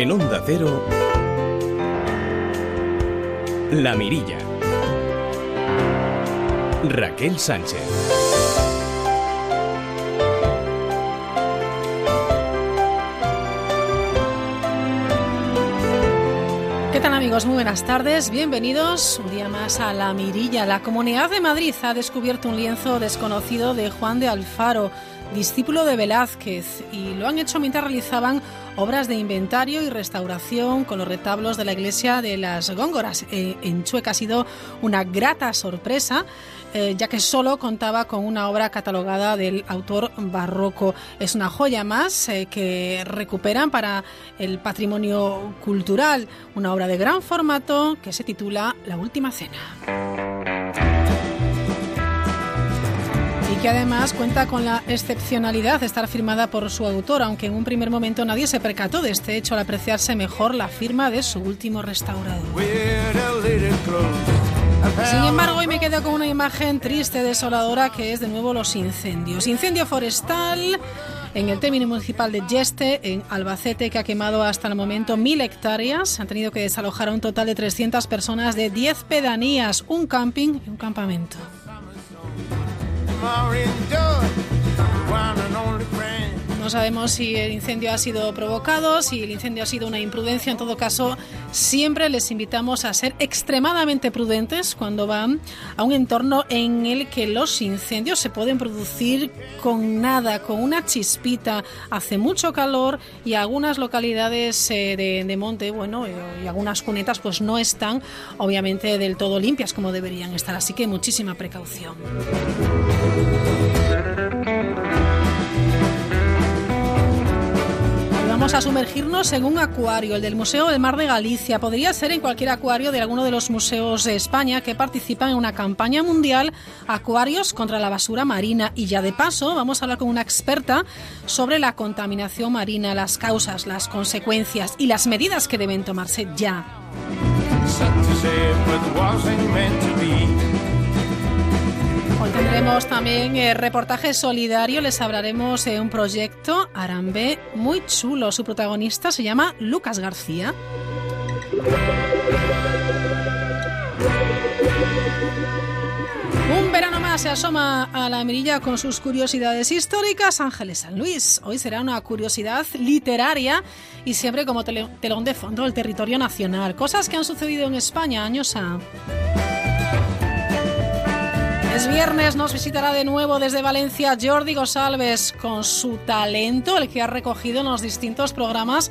En Onda Cero, La Mirilla. Raquel Sánchez. ¿Qué tal amigos? Muy buenas tardes, bienvenidos un día más a La Mirilla. La Comunidad de Madrid ha descubierto un lienzo desconocido de Juan de Alfaro, discípulo de Velázquez, y lo han hecho mientras realizaban obras de inventario y restauración con los retablos de la iglesia de las Góngoras. Eh, en Chueca ha sido una grata sorpresa. Eh, ya que solo contaba con una obra catalogada del autor barroco. Es una joya más eh, que recuperan para el patrimonio cultural, una obra de gran formato que se titula La Última Cena. Que además cuenta con la excepcionalidad de estar firmada por su autor, aunque en un primer momento nadie se percató de este hecho al apreciarse mejor la firma de su último restaurador. Sin embargo, hoy me quedo con una imagen triste, desoladora, que es de nuevo los incendios. Incendio forestal en el término municipal de Yeste, en Albacete, que ha quemado hasta el momento mil hectáreas. Han tenido que desalojar a un total de 300 personas de 10 pedanías, un camping y un campamento. tomorrow ain't done. Why? Sabemos si el incendio ha sido provocado, si el incendio ha sido una imprudencia. En todo caso, siempre les invitamos a ser extremadamente prudentes cuando van a un entorno en el que los incendios se pueden producir con nada, con una chispita. Hace mucho calor y algunas localidades eh, de, de, monte, bueno, eh, y algunas cunetas pues no están obviamente del todo limpias como deberían estar. Así que muchísima precaución. Vamos a sumergirnos en un acuario, el del Museo del Mar de Galicia. Podría ser en cualquier acuario de alguno de los museos de España que participan en una campaña mundial Acuarios contra la basura marina. Y ya de paso vamos a hablar con una experta sobre la contaminación marina, las causas, las consecuencias y las medidas que deben tomarse ya. Tendremos también eh, reportaje solidario, les hablaremos de un proyecto Arambe muy chulo. Su protagonista se llama Lucas García. Un verano más se asoma a la mirilla con sus curiosidades históricas. Ángeles San Luis. Hoy será una curiosidad literaria y siempre como telón de fondo el territorio nacional. Cosas que han sucedido en España años a. Es viernes, nos visitará de nuevo desde Valencia Jordi Gosalves con su talento, el que ha recogido en los distintos programas,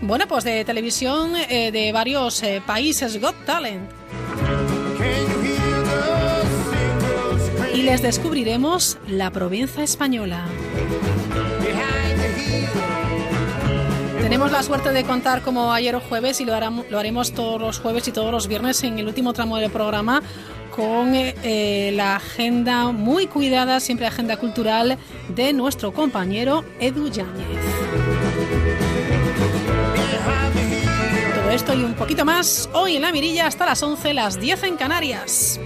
bueno, pues de televisión eh, de varios eh, países, Got Talent. Y les descubriremos la Provenza española. Tenemos la suerte de contar como ayer o jueves y lo haremos todos los jueves y todos los viernes en el último tramo del programa con eh, la agenda muy cuidada, siempre agenda cultural, de nuestro compañero Edu Yáñez. Todo esto y un poquito más hoy en la mirilla hasta las 11, las 10 en Canarias.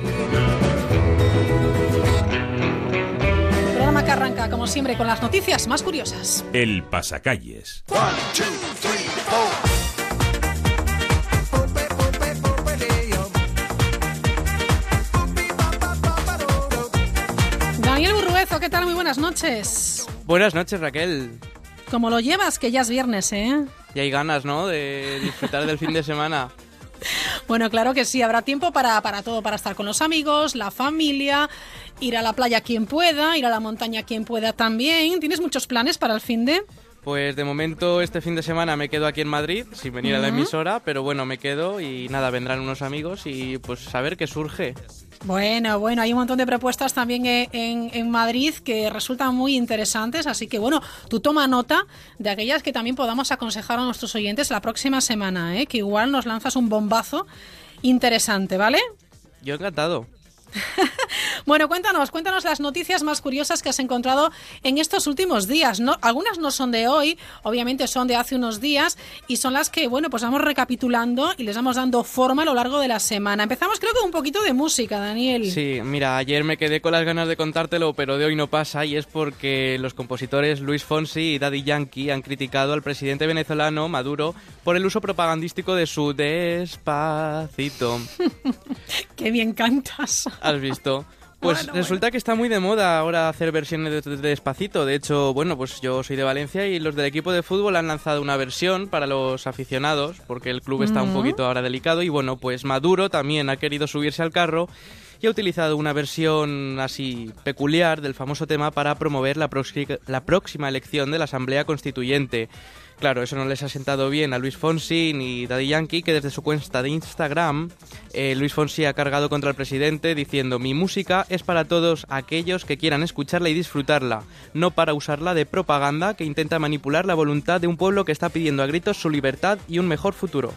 Programa que arranca, como siempre, con las noticias más curiosas. El pasacalles. One, two, tal? Muy buenas noches. Buenas noches, Raquel. ¿Cómo lo llevas? Que ya es viernes, ¿eh? Y hay ganas, ¿no? De disfrutar del fin de semana. Bueno, claro que sí, habrá tiempo para, para todo, para estar con los amigos, la familia, ir a la playa quien pueda, ir a la montaña quien pueda también. ¿Tienes muchos planes para el fin de...? Pues de momento este fin de semana me quedo aquí en Madrid sin venir a la emisora, pero bueno, me quedo y nada, vendrán unos amigos y pues a ver qué surge. Bueno, bueno, hay un montón de propuestas también en, Madrid que resultan muy interesantes, así que bueno, tú toma nota de aquellas que también podamos aconsejar a nuestros oyentes la próxima semana, ¿eh? que igual nos lanzas un bombazo interesante, ¿vale? Yo encantado. Bueno, cuéntanos, cuéntanos las noticias más curiosas que has encontrado en estos últimos días. No, algunas no son de hoy, obviamente son de hace unos días y son las que, bueno, pues vamos recapitulando y les vamos dando forma a lo largo de la semana. Empezamos creo con un poquito de música, Daniel. Sí, mira, ayer me quedé con las ganas de contártelo, pero de hoy no pasa y es porque los compositores Luis Fonsi y Daddy Yankee han criticado al presidente venezolano Maduro por el uso propagandístico de su despacito. Qué bien cantas. ¿Has visto? Pues Bueno, resulta que está muy de moda ahora hacer versiones de, de Despacito. De hecho, bueno, pues yo soy de Valencia y los del equipo de fútbol han lanzado una versión para los aficionados, porque el club está un poquito ahora delicado. Y bueno, pues Maduro también ha querido subirse al carro y ha utilizado una versión así peculiar del famoso tema para promover la próxima elección de la Asamblea Constituyente. Claro, eso no les ha sentado bien a Luis Fonsi ni Daddy Yankee, que desde su cuenta de Instagram, eh, Luis Fonsi ha cargado contra el presidente diciendo mi música es para todos aquellos que quieran escucharla y disfrutarla, no para usarla de propaganda que intenta manipular la voluntad de un pueblo que está pidiendo a gritos su libertad y un mejor futuro.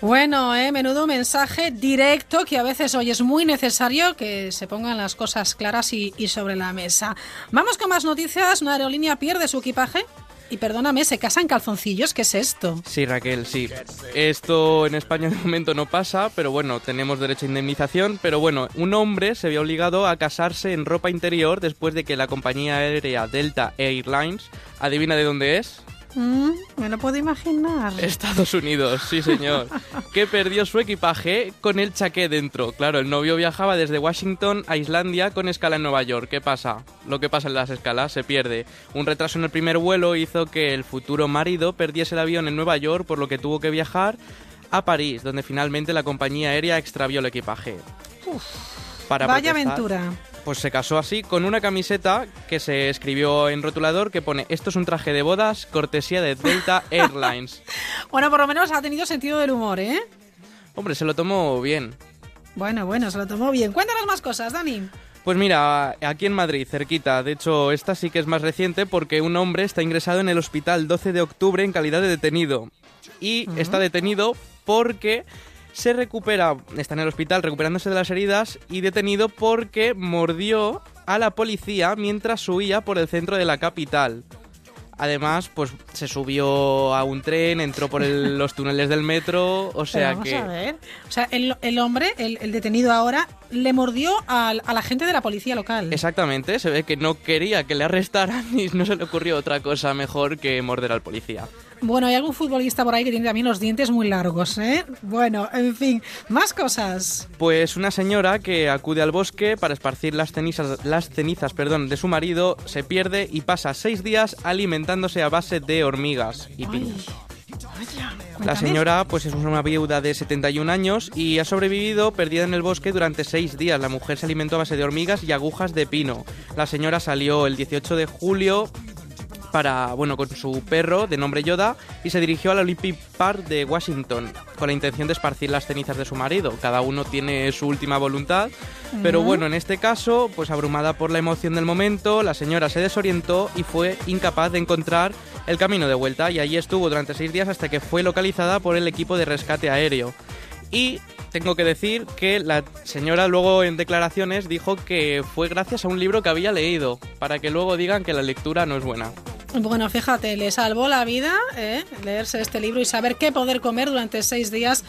Bueno, eh, menudo mensaje directo que a veces hoy es muy necesario que se pongan las cosas claras y, y sobre la mesa. Vamos con más noticias. Una aerolínea pierde su equipaje y perdóname, se casa en calzoncillos. ¿Qué es esto? Sí, Raquel, sí. Esto en España de momento no pasa, pero bueno, tenemos derecho a indemnización. Pero bueno, un hombre se vio obligado a casarse en ropa interior después de que la compañía aérea Delta Airlines, adivina de dónde es, Mm, me lo puedo imaginar. Estados Unidos, sí señor, que perdió su equipaje con el chaqué dentro. Claro, el novio viajaba desde Washington a Islandia con escala en Nueva York. ¿Qué pasa? Lo que pasa en las escalas, se pierde. Un retraso en el primer vuelo hizo que el futuro marido perdiese el avión en Nueva York, por lo que tuvo que viajar a París, donde finalmente la compañía aérea extravió el equipaje. Para Vaya protestar, aventura. Pues se casó así con una camiseta que se escribió en rotulador que pone esto es un traje de bodas cortesía de Delta Airlines. Bueno, por lo menos ha tenido sentido del humor, ¿eh? Hombre, se lo tomó bien. Bueno, bueno, se lo tomó bien. Cuéntanos más cosas, Dani. Pues mira, aquí en Madrid, cerquita, de hecho esta sí que es más reciente porque un hombre está ingresado en el hospital 12 de octubre en calidad de detenido. Y está detenido porque se recupera, está en el hospital recuperándose de las heridas y detenido porque mordió a la policía mientras huía por el centro de la capital. Además, pues se subió a un tren, entró por el- los túneles del metro, o sea vamos que... a ver. O sea, el, el hombre, el, el detenido ahora, le mordió al- a, la gente de la policía local. Exactamente, se ve que no quería que le arrestaran y no se le ocurrió otra cosa mejor que morder al policía. Bueno, hay algún futbolista por ahí que tiene también los dientes muy largos, ¿eh? Bueno, en fin, más cosas. Pues una señora que acude al bosque para esparcir las cenizas, las cenizas perdón, de su marido se pierde y pasa seis días alimentándose a base de hormigas y piñas. La señora pues es una viuda de 71 años y ha sobrevivido perdida en el bosque durante seis días. La mujer se alimentó a base de hormigas y agujas de pino. La señora salió el 18 de julio para, bueno, con su perro de nombre Yoda y se dirigió al Olympic Park de Washington con la intención de esparcir las cenizas de su marido. Cada uno tiene su última voluntad, pero bueno, en este caso, pues abrumada por la emoción del momento, la señora se desorientó y fue incapaz de encontrar el camino de vuelta y allí estuvo durante seis días hasta que fue localizada por el equipo de rescate aéreo. Y tengo que decir que la señora luego en declaraciones dijo que fue gracias a un libro que había leído, para que luego digan que la lectura no es buena. Bueno, fíjate, le salvó la vida ¿eh? leerse este libro y saber qué poder comer durante seis días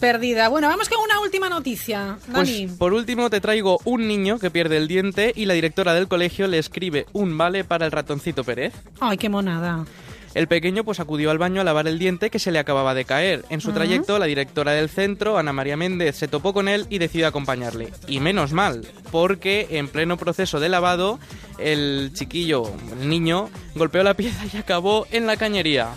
perdida. Bueno, vamos con una última noticia, Dani. Pues por último te traigo un niño que pierde el diente y la directora del colegio le escribe un vale para el ratoncito Pérez. Ay, qué monada. El pequeño pues acudió al baño a lavar el diente que se le acababa de caer. En su trayecto, la directora del centro, Ana María Méndez, se topó con él y decidió acompañarle. Y menos mal, porque en pleno proceso de lavado, el chiquillo, el niño, golpeó la pieza y acabó en la cañería.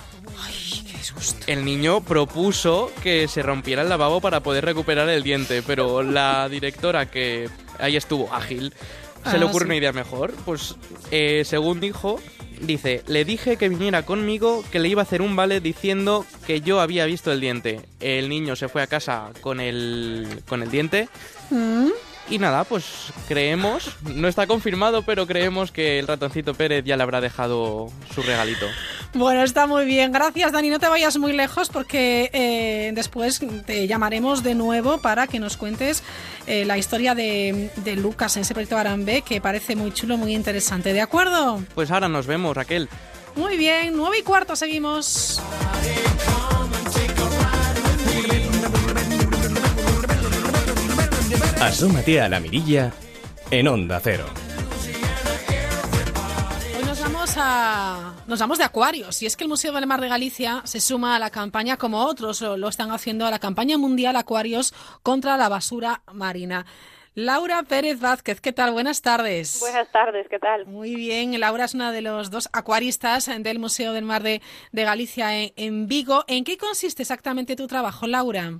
El niño propuso que se rompiera el lavabo para poder recuperar el diente, pero la directora, que ahí estuvo ágil, se le Ah, ocurre sí. una idea mejor. Pues, eh, según dijo, dice, le dije que viniera conmigo, que le iba a hacer un vale diciendo que yo había visto el diente. El niño se fue a casa con el, con el diente. Mm. Y nada, pues creemos, no está confirmado, pero creemos que el ratoncito Pérez ya le habrá dejado su regalito. Bueno, está muy bien. Gracias, Dani. No te vayas muy lejos porque eh, después te llamaremos de nuevo para que nos cuentes eh, la historia de, de Lucas en ese proyecto Arambe que parece muy chulo, muy interesante. ¿De acuerdo? Pues ahora nos vemos, Raquel. Muy bien, nueve y cuarto seguimos. Asómate a la mirilla en Onda Cero. Hoy nos vamos a nos vamos de acuarios y es que el Museo del Mar de Galicia se suma a la campaña como otros lo están haciendo a la campaña mundial Acuarios contra la basura marina. Laura Pérez Vázquez, ¿qué tal? Buenas tardes. Buenas tardes, ¿qué tal? Muy bien, Laura es una de los dos acuaristas del Museo del Mar de, de Galicia en, en Vigo. ¿En qué consiste exactamente tu trabajo, Laura?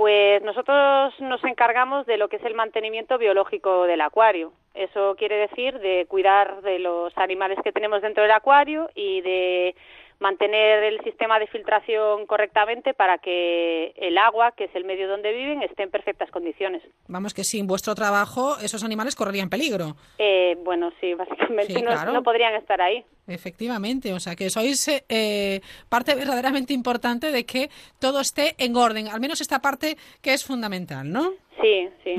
Pues nosotros nos encargamos de lo que es el mantenimiento biológico del acuario. Eso quiere decir de cuidar de los animales que tenemos dentro del acuario y de mantener el sistema de filtración correctamente para que el agua, que es el medio donde viven, esté en perfectas condiciones. Vamos, que sin vuestro trabajo esos animales correrían peligro. Eh, bueno, sí, básicamente Sí, no, claro. no podrían estar ahí. Efectivamente, o sea que sois eh, parte verdaderamente importante de que todo esté en orden, al menos esta parte que es fundamental, ¿no? Sí, sí.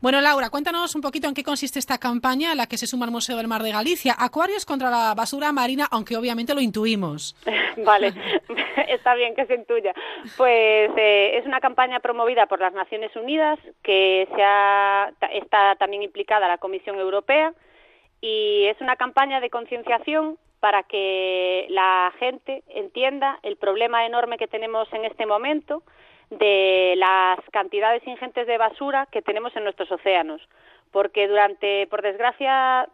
Bueno, Laura, cuéntanos un poquito en qué consiste esta campaña a la que se suma el Museo del Mar de Galicia. Acuarios contra la basura marina, aunque obviamente lo intuimos. Vale, está bien que se intuya. Pues eh, es una campaña promovida por las Naciones Unidas que se ha- está también implicada la Comisión Europea y es una campaña de concienciación para que la gente entienda el problema enorme que tenemos en este momento de las cantidades ingentes de basura que tenemos en nuestros océanos. Porque durante, por desgracia,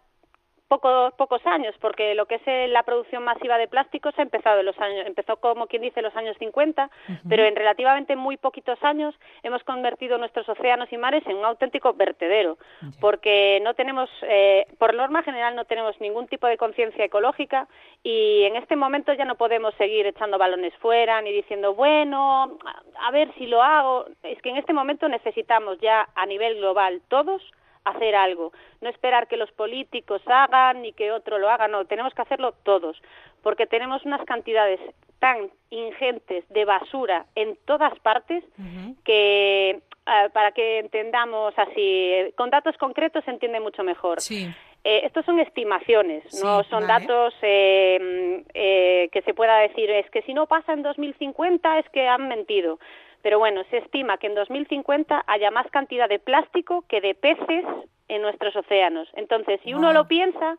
pocos pocos años porque lo que es eh, la producción masiva de plásticos ha empezado en los años empezó como quien dice en los años 50 pero en relativamente muy poquitos años hemos convertido nuestros océanos y mares en un auténtico vertedero porque no tenemos eh, por norma general no tenemos ningún tipo de conciencia ecológica y en este momento ya no podemos seguir echando balones fuera ni diciendo bueno a- a ver si lo hago es que en este momento necesitamos ya a nivel global todos hacer algo, no esperar que los políticos hagan ni que otro lo haga, no, tenemos que hacerlo todos, porque tenemos unas cantidades tan ingentes de basura en todas partes que eh, para que entendamos así, eh, con datos concretos se entiende mucho mejor. Sí. Eh, estos son estimaciones, Sí, no son vale. datos eh, mm, eh, que se pueda decir, es que si no pasa en 2050 es que han mentido. Pero bueno, se estima que en 2050 haya más cantidad de plástico que de peces en nuestros océanos. Entonces, si uno Wow. lo piensa,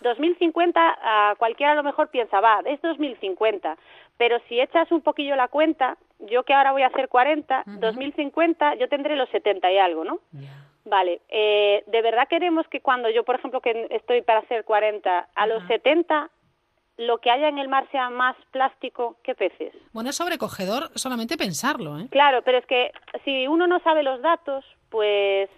2050 a cualquiera a lo mejor piensa, va, es 2050. Pero si echas un poquillo la cuenta, yo que ahora voy a hacer 40, 2050 yo tendré los 70 y algo, ¿no? Vale, eh, ¿de verdad queremos que cuando yo, por ejemplo, que estoy para hacer 40, a los 70 lo que haya en el mar sea más plástico que peces? Bueno, es sobrecogedor solamente pensarlo, ¿eh? Claro, pero es que si uno no sabe los datos, pues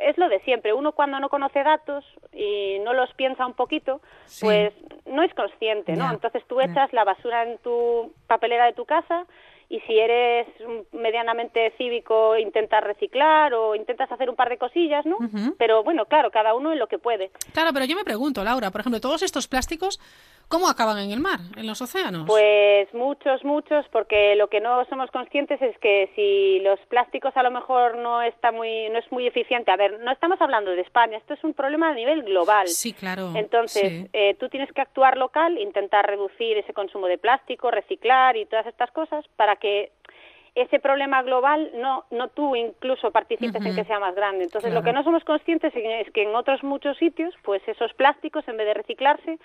es lo de siempre. Uno cuando no conoce datos y no los piensa un poquito, Sí. pues no es consciente, ¿no? Entonces tú echas la basura en tu papelera de tu casa y si eres medianamente cívico intentas reciclar o intentas hacer un par de cosillas, ¿no? Ujú. Pero bueno, claro, cada uno en lo que puede. Claro, pero yo me pregunto, Laura, por ejemplo, todos estos plásticos, ¿cómo acaban en el mar, en los océanos? Pues muchos, muchos, porque lo que no somos conscientes es que si los plásticos a lo mejor no está muy, no es muy eficiente. A ver, no estamos hablando de España, esto es un problema a nivel global. Sí, claro. Entonces, sí. eh, tú tienes que actuar local, intentar reducir ese consumo de plástico, reciclar y todas estas cosas para que ese problema global no, no tú incluso participes en que sea más grande. Entonces, Claro. lo que no somos conscientes es que en otros muchos sitios, pues esos plásticos, en vez de reciclarse,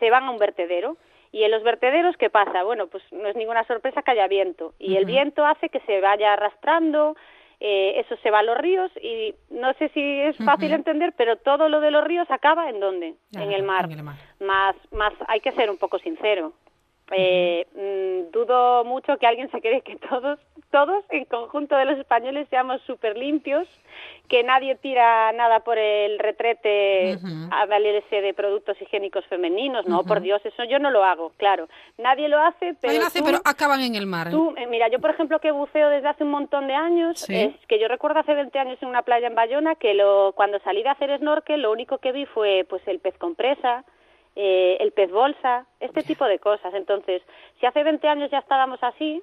se van a un vertedero. Y en los vertederos, ¿qué pasa? Bueno, pues no es ninguna sorpresa que haya viento. Y el viento hace que se vaya arrastrando, eh, eso se va a los ríos y no sé si es fácil entender, pero todo lo de los ríos acaba en dónde? en el mar. en el mar. Más, más hay que ser un poco sincero. Eh, mm, dudo mucho que alguien se cree que todos, todos en conjunto de los españoles seamos súper limpios, que nadie tira nada por el retrete a valerse de productos higiénicos femeninos. No, por Dios, eso yo no lo hago, claro. Nadie lo hace, pero Nadie lo hace, tú- pero acaban en el mar. Tú, eh, mira, yo por ejemplo que buceo desde hace un montón de años, Sí. es que yo recuerdo hace 20 años en una playa en Bayona que lo, cuando salí de hacer snorkel lo único que vi fue pues el pez compresa, eh, el pez bolsa, este tipo de cosas. Entonces, si hace 20 años ya estábamos así,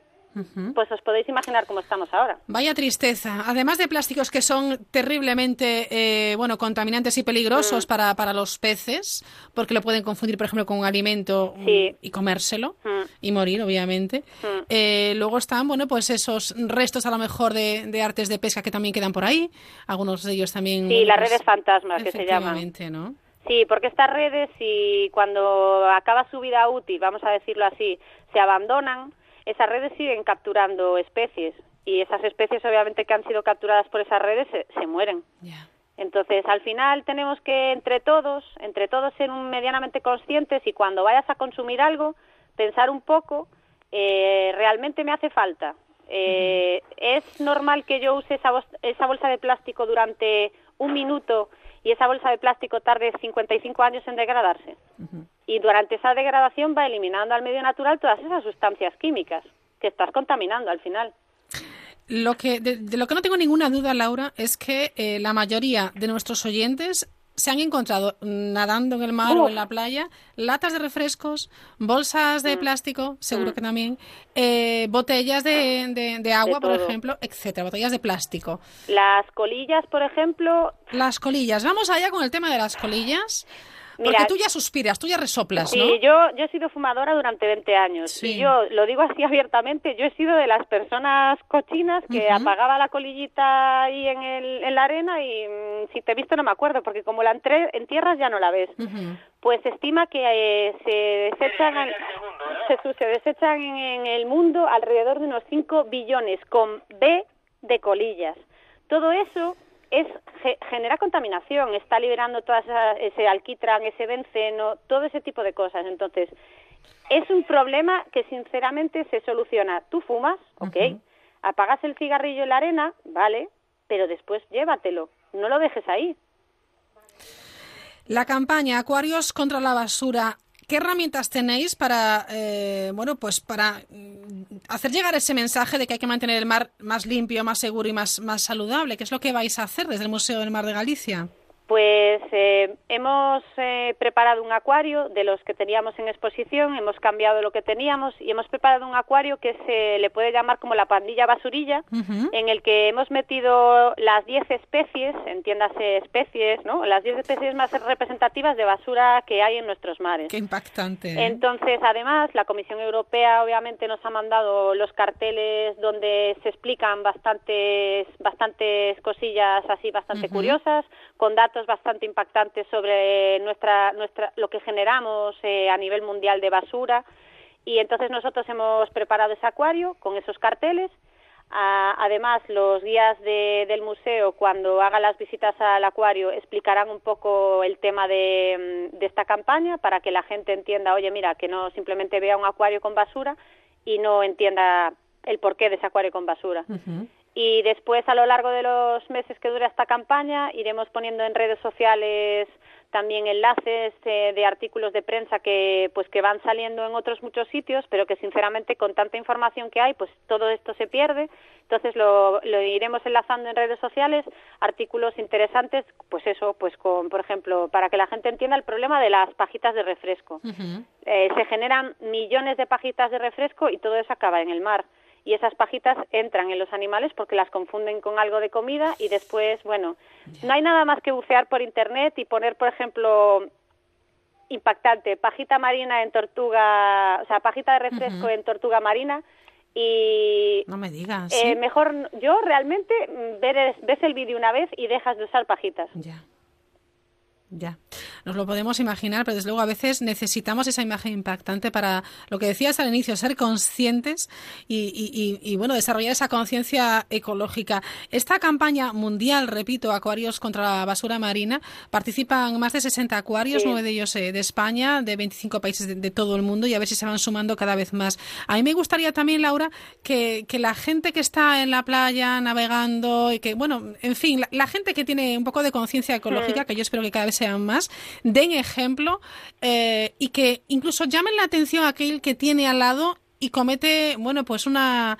pues os podéis imaginar cómo estamos ahora. Vaya tristeza. Además de plásticos que son terriblemente eh, bueno, contaminantes y peligrosos mm. para, para, los peces, porque lo pueden confundir, por ejemplo, con un alimento y comérselo mm. y morir, obviamente. Mm. Eh, luego están, bueno, pues esos restos a lo mejor de, de, artes de pesca que también quedan por ahí. Algunos de ellos también. Sí, las pues, redes fantasmas que se llaman. ¿no? Sí, porque estas redes, si cuando acaba su vida útil, vamos a decirlo así, se abandonan, esas redes siguen capturando especies y esas especies obviamente que han sido capturadas por esas redes se, mueren. Entonces, al final tenemos que entre todos, entre todos ser medianamente conscientes y cuando vayas a consumir algo, pensar un poco, eh, ¿realmente me hace falta? Eh, ¿Es normal que yo use esa, esa bolsa de plástico durante un minuto y esa bolsa de plástico tarde 55 años en degradarse? y durante esa degradación va eliminando al medio natural todas esas sustancias químicas que estás contaminando al final. Lo que, de, lo que no tengo ninguna duda, Laura, es que eh, la mayoría de nuestros oyentes se han encontrado nadando en el mar o en la playa latas de refrescos, bolsas de mm. plástico, seguro mm. que también, eh, botellas de, de, agua, por ejemplo, etcétera, botellas de plástico. Las colillas, por ejemplo. Las colillas. Vamos allá con el tema de las colillas. Porque tú ya suspiras, tú ya resoplas, sí, yo, yo he sido fumadora durante 20 años y yo lo digo así abiertamente, yo he sido de las personas cochinas que apagaba la colillita ahí en, el, en la arena y mm, si te he visto no me acuerdo porque como la entré en tierras ya no la ves. Pues se estima que eh, se desechan, se, se desechan en el mundo alrededor de unos 5 billones con B de colillas. Todo eso es genera contaminación, está liberando todo ese alquitrán, ese benceno, todo ese tipo de cosas. Entonces, es un problema que sinceramente se soluciona. Tú fumas, ok, apagas el cigarrillo en la arena, vale, pero después llévatelo, no lo dejes ahí. La campaña Acuarios contra la basura ¿Qué herramientas tenéis para, eh, bueno, pues para mm, hacer llegar ese mensaje de que hay que mantener el mar más limpio, más seguro y más, más saludable? ¿Qué es lo que vais a hacer desde el Museo del Mar de Galicia? Pues eh, hemos eh, preparado un acuario de los que teníamos en exposición, hemos cambiado lo que teníamos y hemos preparado un acuario que se le puede llamar como la pandilla basurilla, en el que hemos metido las 10 especies, entiéndase especies, ¿no? Las 10 especies más representativas de basura que hay en nuestros mares. Qué impactante. ¿eh? Entonces, además, la Comisión Europea obviamente nos ha mandado los carteles donde se explican bastantes, bastantes cosillas así bastante curiosas, con datos bastante impactantes sobre nuestra, nuestra, lo que generamos eh, a nivel mundial de basura. Y entonces nosotros hemos preparado ese acuario con esos carteles. además, los guías del museo, cuando hagan las visitas al acuario, explicarán un poco el tema de, mm, de, esta campaña para que la gente entienda, oye, mira, que no simplemente vea un acuario con basura y no entienda el porqué de ese acuario con basura. Y después, a lo largo de los meses que dura esta campaña, iremos poniendo en redes sociales también enlaces eh, de artículos de prensa que pues que van saliendo en otros muchos sitios, pero que sinceramente con tanta información que hay, pues todo esto se pierde. Entonces lo, lo iremos enlazando en redes sociales, artículos interesantes, pues eso, pues con, por ejemplo, para que la gente entienda el problema de las pajitas de refresco. eh, se generan millones de pajitas de refresco y todo eso acaba en el mar y esas pajitas entran en los animales porque las confunden con algo de comida y después, bueno, no hay nada más que bucear por internet y poner, por ejemplo, impactante, pajita marina en tortuga, o sea, pajita de refresco en tortuga marina y no me digas eh, mejor yo realmente mm, ves, ves el vídeo una vez y dejas de usar pajitas. Ya. Ya nos lo podemos imaginar, pero desde luego a veces necesitamos esa imagen impactante para lo que decías al inicio, ser conscientes y, bueno, desarrollar esa conciencia ecológica. Esta campaña mundial, repito, Acuarios contra la basura marina, participan más de 60 acuarios, nueve de ellos eh, de España, de 25 países de, todo el mundo y a ver si se van sumando cada vez más. A mí me gustaría también, Laura, que, la gente que está en la playa navegando y que, bueno, en fin, la, gente que tiene un poco de conciencia ecológica, que yo espero que cada vez sean más, den ejemplo eh, y que incluso llamen la atención a aquel que tiene al lado y comete, bueno, pues una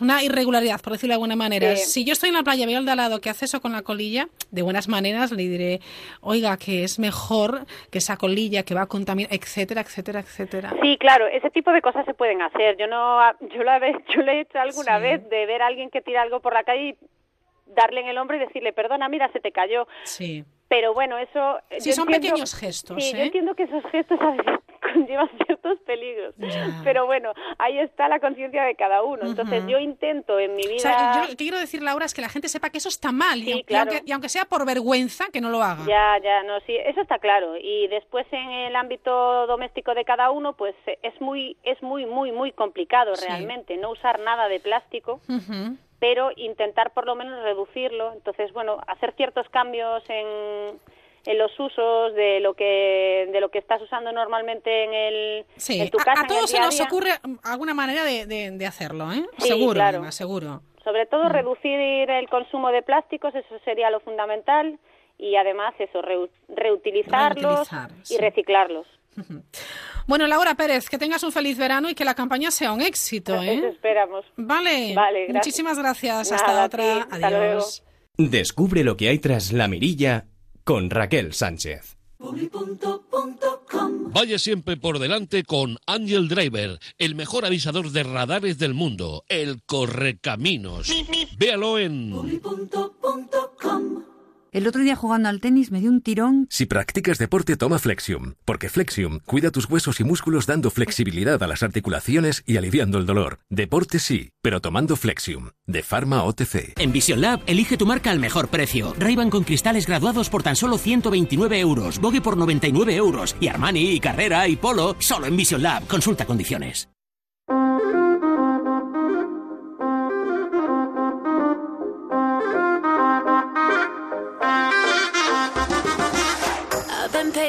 una irregularidad, por decirlo de alguna manera. Si yo estoy en la playa, veo al de al lado que hace eso con la colilla, de buenas maneras le diré, oiga, que es mejor que esa colilla que va a contaminar, etcétera, etcétera, etcétera. Sí, claro, ese tipo de cosas se pueden hacer. Yo no, yo la yo le he hecho alguna vez de ver a alguien que tira algo por la calle y darle en el hombro y decirle, perdona, mira, se te cayó. Sí. Pero bueno, eso... Sí, son pequeños gestos. Sí, yo ¿eh? entiendo que esos gestos a veces conllevan ciertos peligros. Pero bueno, ahí está la conciencia de cada uno. Entonces yo intento en mi vida... O sea, yo lo que quiero decir, Laura, es que la gente sepa que eso está mal. y, aunque, y, aunque, sea por vergüenza, que no lo haga. Ya, ya, no, sí, eso está claro. Y después en el ámbito doméstico de cada uno, pues es muy, es muy, muy, muy complicado realmente no usar nada de plástico pero intentar por lo menos reducirlo. Entonces, bueno, hacer ciertos cambios en, en los usos de lo que de lo que estás usando normalmente en el en tu casa. A, todos se nos ocurre alguna manera de, de, hacerlo, ¿eh? seguro, seguro. Sobre todo mm. reducir el consumo de plásticos, eso sería lo fundamental y además eso reutilizarlos y reciclarlos. Bueno, Laura Pérez, que tengas un feliz verano y que la campaña sea un éxito. ¿eh? esperamos. Vale. Muchísimas gracias. hasta otra. Adiós. Descubre lo que hay tras la mirilla con Raquel Sánchez. Vaya siempre por delante con Angel Driver, el mejor avisador de radares del mundo, el Correcaminos. Véalo en el otro día jugando al tenis me dio un tirón. Si practicas deporte, toma Flexium, porque Flexium cuida tus huesos y músculos dando flexibilidad a las articulaciones y aliviando el dolor. Deporte sí, pero tomando Flexium, de Pharma OTC. En Vision Lab, elige tu marca al mejor precio. ray con cristales graduados por tan solo 129 euros, Bogue por 99 euros y Armani y Carrera y Polo solo en Vision Lab. Consulta condiciones.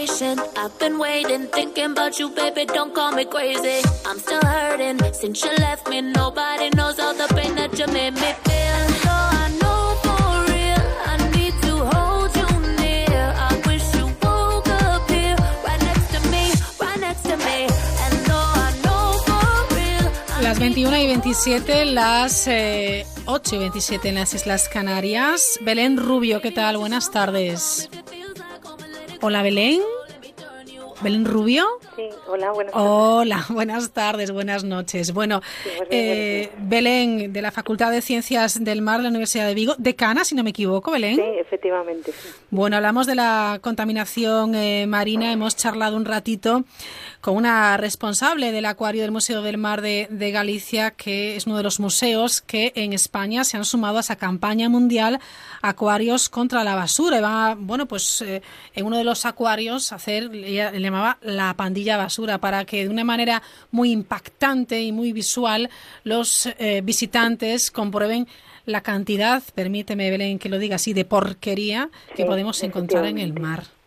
Patient. I've been waiting, thinking about you, baby. Don't call me crazy. I'm still hurting since you left me. Nobody knows all the pain that you made me feel. So I know for real, I need to hold you near. I wish you woke up here, right next to me, right next to me. And though I know for real. Las 21 y 27, las eh, 8 y 27 en las Islas Canarias. Belén Rubio, ¿qué tal? Buenas tardes. Hola Belén. Belén Rubio. Sí, hola, buenas tardes. Hola, buenas tardes, buenas noches. Bueno, eh, Belén, de la Facultad de Ciencias del Mar de la Universidad de Vigo, decana, si no me equivoco, Belén. Sí, efectivamente. Bueno, hablamos de la contaminación eh, marina, hemos charlado un ratito con una responsable del Acuario del Museo del Mar de, Galicia, que es uno de los museos que en España se han sumado a esa campaña mundial Acuarios contra la basura. Y va, bueno, pues eh, en uno de los acuarios hacer, ella le llamaba la pandilla basura, para que de una manera muy impactante y muy visual los eh, visitantes comprueben la cantidad, permíteme Belén que lo diga así, de porquería que podemos encontrar en el mar.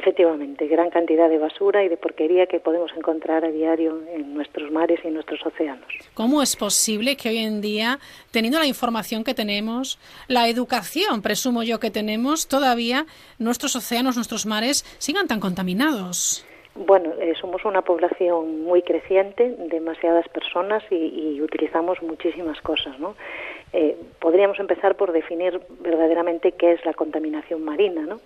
Efectivamente, gran cantidad de basura y de porquería que podemos encontrar a diario en nuestros mares y en nuestros océanos. ¿Cómo es posible que hoy en día, teniendo la información que tenemos, la educación, presumo yo que tenemos, todavía nuestros océanos, nuestros mares sigan tan contaminados? Bueno, eh, somos una población muy creciente, demasiadas personas y, utilizamos muchísimas cosas, ¿no? Eh, podríamos empezar por definir verdaderamente qué es la contaminación marina, ¿no?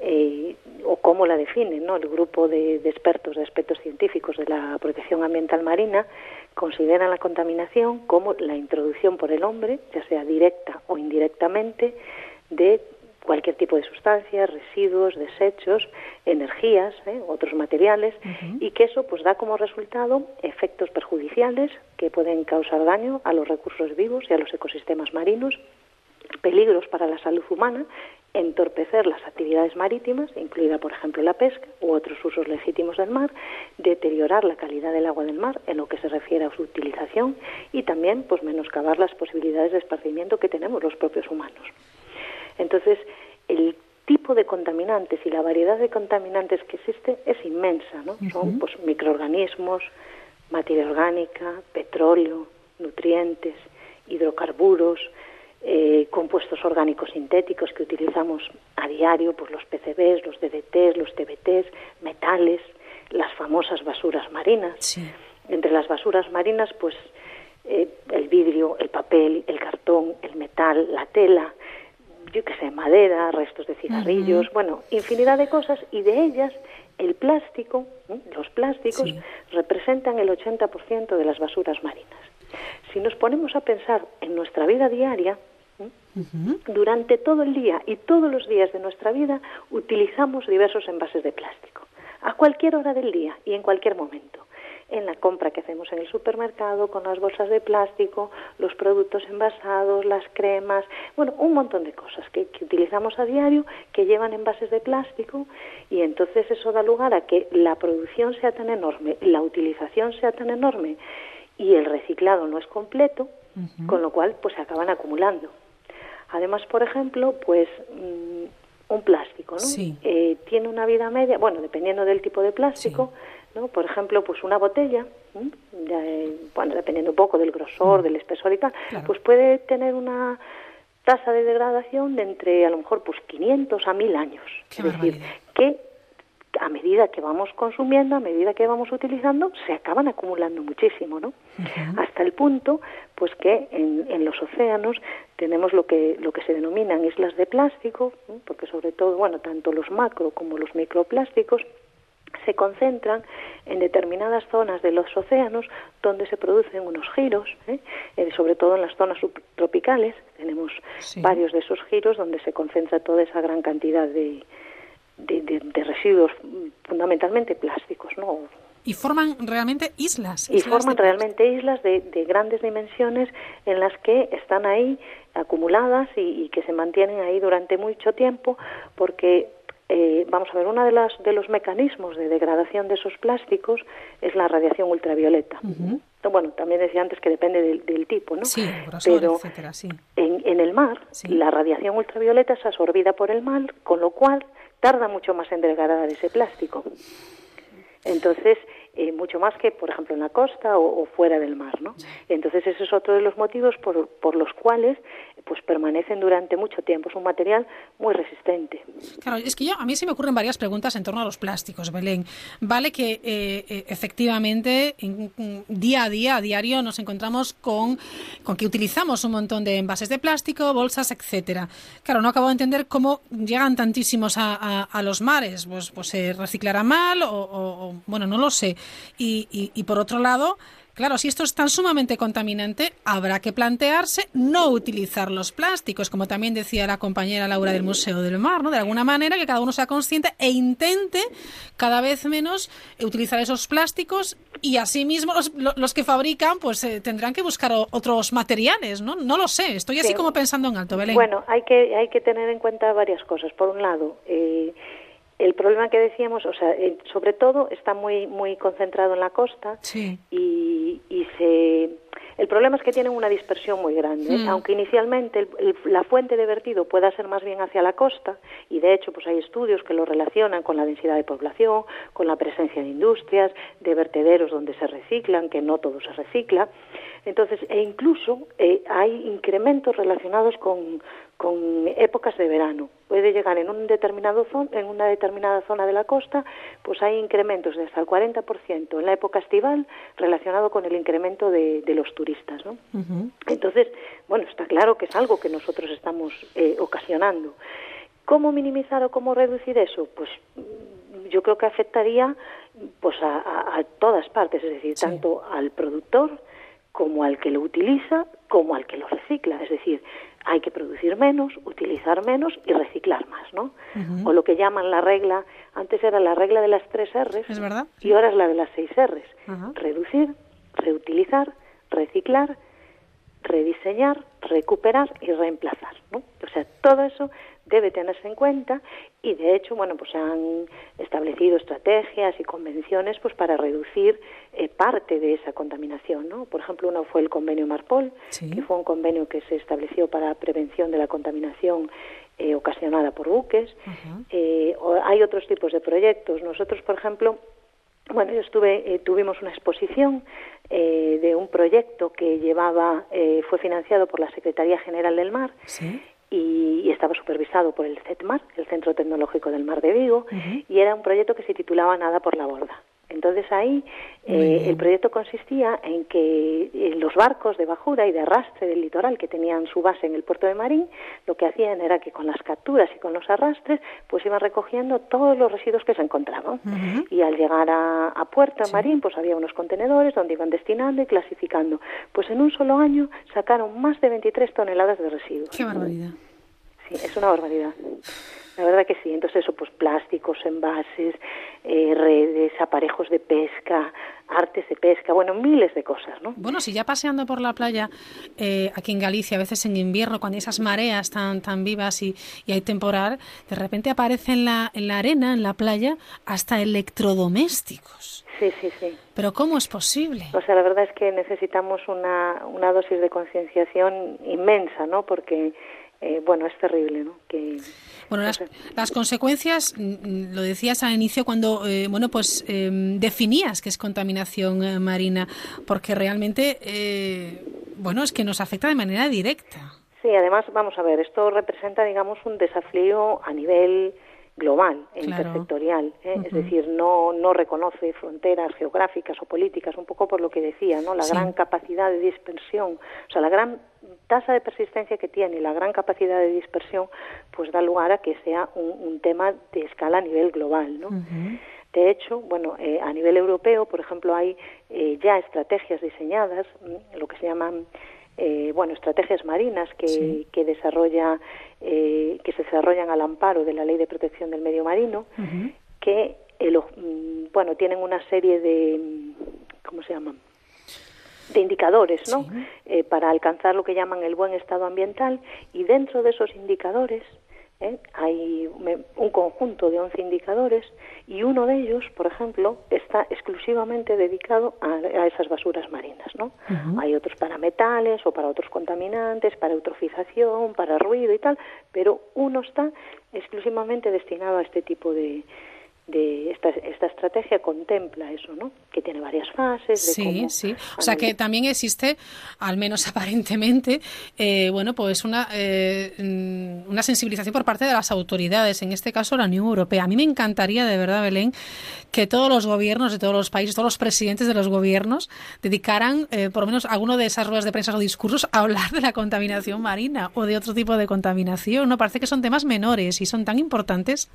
Eh, o cómo la definen, ¿no? El grupo de, expertos de aspectos científicos de la protección ambiental marina consideran la contaminación como la introducción por el hombre, ya sea directa o indirectamente, de cualquier tipo de sustancias, residuos, desechos, energías, ¿eh? otros materiales, y que eso pues da como resultado efectos perjudiciales que pueden causar daño a los recursos vivos y a los ecosistemas marinos, peligros para la salud humana, entorpecer las actividades marítimas, incluida por ejemplo la pesca u otros usos legítimos del mar, deteriorar la calidad del agua del mar en lo que se refiere a su utilización y también pues menoscabar las posibilidades de esparcimiento que tenemos los propios humanos. Entonces, el tipo de contaminantes y la variedad de contaminantes que existe es inmensa, ¿no? Son pues microorganismos, materia orgánica, petróleo, nutrientes, hidrocarburos, eh, compuestos orgánicos sintéticos que utilizamos a diario, pues los PCBs, los DDTs, los TBTs, metales, las famosas basuras marinas. Entre las basuras marinas, pues eh, el vidrio, el papel, el cartón, el metal, la tela, yo qué sé, madera, restos de cigarrillos, bueno, infinidad de cosas y de ellas el plástico, los plásticos, representan el 80% de las basuras marinas. Si nos ponemos a pensar en nuestra vida diaria, durante todo el día y todos los días de nuestra vida utilizamos diversos envases de plástico, a cualquier hora del día y en cualquier momento en la compra que hacemos en el supermercado, con las bolsas de plástico, los productos envasados, las cremas, bueno, un montón de cosas que, utilizamos a diario que llevan envases de plástico y entonces eso da lugar a que la producción sea tan enorme, la utilización sea tan enorme y el reciclado no es completo, con lo cual pues se acaban acumulando. Además, por ejemplo, pues mm, un plástico, ¿no? Eh, tiene una vida media, bueno, dependiendo del tipo de plástico, ¿no? Por ejemplo, pues una botella, bueno, dependiendo un poco del grosor, mm. del espesor y tal, pues puede tener una tasa de degradación de entre a lo mejor pues 500 a 1000 años. es decir, que a medida que vamos consumiendo, a medida que vamos utilizando, se acaban acumulando muchísimo, ¿no? Hasta el punto, pues que en, en, los océanos tenemos lo que lo que se denominan islas de plástico, porque sobre todo, bueno, tanto los macro como los microplásticos se concentran en determinadas zonas de los océanos donde se producen unos giros, ¿eh? Eh, sobre todo en las zonas subtropicales. Tenemos varios de esos giros donde se concentra toda esa gran cantidad de, de, residuos, fundamentalmente plásticos, ¿no? Y forman realmente islas. y forman realmente islas de, grandes dimensiones en las que están ahí acumuladas y, que se mantienen ahí durante mucho tiempo porque eh, vamos a ver, uno de, las, de los mecanismos de degradación de esos plásticos es la radiación ultravioleta. Bueno, también decía antes que depende del, tipo, ¿no? Sí, Pero etcétera, sí. En, en el mar, la radiación ultravioleta es absorbida por el mar, con lo cual tarda mucho más en degradar ese plástico. Entonces, eh, mucho más que, por ejemplo, en la costa o, fuera del mar, ¿no? Entonces, ese es otro de los motivos por, por los cuales pues permanecen durante mucho tiempo. Es un material muy resistente. Claro, es que yo, a mí se me ocurren varias preguntas en torno a los plásticos, Belén. Vale que eh, eh, efectivamente día a día, a diario, nos encontramos con, con que utilizamos un montón de envases de plástico, bolsas, etcétera. Claro, no acabo de entender cómo llegan tantísimos a, a, los mares. Pues, pues se reciclará mal o, bueno, no lo sé. Y, y, y por otro lado, Claro, si esto es tan sumamente contaminante, habrá que plantearse no utilizar los plásticos, como también decía la compañera Laura del Museo del Mar, ¿no? De alguna manera que cada uno sea consciente e intente cada vez menos utilizar esos plásticos y asimismo los, los que fabrican pues eh, tendrán que buscar otros materiales, ¿no? No lo sé, estoy así como pensando en alto, Belén. Bueno, hay que, hay que tener en cuenta varias cosas. Por un lado, eh, el problema que decíamos, o sea, eh, sobre todo está muy muy concentrado en la costa y, y se el problema es que tienen una dispersión muy grande, mm. aunque inicialmente la fuente de vertido pueda ser más bien hacia la costa y de hecho pues hay estudios que lo relacionan con la densidad de población, con la presencia de industrias, de vertederos donde se reciclan, que no todo se recicla. Entonces, e incluso eh, hay incrementos relacionados con, con épocas de verano. Puede llegar en, un determinado en una determinada zona de la costa, pues hay incrementos de hasta el 40% en la época estival relacionado con el incremento de, los turistas. ¿no? Entonces, bueno, está claro que es algo que nosotros estamos eh, ocasionando. ¿Cómo minimizar o cómo reducir eso? Pues mm, yo creo que afectaría pues a, todas partes, es decir, tanto al productor como al que lo utiliza, como al que lo recicla. Es decir, hay que producir menos, utilizar menos y reciclar más, ¿no? O lo que llaman la regla, antes era la regla de las tres R's ¿Es verdad? y ahora es la de las seis R's. Reducir, reutilizar, reciclar, rediseñar, recuperar y reemplazar, ¿no? O sea, todo eso debe tenerse en cuenta y de hecho bueno pues se han establecido estrategias y convenciones pues para reducir eh, parte de esa contaminación no por ejemplo uno fue el convenio Marpol que fue un convenio que se estableció para prevención de la contaminación eh, ocasionada por buques. Eh, hay otros tipos de proyectos. Nosotros por ejemplo bueno, yo estuve, tuvimos una exposición de un proyecto que llevaba, fue financiado por la Secretaría General del Mar ¿Sí? y, estaba supervisado por el CETMAR, el Centro Tecnológico del Mar de Vigo, y era un proyecto que se titulaba Nada por la Borda. Entonces ahí eh, el proyecto consistía en que eh, los barcos de bajura y de arrastre del litoral que tenían su base en el puerto de Marín, lo que hacían era que con las capturas y con los arrastres, pues iban recogiendo todos los residuos que se encontraban. Y al llegar a, a puerto de Marín, pues había unos contenedores donde iban destinando y clasificando. Pues en un solo año sacaron más de 23 toneladas de residuos. Qué barbaridad. Sí, es una barbaridad. La verdad que sí. Entonces eso, pues plásticos, envases, eh, redes, aparejos de pesca, artes de pesca, bueno, miles de cosas, ¿no? Bueno, si ya paseando por la playa eh, aquí en Galicia, a veces en invierno, cuando hay esas mareas tan, tan vivas y, y hay temporal, de repente aparece en la, en la arena, en la playa, hasta electrodomésticos. Sí, sí, sí. Pero ¿cómo es posible? O sea, la verdad es que necesitamos una, una dosis de concienciación inmensa, ¿no? Porque eh, bueno, es terrible, ¿no? Que, bueno, las, las consecuencias, mm, mm, lo decías al inicio cuando, eh, bueno, pues eh, definías que es contaminación eh, marina, porque realmente, eh, bueno, es que nos afecta de manera directa. Sí, además, vamos a ver, esto representa, digamos, un desafío a nivel global e Claro. intersectorial, ¿eh? es decir, no, no reconoce fronteras geográficas o políticas, un poco por lo que decía, ¿no? La Sí. gran capacidad de dispersión, o sea, la gran tasa de persistencia que tiene y la gran capacidad de dispersión, pues da lugar a que sea un, un tema de escala a nivel global, ¿no? De hecho, bueno, eh, a nivel europeo, por ejemplo, hay eh, ya estrategias diseñadas, mm, lo que se llaman, eh, bueno, estrategias marinas que, Sí. que desarrolla, eh, que se desarrollan al amparo de la Ley de Protección del Medio Marino, que, el o- mm, bueno, tienen una serie de, ¿cómo se llaman? de indicadores, ¿no? Eh, para alcanzar lo que llaman el buen estado ambiental y dentro de esos indicadores ¿eh? hay un conjunto de 11 indicadores y uno de ellos, por ejemplo, está exclusivamente dedicado a, a esas basuras marinas, ¿no? Hay otros para metales o para otros contaminantes, para eutrofización, para ruido y tal, pero uno está exclusivamente destinado a este tipo de de esta, esta estrategia contempla eso, ¿no? Que tiene varias fases. De Sí, cómo sí. O sea que también existe, al menos aparentemente, eh, bueno, pues una, eh, mm, una sensibilización por parte de las autoridades, en este caso la Unión Europea. A mí me encantaría, de verdad, Belén, que todos los gobiernos de todos los países, todos los presidentes de los gobiernos, dedicaran eh, por lo menos alguno de esas ruedas de prensa o discursos a hablar de la contaminación marina o de otro tipo de contaminación. No parece que son temas menores y son tan importantes.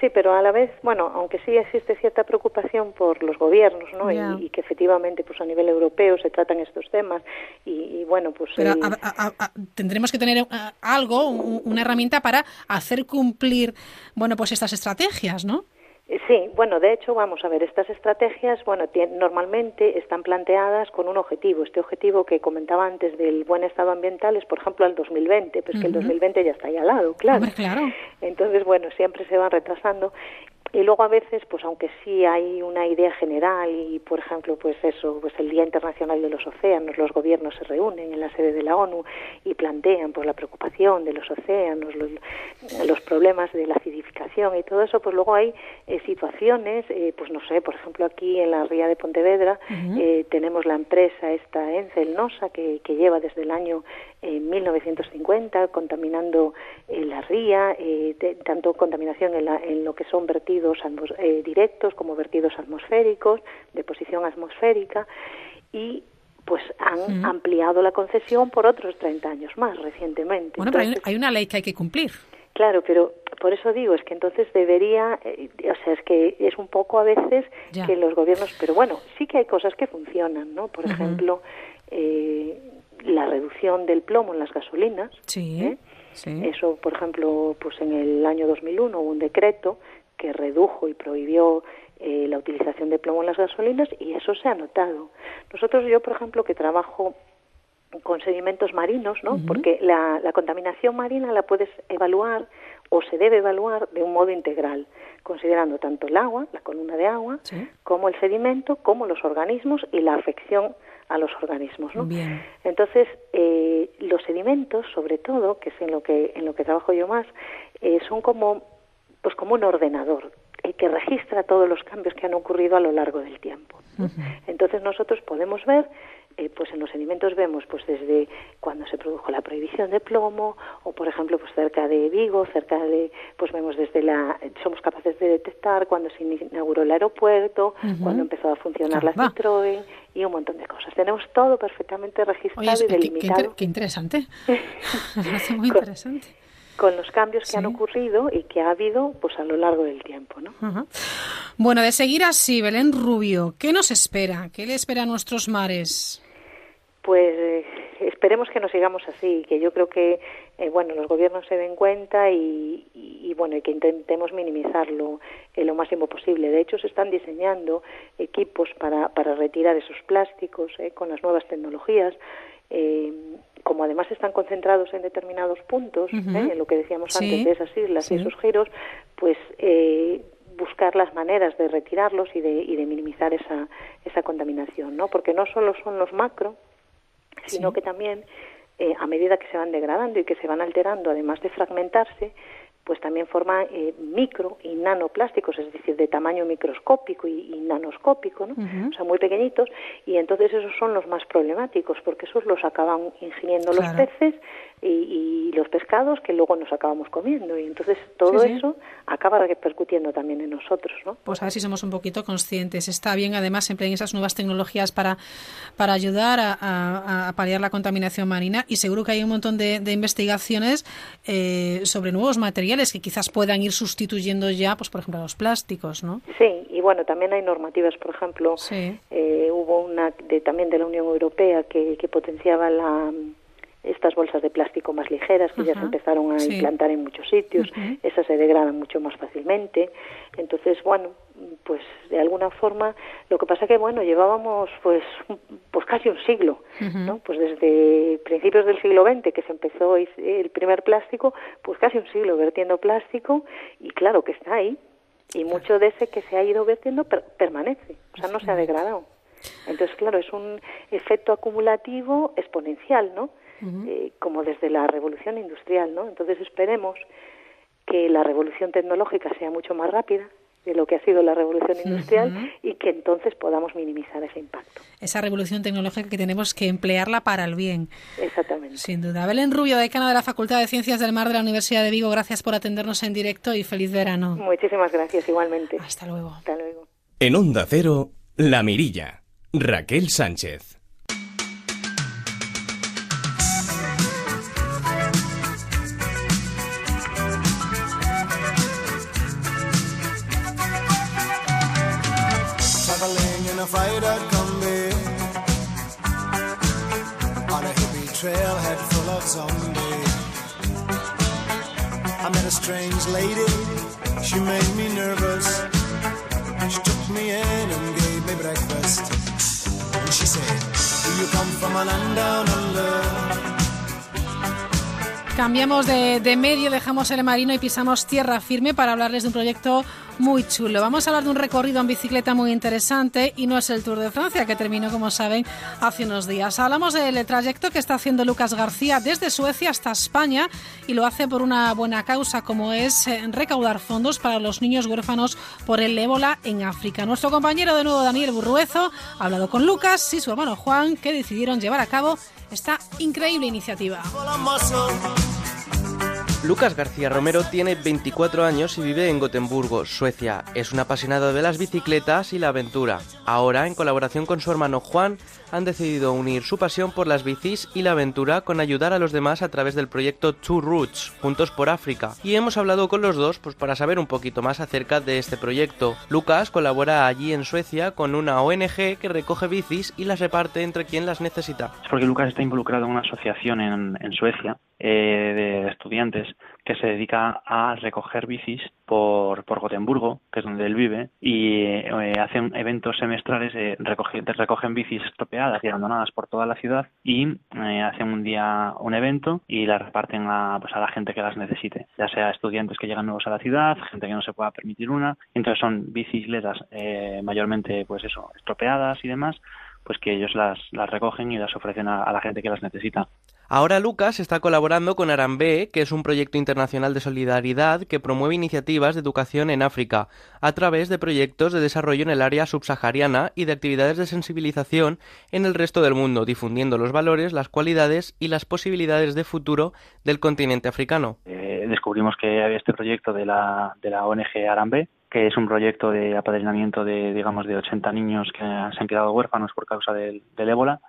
Sí, pero a la vez, bueno, aunque sí existe cierta preocupación por los gobiernos, ¿no? Y, y que efectivamente, pues a nivel europeo se tratan estos temas y, y, bueno, pues Pero el- a- a- a- tendremos que tener eh, algo, un- una herramienta para hacer cumplir, bueno, pues estas estrategias, ¿no? Eh, Sí, bueno, de hecho, vamos a ver, estas estrategias, bueno, normalmente están planteadas con un objetivo. Este objetivo que comentaba antes del buen estado ambiental es, por ejemplo, al 2020, pues que el Ujú. 2020 ya está ahí al lado, claro. Hombre, claro. Entonces, bueno, siempre se van retrasando. Y luego a veces, pues aunque sí hay una idea general y, por ejemplo, pues eso, pues el Día Internacional de los Océanos, los gobiernos se reúnen en la sede de la ONU y plantean pues la preocupación de los océanos, los, los problemas de la acidificación y todo eso, pues luego hay eh, situaciones, eh, pues no sé, por ejemplo aquí en la ría de Pontevedra eh, tenemos la empresa esta Encel Nosa que, que lleva desde el año eh, 1950 contaminando eh, la ría, eh, de- tanto contaminación en, la- en lo que son vertidos atmos- eh, directos como vertidos atmosféricos, de posición atmosférica, y pues han ampliado la concesión por otros 30 años más recientemente. Bueno, pero hay, una ley que hay que cumplir. Claro, pero por eso digo, es que entonces debería, eh, o sea, es que es un poco a veces Ya. que los gobiernos, pero bueno, sí que hay cosas que funcionan, ¿no? Por ejemplo, eh, la reducción del plomo en las gasolinas. Sí, ¿eh? sí. Eso, por ejemplo, pues en el año 2001 hubo un decreto que redujo y prohibió eh, la utilización de plomo en las gasolinas y eso se ha notado. Nosotros, yo, por ejemplo, que trabajo con sedimentos marinos, ¿no? Porque la, la contaminación marina la puedes evaluar o se debe evaluar de un modo integral, considerando tanto el agua, la columna de agua, Sí. como el sedimento, como los organismos y la afección a los organismos, ¿no? Bien. Entonces, eh, los sedimentos, sobre todo, que es en lo que en lo que trabajo yo más, eh, son como pues como un ordenador eh, que registra todos los cambios que han ocurrido a lo largo del tiempo. Entonces nosotros podemos ver eh, pues en los sedimentos vemos pues desde cuando se produjo la prohibición de plomo o por ejemplo pues cerca de Vigo cerca de pues vemos desde la somos capaces de detectar cuando se inauguró el aeropuerto cuando empezó a funcionar la Citroën y un montón de cosas. Tenemos todo perfectamente registrado y delimitado. qué, interesante. Me parece muy interesante con los cambios que han ocurrido y que ha habido pues a lo largo del tiempo. ¿no? Bueno, de seguir así, Belén Rubio, ¿qué nos espera? ¿Qué le espera a nuestros mares? Pues eh, esperemos que nos sigamos así, que yo creo que eh, bueno los gobiernos se den cuenta y, bueno y que intentemos minimizarlo eh, lo máximo posible. De hecho, se están diseñando equipos para, para retirar esos plásticos con las nuevas tecnologías como además están concentrados en determinados puntos, ¿eh? en lo que decíamos antes de esas islas y esos giros, pues eh, buscar las maneras de retirarlos y de, y de minimizar esa, esa contaminación, ¿no? Porque no solo son los macro, sino que también eh, a medida que se van degradando y que se van alterando, además de fragmentarse, pues también forman eh, micro y nanoplásticos, es decir, de tamaño microscópico y, nanoscópico, ¿no? O sea, muy pequeñitos, y entonces esos son los más problemáticos, porque esos los acaban ingiriendo los peces y, los pescados que luego nos acabamos comiendo, y entonces todo eso acaba repercutiendo también en nosotros, ¿no? Pues a ver si somos un poquito conscientes. Está bien, además, emplear esas nuevas tecnologías para, para ayudar a, paliar la contaminación marina, y seguro que hay un montón de, investigaciones eh, sobre nuevos materiales que quizás puedan ir sustituyendo ya, pues por ejemplo, los plásticos, ¿no? Sí, y bueno, también hay normativas, por ejemplo, eh, hubo una de, también de la Unión Europea que, que potenciaba la estas bolsas de plástico más ligeras que ya se empezaron a implantar en muchos sitios, esas se degradan mucho más fácilmente. Entonces, bueno, pues de alguna forma, lo que pasa que, bueno, llevábamos pues, pues casi un siglo, ¿no? Pues desde principios del siglo XX que se empezó el primer plástico, pues casi un siglo vertiendo plástico y claro que está ahí. Y mucho de ese que se ha ido vertiendo permanece, o sea, no se ha degradado. Entonces, claro, es un efecto acumulativo exponencial, ¿no? Eh, como desde la revolución industrial, ¿no? Entonces esperemos que la revolución tecnológica sea mucho más rápida de lo que ha sido la revolución industrial y que entonces podamos minimizar ese impacto. Esa revolución tecnológica que tenemos que emplearla para el bien. Exactamente. Sin duda. Belén Rubio, decana de la Facultad de Ciencias del Mar de la Universidad de Vigo, gracias por atendernos en directo y feliz verano. Muchísimas gracias, igualmente. Hasta luego. Hasta luego. En Onda Cero, La Mirilla, Raquel Sánchez. You come from a land down under? Cambiamos de, de, medio, dejamos el marino y pisamos tierra firme para hablarles de un proyecto muy chulo. Vamos a hablar de un recorrido en bicicleta muy interesante y no es el Tour de Francia que terminó, como saben, hace unos días. Hablamos del trayecto que está haciendo Lucas García desde Suecia hasta España y lo hace por una buena causa como es eh, recaudar fondos para los niños huérfanos por el ébola en África. Nuestro compañero de nuevo Daniel Burruezo ha hablado con Lucas y su hermano Juan que decidieron llevar a cabo esta increíble iniciativa. Lucas García Romero tiene 24 años y vive en Gotemburgo, Suecia. Es un apasionado de las bicicletas y la aventura. Ahora, en colaboración con su hermano Juan, han decidido unir su pasión por las bicis y la aventura con ayudar a los demás a través del proyecto Two Roots, Juntos por África. Y hemos hablado con los dos pues, para saber un poquito más acerca de este proyecto. Lucas colabora allí en Suecia con una ONG que recoge bicis y las reparte entre quien las necesita. Es porque Lucas está involucrado en una asociación en, Suecia eh, de estudiantes que se dedica a recoger bicis por, por Gotemburgo, que es donde él vive, y eh, hacen eventos semestrales de, recoger, recogen bicis estropeadas y abandonadas por toda la ciudad y eh, hacen un día un evento y las reparten a, pues, a la gente que las necesite, ya sea estudiantes que llegan nuevos a la ciudad, gente que no se pueda permitir una, entonces son bicicletas eh, mayormente pues eso, estropeadas y demás, pues que ellos las, las recogen y las ofrecen a la gente que las necesita. Ahora Lucas está colaborando con Arambé, que es un proyecto internacional de solidaridad que promueve iniciativas de educación en África a través de proyectos de desarrollo en el área subsahariana y de actividades de sensibilización en el resto del mundo, difundiendo los valores, las cualidades y las posibilidades de futuro del continente africano. Eh, descubrimos que había este proyecto de la, de la ONG Arambé, que es un proyecto de apadrinamiento de, digamos, de 80 niños que se han quedado huérfanos por causa del, del ébola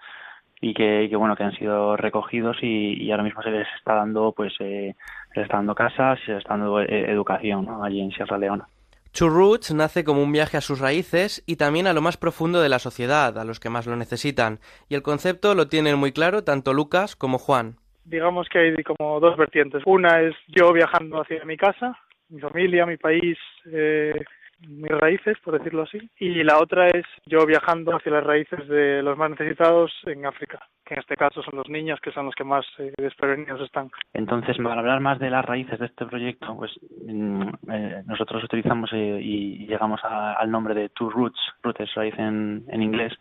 y que, bueno que han sido recogidos y, ahora mismo se les está dando pues eh, se les está dando casas y se les está dando eh, educación allí en Sierra Leona. True Roots nace como un viaje a sus raíces y también a lo más profundo de la sociedad, a los que más lo necesitan, y el concepto lo tienen muy claro tanto Lucas como Juan. Digamos que hay como dos vertientes. Una es yo viajando hacia mi casa, mi familia, mi país, eh, mis raíces, por decirlo así, y la otra es yo viajando hacia las raíces de los más necesitados en África, que en este caso son los niños, que son los que más eh, desprevenidos están. Entonces, para hablar más de las raíces de este proyecto, pues mm, eh, nosotros utilizamos eh, y llegamos al nombre de Two Roots, roots raíz en, inglés,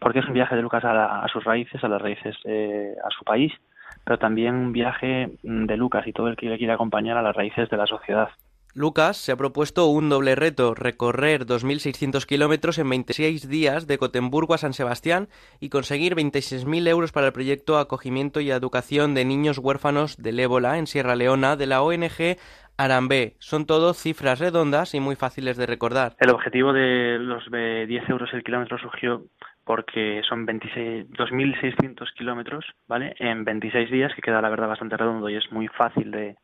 porque es un viaje de Lucas a, sus raíces, a las raíces, a su país, pero también un viaje mm, de Lucas y todo el que le quiere acompañar a las raíces de la sociedad. Lucas se ha propuesto un doble reto, recorrer 2.600 kilómetros en 26 días de Cotemburgo a San Sebastián y conseguir 26.000 euros para el proyecto Acogimiento y Educación de Niños Huérfanos del Ébola en Sierra Leona de la ONG Arambé. Son todo cifras redondas y muy fáciles de recordar. El objetivo de los 10 euros el kilómetro surgió porque son 2.600 kilómetros, ¿vale? En 26 días, que queda la verdad bastante redondo y es muy fácil de,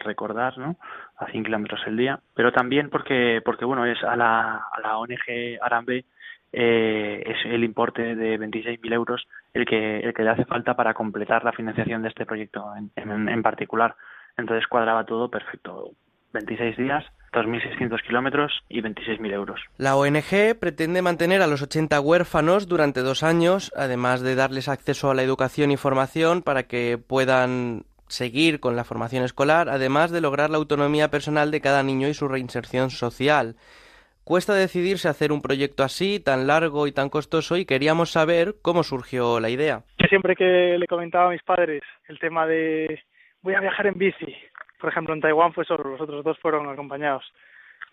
recordar, ¿no? A 100 kilómetros el día. Pero también porque, porque bueno, es a la, a la ONG Arambe eh, es el importe de 26.000 euros el que, el que le hace falta para completar la financiación de este proyecto en, en, en particular. Entonces cuadraba todo perfecto. 26 días 2.600 kilómetros y 26.000 euros. La ONG pretende mantener a los 80 huérfanos durante dos años, además de darles acceso a la educación y formación para que puedan seguir con la formación escolar, además de lograr la autonomía personal de cada niño y su reinserción social. Cuesta decidirse hacer un proyecto así, tan largo y tan costoso, y queríamos saber cómo surgió la idea. siempre que le comentaba a mis padres el tema de voy a viajar en bici, por ejemplo, en Taiwán fue solo, los otros dos fueron acompañados.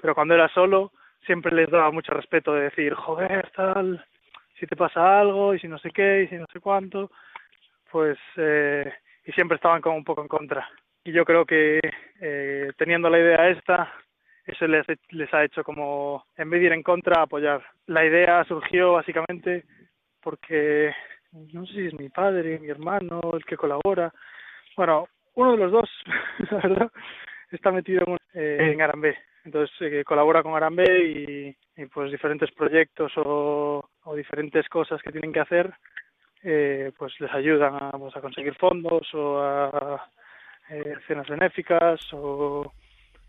Pero cuando era solo, siempre les daba mucho respeto de decir, joder, tal, si te pasa algo, y si no sé qué, y si no sé cuánto, pues, eh, y siempre estaban como un poco en contra. Y yo creo que eh, teniendo la idea esta, eso les, les ha hecho como, en vez de ir en contra, apoyar. La idea surgió básicamente porque, no sé si es mi padre, mi hermano, el que colabora. Bueno, uno de los dos, la verdad, está metido en, eh, en Arambé. Entonces eh, colabora con Arambé y, pues diferentes proyectos o, diferentes cosas que tienen que hacer, eh, pues les ayudan a, pues, a conseguir fondos o a eh, cenas benéficas o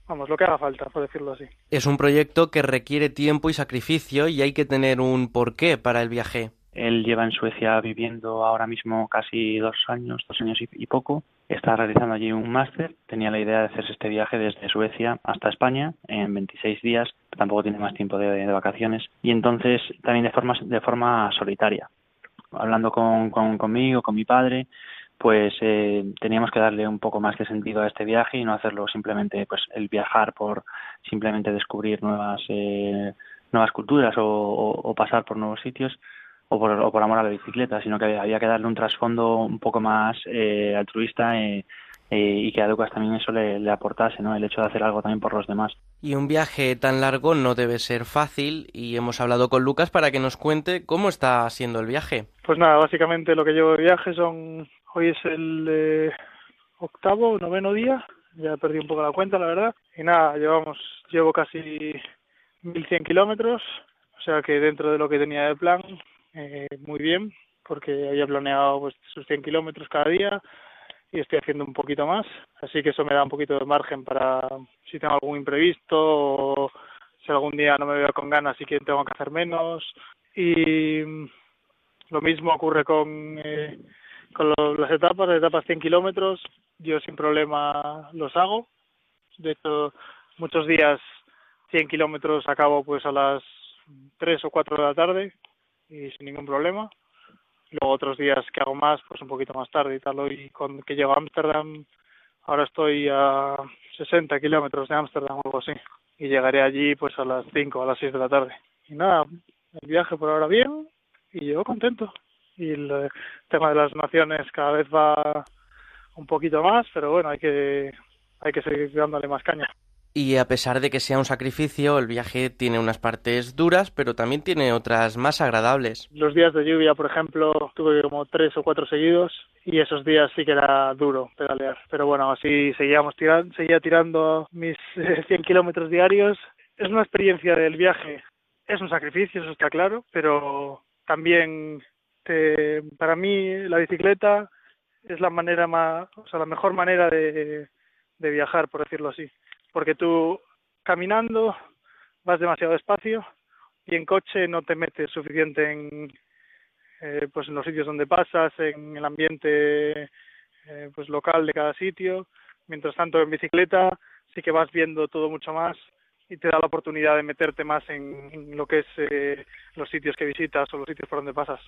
vamos, lo que haga falta, por decirlo así. Es un proyecto que requiere tiempo y sacrificio y hay que tener un porqué para el viaje. Él lleva en Suecia viviendo ahora mismo casi dos años, dos años y, poco. Está realizando allí un máster. Tenía la idea de hacerse este viaje desde Suecia hasta España en 26 días. Tampoco tiene más tiempo de, vacaciones. Y entonces también de forma, de forma solitaria. Hablando con, con conmigo, con mi padre, pues eh, teníamos que darle un poco más de sentido a este viaje y no hacerlo simplemente pues el viajar por simplemente descubrir nuevas eh, nuevas culturas o pasar por nuevos sitios o por, o por amor a la bicicleta, sino que había que darle un trasfondo un poco más eh, altruista eh, eh, y que a Lucas también eso le, aportase, ¿no? El hecho de hacer algo también por los demás. Y un viaje tan largo no debe ser fácil y hemos hablado con Lucas para que nos cuente cómo está siendo el viaje. Pues nada, básicamente lo que llevo de viaje son... Hoy es el octavo, noveno día, ya perdí un poco la cuenta, la verdad. Y nada, llevamos, llevo casi 1.100 kilómetros, o sea que dentro de lo que tenía de plan, eh, muy bien porque había planeado pues, sus 100 kilómetros cada día y estoy haciendo un poquito más, así que eso me da un poquito de margen para si tengo algún imprevisto o si algún día no me veo con ganas y que tengo que hacer menos y lo mismo ocurre con, eh, con las etapas, las etapas 100 kilómetros, yo sin problema los hago, de hecho muchos días 100 kilómetros acabo pues a las 3 o 4 de la tarde, y sin ningún problema. Luego otros días que hago más, pues un poquito más tarde y tal. Hoy con que llego a Ámsterdam, ahora estoy a 60 kilómetros de Ámsterdam o algo así. Y llegaré allí pues a las 5 o a las 6 de la tarde. Y nada, el viaje por ahora bien y yo contento. Y el tema de las naciones cada vez va un poquito más, pero bueno, hay que, hay que seguir dándole más caña. Y a pesar de que sea un sacrificio, el viaje tiene unas partes duras, pero también tiene otras más agradables. Los días de lluvia, por ejemplo, tuve como tres o cuatro seguidos y esos días sí que era duro pedalear. Pero bueno, así seguíamos tirando, seguía tirando mis 100 kilómetros diarios. Es una experiencia del viaje. Es un sacrificio, eso está claro, pero también te, para mí la bicicleta es la manera más, o sea, la mejor manera de viajar, por decirlo así porque tú caminando vas demasiado despacio y en coche no te metes suficiente en eh, pues en los sitios donde pasas, en el ambiente eh, pues local de cada sitio. Mientras tanto en bicicleta sí que vas viendo todo mucho más y te da la oportunidad de meterte más en, lo que es eh, los sitios que visitas o los sitios por donde pasas.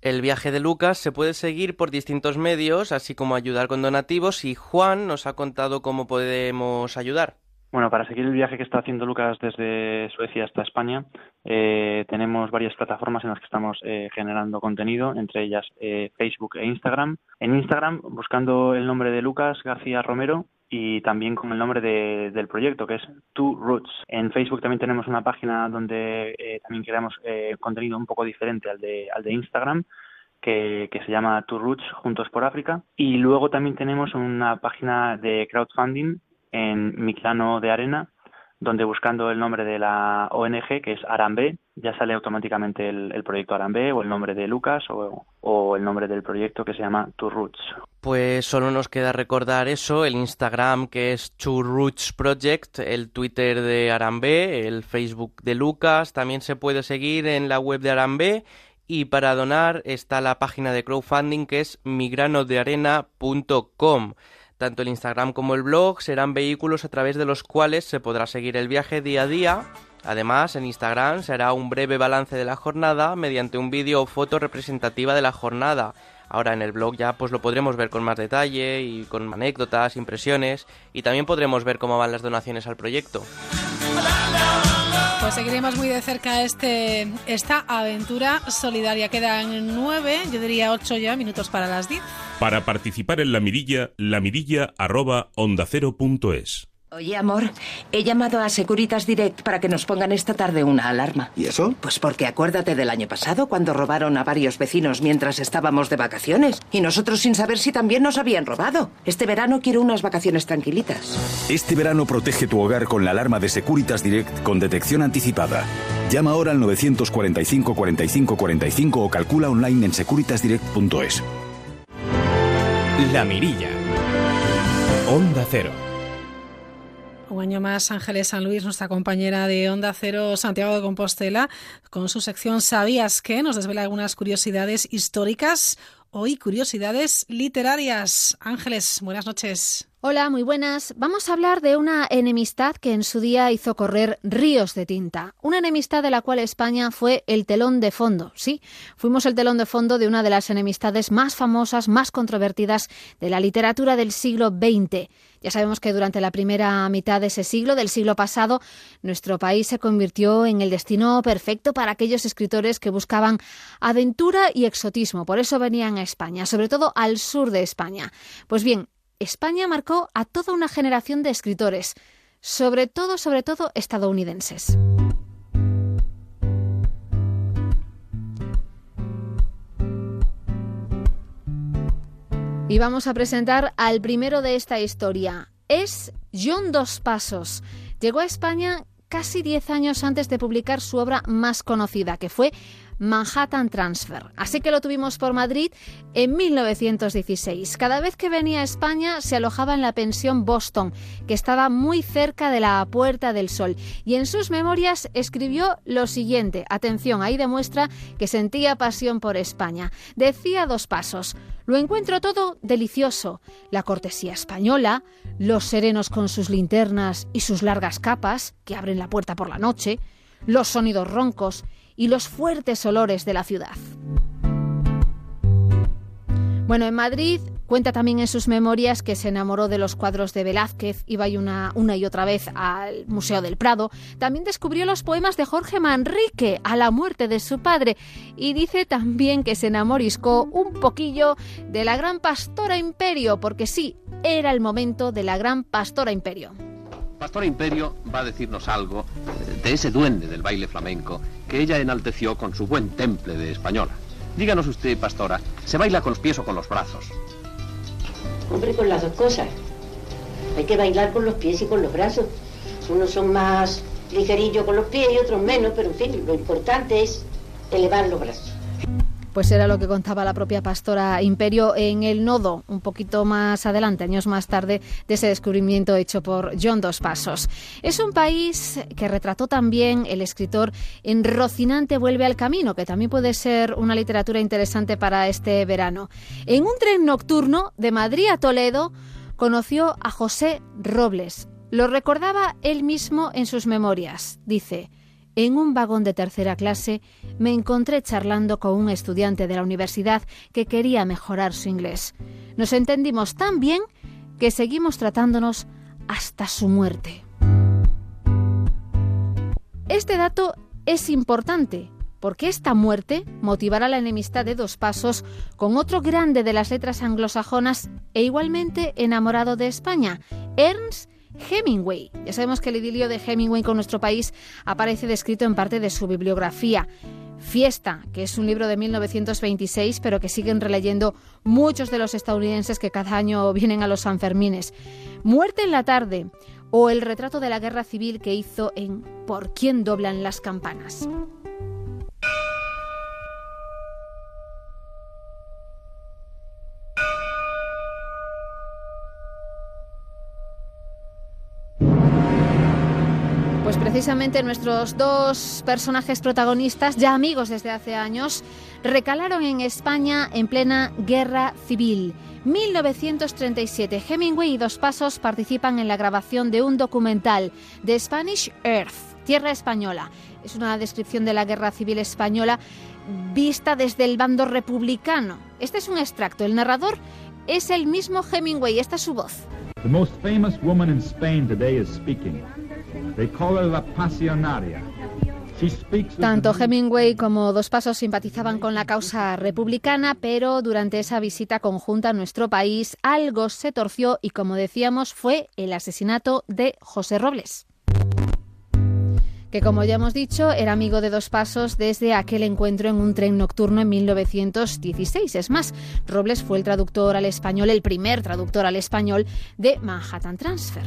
El viaje de Lucas se puede seguir por distintos medios, así como ayudar con donativos, y Juan nos ha contado cómo podemos ayudar. Bueno, para seguir el viaje que está haciendo Lucas desde Suecia hasta España, eh, tenemos varias plataformas en las que estamos eh, generando contenido, entre ellas eh, Facebook e Instagram. En Instagram, buscando el nombre de Lucas García Romero y también con el nombre del proyecto, que es Two Roots. En Facebook también tenemos una página donde también creamos contenido un poco diferente al de, al de Instagram, que, que, se llama Two Roots Juntos por África. Y luego también tenemos una página de crowdfunding en Miclano de Arena, donde buscando el nombre de la ONG, que es Arambe, ya sale automáticamente el, proyecto Arambe o el nombre de Lucas o, el nombre del proyecto que se llama Two Roots. Pues solo nos queda recordar eso, el Instagram que es Two Roots Project, el Twitter de Arambe, el Facebook de Lucas, también se puede seguir en la web de Arambe y para donar está la página de crowdfunding que es migranodearena.com. Tanto el Instagram como el blog serán vehículos a través de los cuales se podrá seguir el viaje día a día. Además, en Instagram será un breve balance de la jornada mediante un vídeo o foto representativa de la jornada. Ahora en el blog ya pues lo podremos ver con más detalle y con anécdotas, impresiones y también podremos ver cómo van las donaciones al proyecto. Pues seguiremos muy de cerca este, esta aventura solidaria. Quedan nueve, yo diría ocho ya, minutos para las diez. Para participar en la mirilla, la mirilla arroba onda. Oye, amor, he llamado a Securitas Direct para que nos pongan esta tarde una alarma. ¿Y eso? Pues porque acuérdate del año pasado cuando robaron a varios vecinos mientras estábamos de vacaciones y nosotros sin saber si también nos habían robado. Este verano quiero unas vacaciones tranquilitas. Este verano protege tu hogar con la alarma de Securitas Direct con detección anticipada. Llama ahora al 945 45 45 o calcula online en securitasdirect.es. La Mirilla. Onda Cero. Un año más, Ángeles San Luis, nuestra compañera de Onda Cero, Santiago de Compostela, con su sección ¿Sabías qué? Nos desvela algunas curiosidades históricas, hoy curiosidades literarias. Ángeles, buenas noches. Hola, muy buenas. Vamos a hablar de una enemistad que en su día hizo correr ríos de tinta. Una enemistad de la cual España fue el telón de fondo. Sí, fuimos el telón de fondo de una de las enemistades más famosas, más controvertidas de la literatura del siglo XX. Ya sabemos que durante la primera mitad de ese siglo, del siglo pasado, nuestro país se convirtió en el destino perfecto para aquellos escritores que buscaban aventura y exotismo. Por eso venían a España, sobre todo al sur de España. Pues bien, España marcó a toda una generación de escritores, sobre todo, sobre todo estadounidenses. Y vamos a presentar al primero de esta historia. Es John Dos Pasos. Llegó a España casi 10 años antes de publicar su obra más conocida, que fue Manhattan Transfer. Así que lo tuvimos por Madrid en 1916. Cada vez que venía a España se alojaba en la pensión Boston, que estaba muy cerca de la Puerta del Sol. Y en sus memorias escribió lo siguiente. Atención, ahí demuestra que sentía pasión por España. Decía dos pasos. Lo encuentro todo delicioso. La cortesía española, los serenos con sus linternas y sus largas capas, que abren la puerta por la noche, los sonidos roncos y los fuertes olores de la ciudad. Bueno, en Madrid cuenta también en sus memorias que se enamoró de los cuadros de Velázquez, iba una, una y otra vez al Museo del Prado. También descubrió los poemas de Jorge Manrique a la muerte de su padre y dice también que se enamoriscó un poquillo de la gran Pastora Imperio, porque sí, era el momento de la gran Pastora Imperio. Pastora Imperio va a decirnos algo de ese duende del baile flamenco que ella enalteció con su buen temple de española. Díganos usted, pastora, ¿se baila con los pies o con los brazos? Hombre, con las dos cosas. Hay que bailar con los pies y con los brazos. Unos son más ligerillos con los pies y otros menos, pero en fin, lo importante es elevar los brazos. Pues era lo que contaba la propia pastora Imperio en el nodo, un poquito más adelante, años más tarde, de ese descubrimiento hecho por John Dos Pasos. Es un país que retrató también el escritor en Rocinante vuelve al camino, que también puede ser una literatura interesante para este verano. En un tren nocturno de Madrid a Toledo, conoció a José Robles. Lo recordaba él mismo en sus memorias. Dice, en un vagón de tercera clase me encontré charlando con un estudiante de la universidad que quería mejorar su inglés. Nos entendimos tan bien que seguimos tratándonos hasta su muerte. Este dato es importante porque esta muerte motivará la enemistad de dos pasos con otro grande de las letras anglosajonas e igualmente enamorado de España, Ernst Hemingway. Ya sabemos que el idilio de Hemingway con nuestro país aparece descrito en parte de su bibliografía. Fiesta, que es un libro de 1926, pero que siguen releyendo muchos de los estadounidenses que cada año vienen a los Sanfermines. Muerte en la tarde, o el retrato de la guerra civil que hizo en Por quién doblan las campanas. Precisamente nuestros dos personajes protagonistas, ya amigos desde hace años, recalaron en España en plena guerra civil. 1937, Hemingway y Dos Pasos participan en la grabación de un documental, The Spanish Earth, Tierra Española. Es una descripción de la guerra civil española vista desde el bando republicano. Este es un extracto. El narrador es el mismo Hemingway. Esta es su voz. The most famous woman in Spain today is speaking. They call her la pasionaria. She speaks with Tanto Hemingway como Dos Pasos simpatizaban con la causa republicana, pero durante esa visita conjunta a nuestro país algo se torció y, como decíamos, fue el asesinato de José Robles que como ya hemos dicho era amigo de Dos Pasos desde aquel encuentro en un tren nocturno en 1916. Es más, Robles fue el traductor al español, el primer traductor al español de Manhattan Transfer.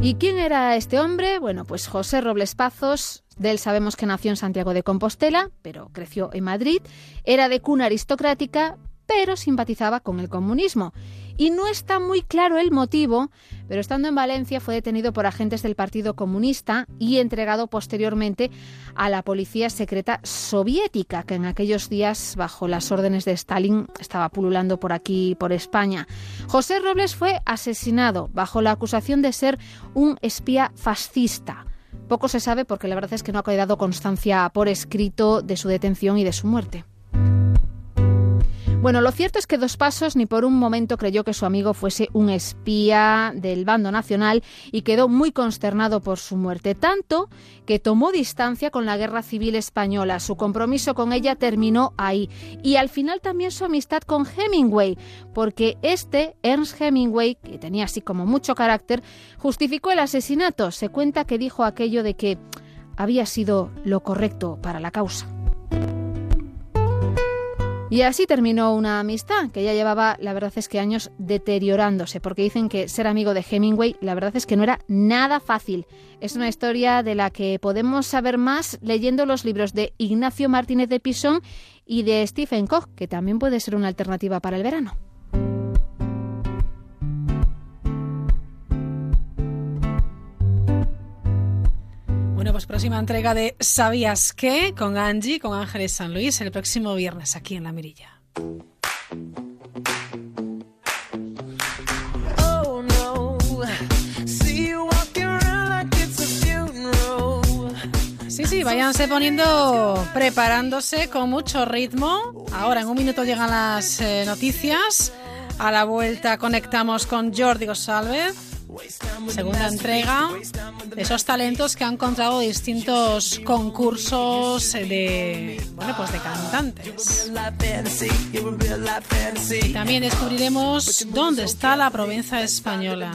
¿Y quién era este hombre? Bueno, pues José Robles Pazos. De él sabemos que nació en Santiago de Compostela, pero creció en Madrid. Era de cuna aristocrática, pero simpatizaba con el comunismo. Y no está muy claro el motivo, pero estando en Valencia fue detenido por agentes del Partido Comunista y entregado posteriormente a la policía secreta soviética, que en aquellos días, bajo las órdenes de Stalin, estaba pululando por aquí, por España. José Robles fue asesinado bajo la acusación de ser un espía fascista. Poco se sabe porque la verdad es que no ha quedado constancia por escrito de su detención y de su muerte. Bueno, lo cierto es que Dos Pasos ni por un momento creyó que su amigo fuese un espía del bando nacional y quedó muy consternado por su muerte, tanto que tomó distancia con la guerra civil española. Su compromiso con ella terminó ahí y al final también su amistad con Hemingway, porque este, Ernst Hemingway, que tenía así como mucho carácter, justificó el asesinato. Se cuenta que dijo aquello de que había sido lo correcto para la causa. Y así terminó una amistad que ya llevaba, la verdad es que años deteriorándose, porque dicen que ser amigo de Hemingway, la verdad es que no era nada fácil. Es una historia de la que podemos saber más leyendo los libros de Ignacio Martínez de Pisón y de Stephen Koch, que también puede ser una alternativa para el verano. Bueno, pues próxima entrega de ¿Sabías qué? con Angie, con Ángeles San Luis, el próximo viernes aquí en La Mirilla. Oh. Sí, sí, váyanse poniendo, preparándose con mucho ritmo. Ahora en un minuto llegan las eh, noticias. A la vuelta conectamos con Jordi González. Segunda entrega de esos talentos que han encontrado distintos concursos de, bueno, pues de cantantes. También descubriremos dónde está la Provenza española.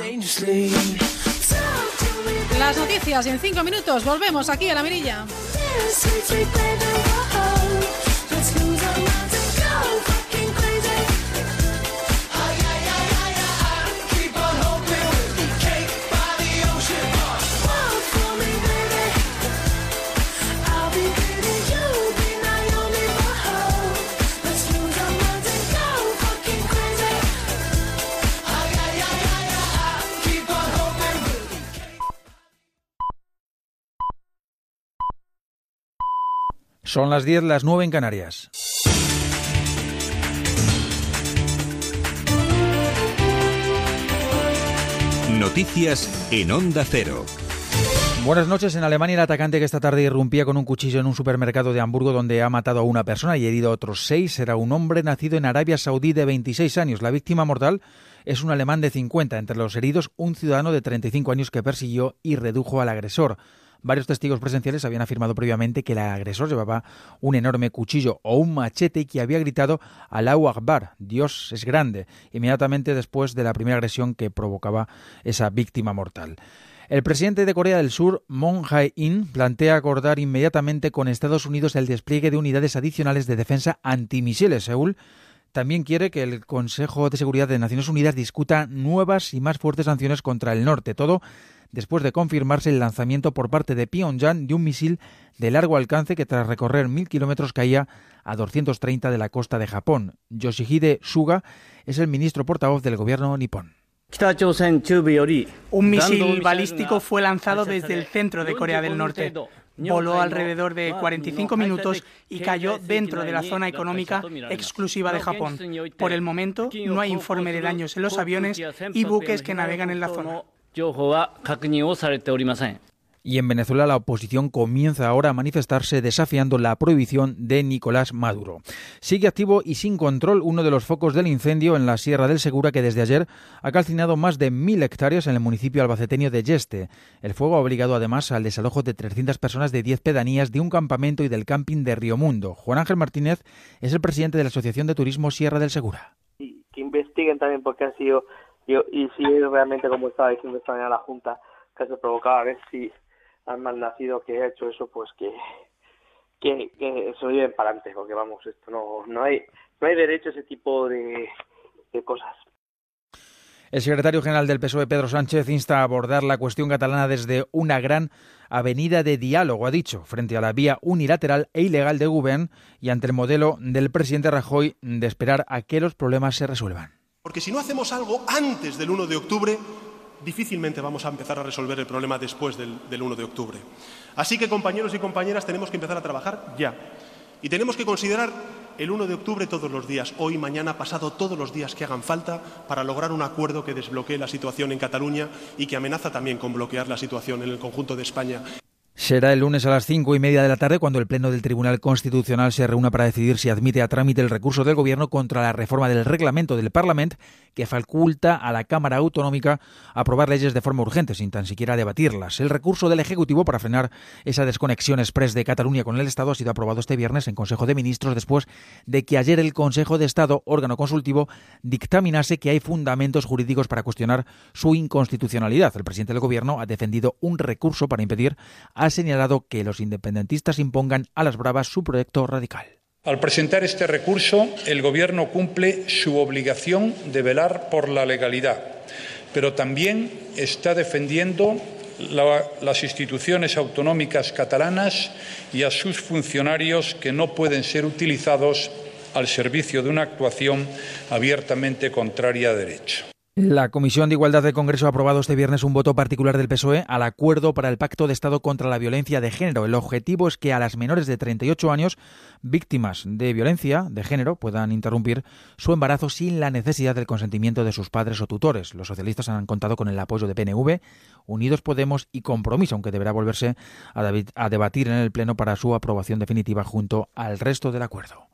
Las noticias en cinco minutos volvemos aquí a la mirilla. Son las 10, las 9 en Canarias. Noticias en Onda Cero. Buenas noches. En Alemania, el atacante que esta tarde irrumpía con un cuchillo en un supermercado de Hamburgo donde ha matado a una persona y herido a otros seis era un hombre nacido en Arabia Saudí de 26 años. La víctima mortal es un alemán de 50. Entre los heridos, un ciudadano de 35 años que persiguió y redujo al agresor. Varios testigos presenciales habían afirmado previamente que el agresor llevaba un enorme cuchillo o un machete y que había gritado Allahu Akbar, Dios es grande, inmediatamente después de la primera agresión que provocaba esa víctima mortal. El presidente de Corea del Sur, Moon Jae-in, plantea acordar inmediatamente con Estados Unidos el despliegue de unidades adicionales de defensa antimisiles. Seúl también quiere que el Consejo de Seguridad de Naciones Unidas discuta nuevas y más fuertes sanciones contra el norte. Todo después de confirmarse el lanzamiento por parte de Pyongyang de un misil de largo alcance que tras recorrer mil kilómetros caía a 230 de la costa de Japón. Yoshihide Suga es el ministro portavoz del gobierno nipón. Un misil balístico fue lanzado desde el centro de Corea del Norte. Voló alrededor de 45 minutos y cayó dentro de la zona económica exclusiva de Japón. Por el momento, no hay informe de daños en los aviones y buques que navegan en la zona. Y en Venezuela la oposición comienza ahora a manifestarse desafiando la prohibición de Nicolás Maduro. Sigue activo y sin control uno de los focos del incendio en la Sierra del Segura que desde ayer ha calcinado más de mil hectáreas en el municipio albaceteño de Yeste. El fuego ha obligado además al desalojo de 300 personas de 10 pedanías de un campamento y del camping de Río Mundo. Juan Ángel Martínez es el presidente de la Asociación de Turismo Sierra del Segura. Y que investiguen también porque ha sido y, si es realmente, como estaba diciendo esta mañana la Junta, que se provocaba a ver si al malnacido que ha hecho eso, pues que, que, que se lo lleven para adelante, porque vamos, esto no, no hay no hay derecho a ese tipo de, de cosas. El secretario general del PSOE, Pedro Sánchez, insta a abordar la cuestión catalana desde una gran avenida de diálogo, ha dicho, frente a la vía unilateral e ilegal de Gubern y ante el modelo del presidente Rajoy de esperar a que los problemas se resuelvan. Porque si no hacemos algo antes del 1 de octubre, difícilmente vamos a empezar a resolver el problema después del, 1 de octubre. Así que, compañeros y compañeras, tenemos que empezar a trabajar ya. Y tenemos que considerar el 1 de octubre todos los días, hoy, mañana, pasado, todos los días que hagan falta para lograr un acuerdo que desbloquee la situación en Cataluña y que amenaza también con bloquear la situación en el conjunto de España. Será el lunes a las cinco y media de la tarde cuando el Pleno del Tribunal Constitucional se reúna para decidir si admite a trámite el recurso del Gobierno contra la reforma del reglamento del Parlamento que faculta a la Cámara Autonómica aprobar leyes de forma urgente, sin tan siquiera debatirlas. El recurso del Ejecutivo para frenar esa desconexión express de Cataluña con el Estado ha sido aprobado este viernes en Consejo de Ministros después de que ayer el Consejo de Estado, órgano consultivo, dictaminase que hay fundamentos jurídicos para cuestionar su inconstitucionalidad. El presidente del Gobierno ha defendido un recurso para impedir, ha señalado que los independentistas impongan a las bravas su proyecto radical. Al presentar este recurso, el Gobierno cumple su obligación de velar por la legalidad, pero también está defendiendo las instituciones autonómicas catalanas y a sus funcionarios que no pueden ser utilizados al servicio de una actuación abiertamente contraria a derecho. La Comisión de Igualdad del Congreso ha aprobado este viernes un voto particular del PSOE al acuerdo para el Pacto de Estado contra la Violencia de Género. El objetivo es que a las menores de 38 años víctimas de violencia de género puedan interrumpir su embarazo sin la necesidad del consentimiento de sus padres o tutores. Los socialistas han contado con el apoyo de PNV, Unidos Podemos y Compromiso, aunque deberá volverse a debatir en el Pleno para su aprobación definitiva junto al resto del acuerdo.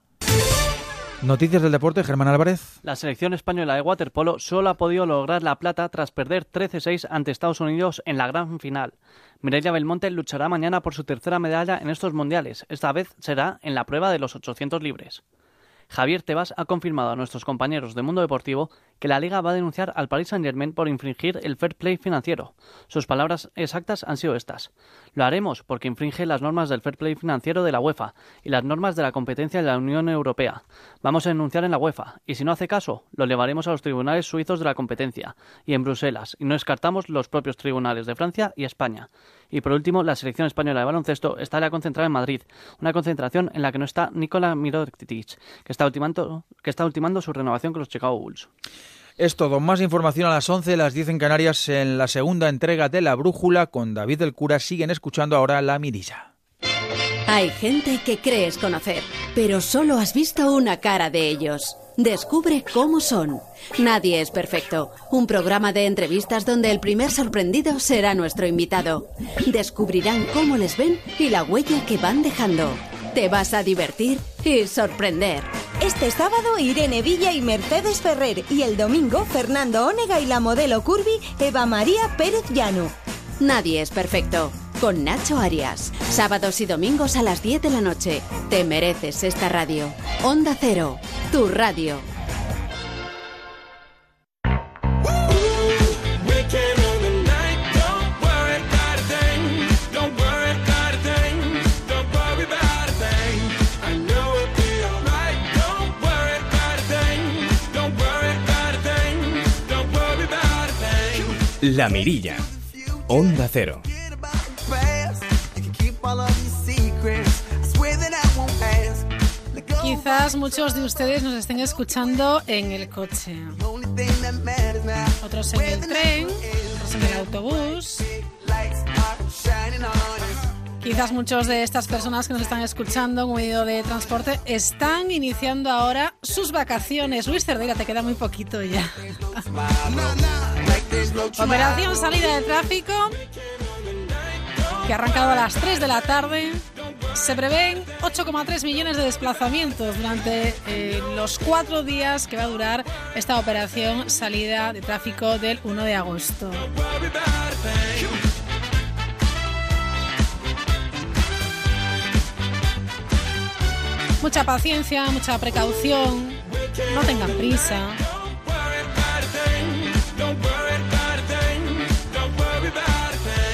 Noticias del deporte, Germán Álvarez. La selección española de waterpolo solo ha podido lograr la plata tras perder 13-6 ante Estados Unidos en la gran final. Mireia Belmonte luchará mañana por su tercera medalla en estos mundiales. Esta vez será en la prueba de los 800 libres. Javier Tebas ha confirmado a nuestros compañeros de Mundo Deportivo que la Liga va a denunciar al Paris Saint-Germain por infringir el fair play financiero. Sus palabras exactas han sido estas. Lo haremos porque infringe las normas del fair play financiero de la UEFA y las normas de la competencia de la Unión Europea. Vamos a denunciar en la UEFA y si no hace caso, lo llevaremos a los tribunales suizos de la competencia y en Bruselas y no descartamos los propios tribunales de Francia y España. Y por último, la selección española de baloncesto estará concentrada en Madrid, una concentración en la que no está Nikola Mirotic, que está ultimando, que está ultimando su renovación con los Chicago Bulls. Es todo. Más información a las 11, las 10 en Canarias, en la segunda entrega de La Brújula con David del Cura. Siguen escuchando ahora La Mirilla. Hay gente que crees conocer, pero solo has visto una cara de ellos. Descubre cómo son. Nadie es perfecto. Un programa de entrevistas donde el primer sorprendido será nuestro invitado. Descubrirán cómo les ven y la huella que van dejando. Te vas a divertir y sorprender. Este sábado Irene Villa y Mercedes Ferrer y el domingo Fernando Onega y la modelo curvy Eva María Pérez Llano. Nadie es perfecto. Con Nacho Arias. Sábados y domingos a las 10 de la noche. Te mereces esta radio. Onda Cero. Tu radio. La Mirilla. Onda Cero. Quizás muchos de ustedes nos estén escuchando en el coche. Otros en el tren, otros en el autobús. Quizás muchos de estas personas que nos están escuchando en un medio de transporte están iniciando ahora sus vacaciones. Luis Cerdeira, te queda muy poquito ya. Operación salida de tráfico que ha arrancado a las 3 de la tarde. Se prevén 8,3 millones de desplazamientos durante eh, los cuatro días que va a durar esta operación salida de tráfico del 1 de agosto. Mucha paciencia, mucha precaución, no tengan prisa.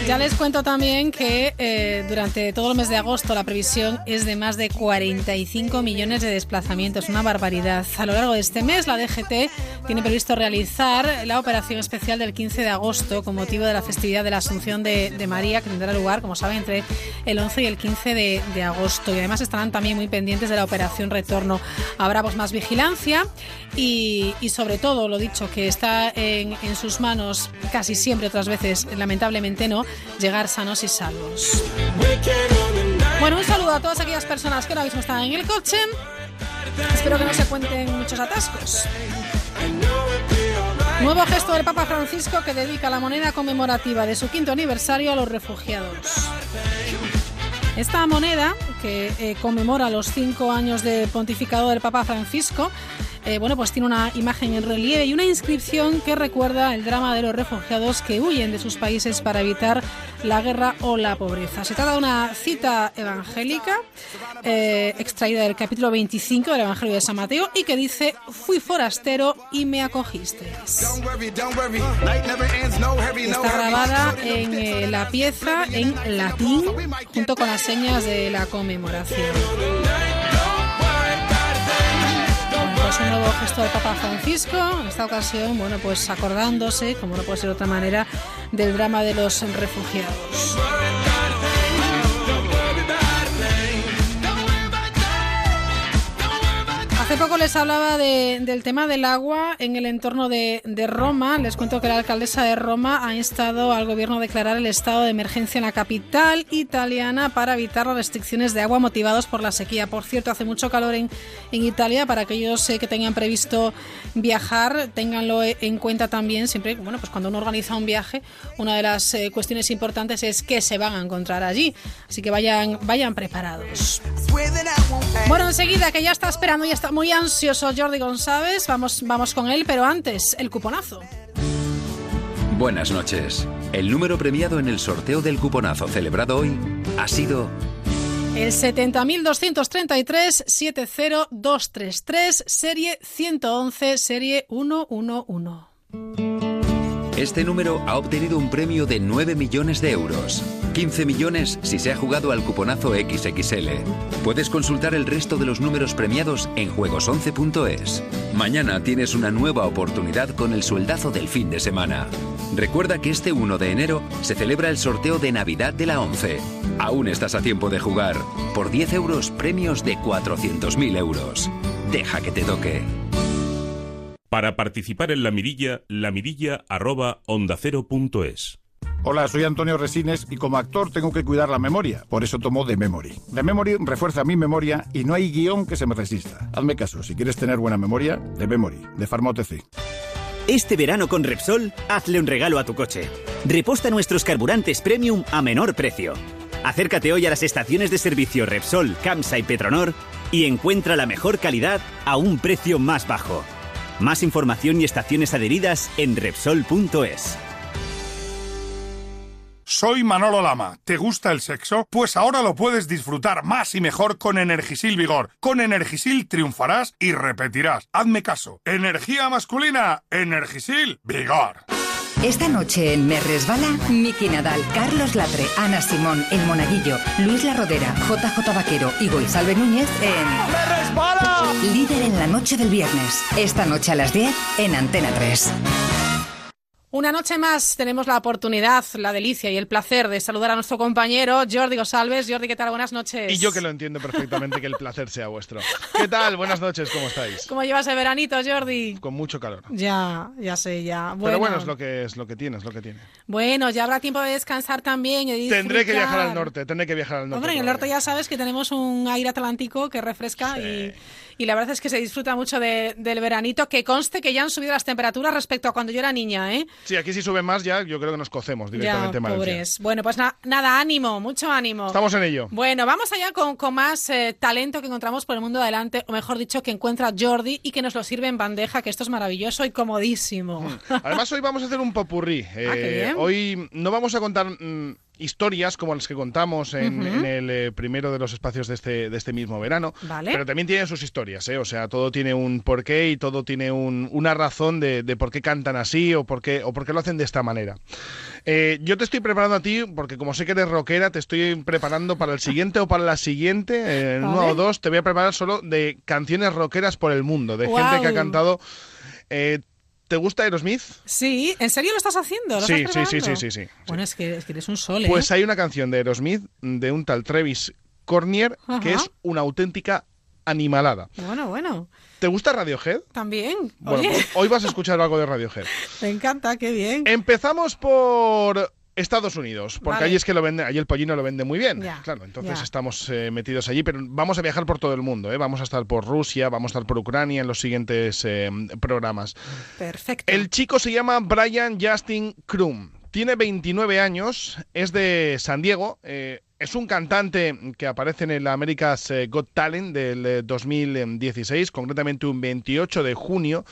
Ya les cuento también que eh, durante todo el mes de agosto la previsión es de más de 45 millones de desplazamientos, una barbaridad. A lo largo de este mes la DGT tiene previsto realizar la operación especial del 15 de agosto con motivo de la festividad de la Asunción de, María que tendrá lugar, como saben, entre el 11 y el 15 de, agosto. Y además estarán también muy pendientes de la operación retorno. Habrá pues, más vigilancia y, sobre todo, lo dicho, que está en, en sus manos casi siempre, otras veces lamentablemente no, llegar sanos y salvos. Bueno, un saludo a todas aquellas personas que ahora mismo están en el coche. Espero que no se cuenten muchos atascos. Nuevo gesto del Papa Francisco que dedica la moneda conmemorativa de su quinto aniversario a los refugiados. Esta moneda, que eh, conmemora los cinco años de pontificado del Papa Francisco, eh, bueno, pues tiene una imagen en relieve y una inscripción que recuerda el drama de los refugiados que huyen de sus países para evitar la guerra o la pobreza. Se trata de una cita evangélica eh, extraída del capítulo 25 del Evangelio de San Mateo y que dice, fui forastero y me acogiste. Está grabada en eh, la pieza en latín junto con las señas de la conmemoración. Es un nuevo gesto del Papa Francisco, en esta ocasión, bueno, pues acordándose, como no puede ser de otra manera, del drama de los refugiados. Hace poco les hablaba de- del tema del agua en el entorno de, de Roma. Les cuento que la alcaldesa de Roma ha instado al gobierno a declarar el estado de emergencia en la capital italiana para evitar las restricciones de agua motivados por la sequía. Por cierto, hace mucho calor en, en Italia. Para aquellos eh, que tengan previsto viajar, ténganlo e- en cuenta también. Siempre, bueno, pues cuando uno organiza un viaje, una de las eh, cuestiones importantes es qué se van a encontrar allí. Así que vayan, vayan preparados. Bueno, enseguida que ya está esperando, ya está muy ansioso Jordi González, vamos, vamos con él, pero antes, el cuponazo. Buenas noches. El número premiado en el sorteo del cuponazo celebrado hoy ha sido El 70.233-70233, serie 111, serie 111. Este número ha obtenido un premio de 9 millones de euros. 15 millones si se ha jugado al cuponazo XXL. Puedes consultar el resto de los números premiados en juegos11.es. Mañana tienes una nueva oportunidad con el sueldazo del fin de semana. Recuerda que este 1 de enero se celebra el sorteo de Navidad de la 11. Aún estás a tiempo de jugar. Por 10 euros, premios de 400.000 euros. Deja que te toque. Para participar en la mirilla, lamirilla arroba ondacero.es. Hola, soy Antonio Resines y como actor tengo que cuidar la memoria, por eso tomo The Memory. The Memory refuerza mi memoria y no hay guion que se me resista. Hazme caso, si quieres tener buena memoria, The Memory, de Pharma OTC. Este verano con Repsol, hazle un regalo a tu coche. Reposta nuestros carburantes premium a menor precio. Acércate hoy a las estaciones de servicio Repsol, Camsa y Petronor y encuentra la mejor calidad a un precio más bajo. Más información y estaciones adheridas en Repsol.es. Soy Manolo Lama. ¿Te gusta el sexo? Pues ahora lo puedes disfrutar más y mejor con Energisil Vigor. Con Energisil triunfarás y repetirás. Hazme caso. Energía masculina. Energisil Vigor. Esta noche en Me Resbala, Miki Nadal, Carlos Latre, Ana Simón, El Monaguillo, Luis La Rodera, JJ Vaquero y Goizalve Núñez en ¡Me Resbala! Líder en la noche del viernes. Esta noche a las 10 en Antena 3. Una noche más tenemos la oportunidad, la delicia y el placer de saludar a nuestro compañero Jordi González. Jordi, ¿qué tal? Buenas noches. Y yo que lo entiendo perfectamente que el placer sea vuestro. ¿Qué tal? Buenas noches, ¿cómo estáis? ¿Cómo llevas el veranito, Jordi? Con mucho calor. Ya, ya sé, ya. Bueno, Pero bueno, es lo que es lo que tiene, es lo que tiene. bueno, ya habrá tiempo de descansar también. y de Tendré que viajar al norte, tendré que viajar al norte. Hombre, en el norte ya sabes que tenemos un aire atlántico que refresca y, y la verdad es que se disfruta mucho de- del veranito. Que conste que ya han subido las temperaturas respecto a cuando yo era niña, ¿eh? Sí, aquí si sube más ya yo creo que nos cocemos Ya, directamente en Valencia. pobres. Bueno, pues na- nada, ánimo, mucho ánimo. Estamos en ello. Bueno, vamos allá con, con más eh, talento que encontramos por el mundo de adelante, o mejor dicho, que encuentra Jordi y que nos lo sirve en bandeja, que esto es maravilloso y comodísimo. Además, hoy vamos a hacer un popurrí. Ah, qué Eh, hoy no vamos a contar mm, historias como las que contamos en, en el eh, primero de los espacios de este, de este mismo verano. Vale. Pero también tienen sus historias, ¿eh? O sea, todo tiene un porqué y todo tiene un- una razón de, de por qué cantan así o por qué, o por qué lo hacen de esta manera. Eh, yo te estoy preparando a ti, porque como sé que eres rockera, te estoy preparando para el siguiente o para la siguiente, eh, en uno Vale. o dos, te voy a preparar solo de canciones rockeras por el mundo, de gente que ha cantado. eh, ¿Te gusta Aerosmith? Sí, ¿en serio lo estás haciendo? ¿Lo Sí, estás sí, sí, sí, sí, sí. Bueno, es que, es que eres un sol, ¿eh? Pues hay una canción de Aerosmith de un tal Travis Cornier que es una auténtica animalada. Bueno, bueno, ¿Te gusta Radiohead? también. Bueno, Oye, pues hoy vas a escuchar algo de Radiohead. me encanta, qué bien. Empezamos por Estados Unidos, porque Vale. allí es que lo vende, allí el pollino lo vende muy bien. Ya, claro, entonces ya. estamos eh, metidos allí, pero vamos a viajar por todo el mundo, ¿eh? Vamos a estar por Rusia, vamos a estar por Ucrania en los siguientes eh, programas. Perfecto. El chico se llama Brian Justin Krum. Tiene 29 años, es de San Diego. eh, es un cantante que aparece en el America's eh, Got Talent del eh, 2016, concretamente un 28 de junio.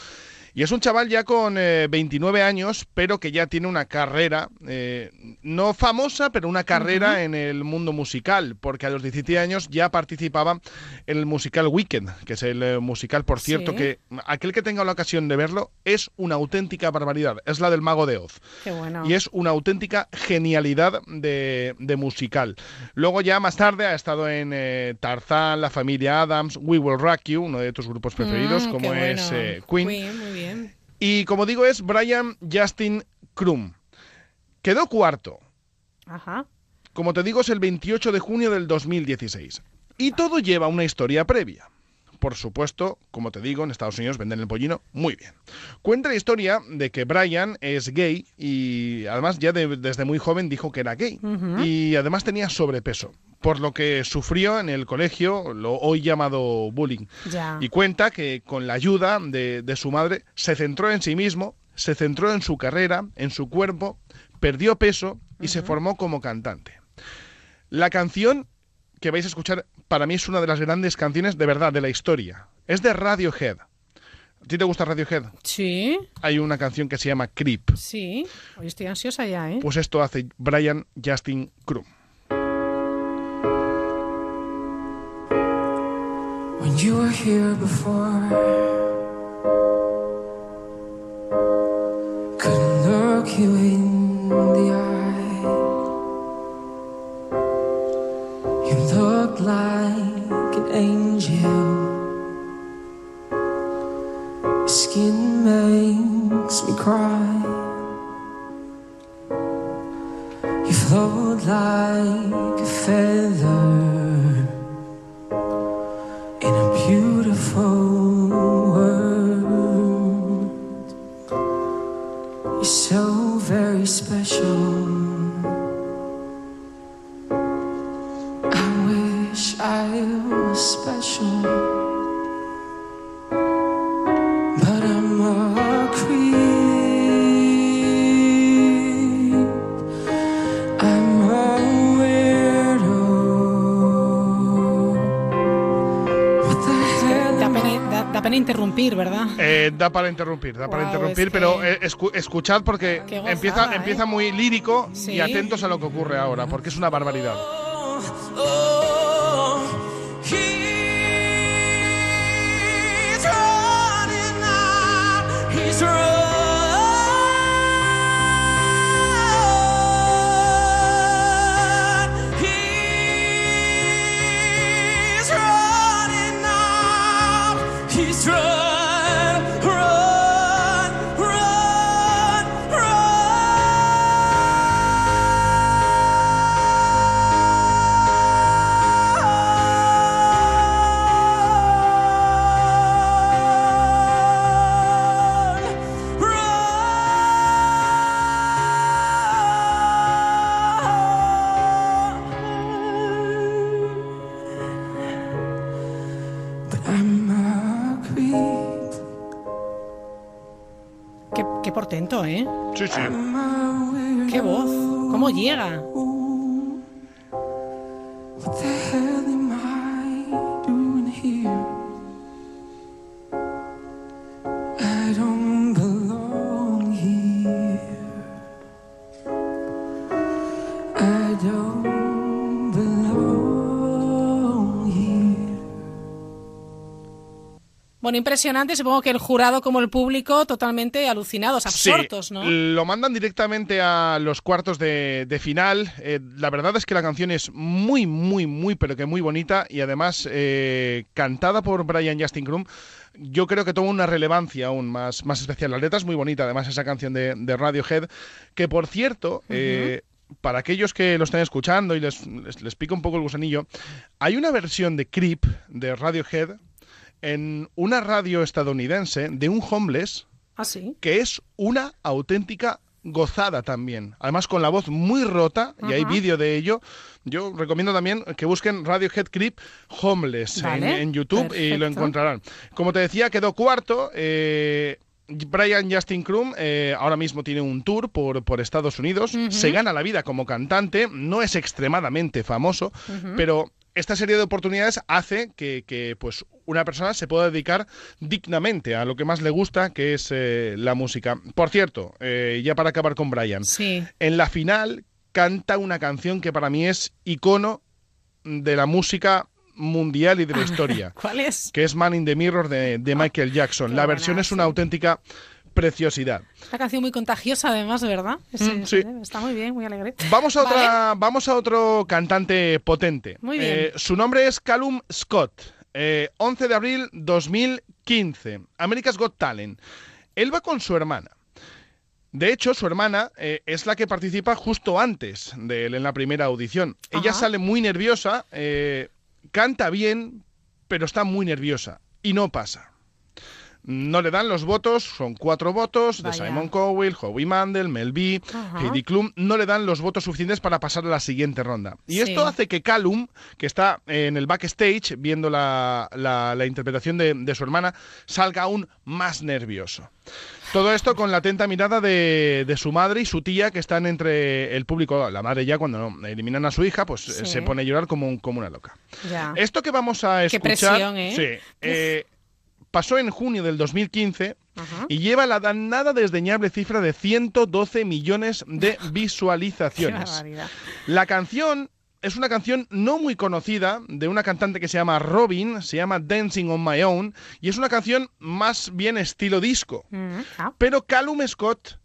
Y es un chaval ya con eh, 29 años, pero que ya tiene una carrera, eh, no famosa, pero una carrera en el mundo musical, porque a los 17 años ya participaba en el musical Weekend, que es el eh, musical, por cierto, Sí. que aquel que tenga la ocasión de verlo es una auténtica barbaridad. Es la del Mago de Oz. Qué bueno. Y es una auténtica genialidad de, de musical. Luego ya más tarde ha estado en eh, Tarzán, La Familia Adams, We Will Rock You, uno de tus grupos preferidos, Mm, como es eh, Queen. muy bien. Y como digo, es Brian Justin Krum. Quedó cuarto. Ajá. Como te digo, es el 28 de junio del 2016. Y todo lleva una historia previa. Por supuesto, como te digo, en Estados Unidos venden el pollino muy bien. Cuenta la historia de que Brian es gay y además ya desde muy joven dijo que era gay y además tenía sobrepeso, por lo que sufrió en el colegio lo hoy llamado bullying. Y cuenta que con la ayuda de, de su madre se centró en sí mismo, se centró en su carrera, en su cuerpo, perdió peso y se formó como cantante. La canción que vais a escuchar para mí es una de las grandes canciones de verdad de la historia. Es de Radiohead. ¿A ti te gusta Radiohead? Sí. Hay una canción que se llama Creep. Sí. Hoy estoy ansiosa ya, ¿eh? Pues esto hace Brian Justin Krum. When you were here before, couldn't look you in skin makes me cry. You float like a feather in a beautiful world. You're so very special. I wish I was special, pena interrumpir, ¿verdad? Eh, da para interrumpir, da para Guau, interrumpir, es que- pero eh, escu- escuchad porque gozada, empieza, ¿eh? empieza muy lírico Sí. y atentos a lo que ocurre ahora, porque es una barbaridad. He's running out. He's run. Qué, portento, ¿eh? Sí, sí. Qué voz. ¿Cómo llega? Bueno, impresionante. Supongo que el jurado como el público totalmente alucinados, absortos, Sí, ¿no? Lo mandan directamente a los cuartos de, de final. Eh, la verdad es que la canción es muy, muy, muy, pero que muy bonita y además eh, cantada por Brian Justin Krum. Yo creo que toma una relevancia aún más, más especial. La letra es muy bonita, además, esa canción de, de Radiohead. Que por cierto, eh, para aquellos que lo están escuchando y les, les, les pica un poco el gusanillo, hay una versión de Creep de Radiohead en una radio estadounidense de un homeless ¿Ah, sí? que es una auténtica gozada también. Además con la voz muy rota, y hay vídeo de ello. Yo recomiendo también que busquen Radiohead Creep Homeless en, Vale, en YouTube y lo encontrarán. Como te decía, quedó cuarto. eh, Brian Justin Krum eh, ahora mismo tiene un tour por, por Estados Unidos, se gana la vida como cantante, no es extremadamente famoso, pero esta serie de oportunidades hace que, que, pues una persona se pueda dedicar dignamente a lo que más le gusta, que es eh, la música. Por cierto, eh, ya para acabar con Brian, Sí. en la final canta una canción que para mí es icono de la música mundial y de la historia, ¿Cuál es? que es Man in the Mirror de, de Michael Jackson. La versión es una auténtica preciosidad. Una canción muy contagiosa, además, ¿verdad? Mm, sí. Está muy bien, muy alegre. Vamos a, Vale. otra, vamos a otro cantante potente. Muy bien. Eh, su nombre es Callum Scott. Eh, 11 de abril 2015. America's Got Talent. Él va con su hermana. De hecho, su hermana eh, es la que participa justo antes de él en la primera audición. Ella sale muy nerviosa, eh, canta bien, pero está muy nerviosa. y no pasa. No le dan los votos, son cuatro votos de. Simon Cowell, Howie Mandel, Mel B, Ajá. Heidi Klum, no le dan los votos suficientes para pasar a la siguiente ronda. Y Sí. esto hace que Callum, que está en el backstage viendo la, la- la interpretación de, de su hermana, salga aún más nervioso. Todo esto con la atenta mirada de, de su madre y su tía que están entre el público. La madre ya cuando eliminan a su hija, pues eh, Sí. se pone a llorar como, un- como una loca. Ya. Esto que vamos a Qué escuchar presión, ¿eh? sí, eh, pasó en junio del 2015 Ajá. y lleva la dan- nada desdeñable cifra de 112 millones de visualizaciones. La canción es una canción no muy conocida de una cantante que se llama Robin, se llama Dancing on My Own y es una canción más bien estilo disco. Mm, ah. Pero Callum Scott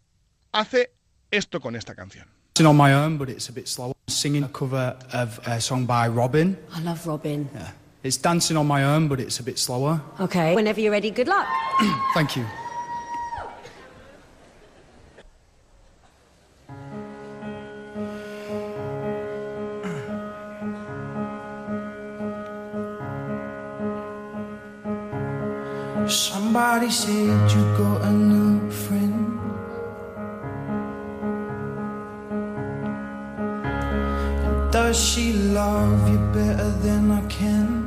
hace esto con esta canción. Dancing on my own, but it's a bit slower. Singing a cover of a song by Robin. I love Robin. Yeah. It's dancing on my own, but it's a bit slower. Okay. Whenever you're ready, good luck. Thank you. Somebody said you got a new friend. And does she love you better than I can?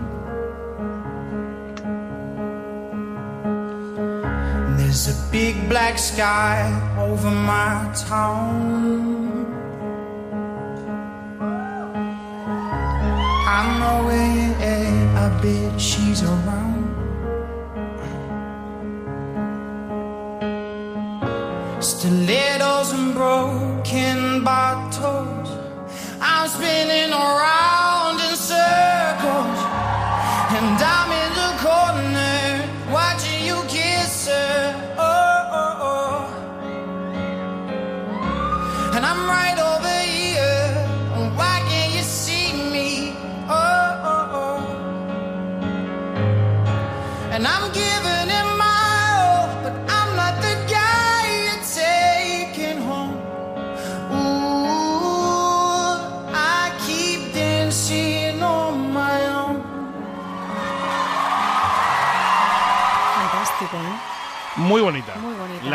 There's a big black sky over my town. I know where I bet she's around. Stilettos and broken bottles. I'm spinning around in circles. And I'm in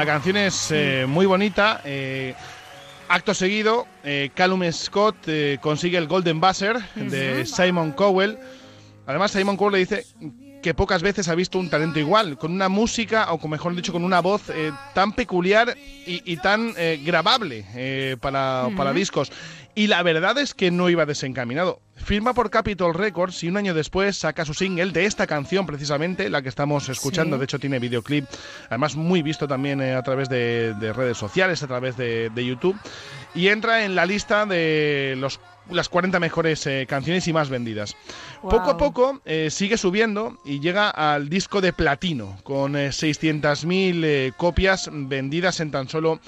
La canción es eh, muy bonita. eh, acto seguido, eh, Callum Scott eh, consigue el Golden Buzzer de Simon Cowell. Además, Simon Cowell le dice que pocas veces ha visto un talento igual, con una música, o con- mejor dicho, con una voz tan peculiar y, y tan grabable para, para discos. Y la verdad es que no iba desencaminado. Firma por Capitol Records y un año después saca su single de esta canción, precisamente, la que estamos escuchando. Sí. De hecho, tiene videoclip, además muy visto también eh, a través de, de redes sociales, a través de, de YouTube. Y entra en la lista de los, las 40 mejores eh, canciones y más vendidas. Poco a poco eh, sigue subiendo y llega al disco de platino, con eh, 600.000 eh, copias vendidas en tan solo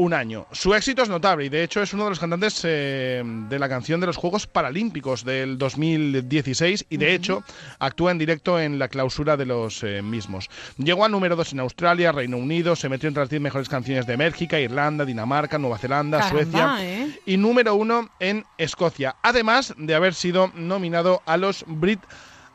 un año. Su éxito es notable y de hecho es uno de los cantantes eh, de la canción de los Juegos Paralímpicos del 2016 y de hecho actúa en directo en la clausura de los eh, mismos. Llegó a número 2 en Australia, Reino Unido, se metió entre las 10 mejores canciones de Bélgica, Irlanda, Dinamarca, Nueva Zelanda, Caramba, Suecia ¿eh? y número 1 en Escocia, además de haber sido nominado a los Brit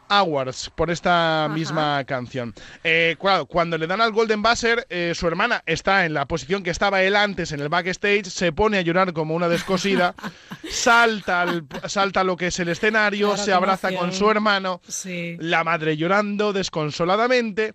Awards por esta misma canción. Eh, claro, cuando le dan al Golden Buzzer, eh, su hermana está en la posición que estaba él antes en el backstage, se pone a llorar como una descosida, salta, al- salta lo que es el escenario, Claro, se abraza emoción. con su hermano, Sí. la madre llorando desconsoladamente.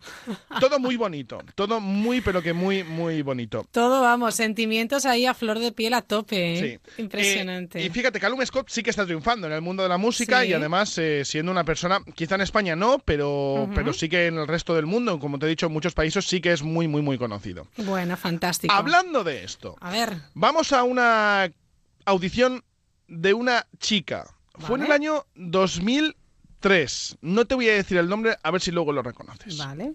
Todo muy bonito, todo muy, pero que muy, muy bonito. Todo, vamos, sentimientos ahí a flor de piel a tope. ¿eh? Sí. Impresionante. Y fíjate, Callum Scott sí que está triunfando en el mundo de la música Sí. y además siendo una persona, quizá en España no, pero, pero sí que en el resto del mundo, como te he dicho, en muchos países sí que es muy, muy, muy conocido. Bueno, fantástico. Hablando de esto, A ver, vamos a una audición de una chica. Fue en el año 2003. No te voy a decir el nombre, a ver si luego lo reconoces. vale.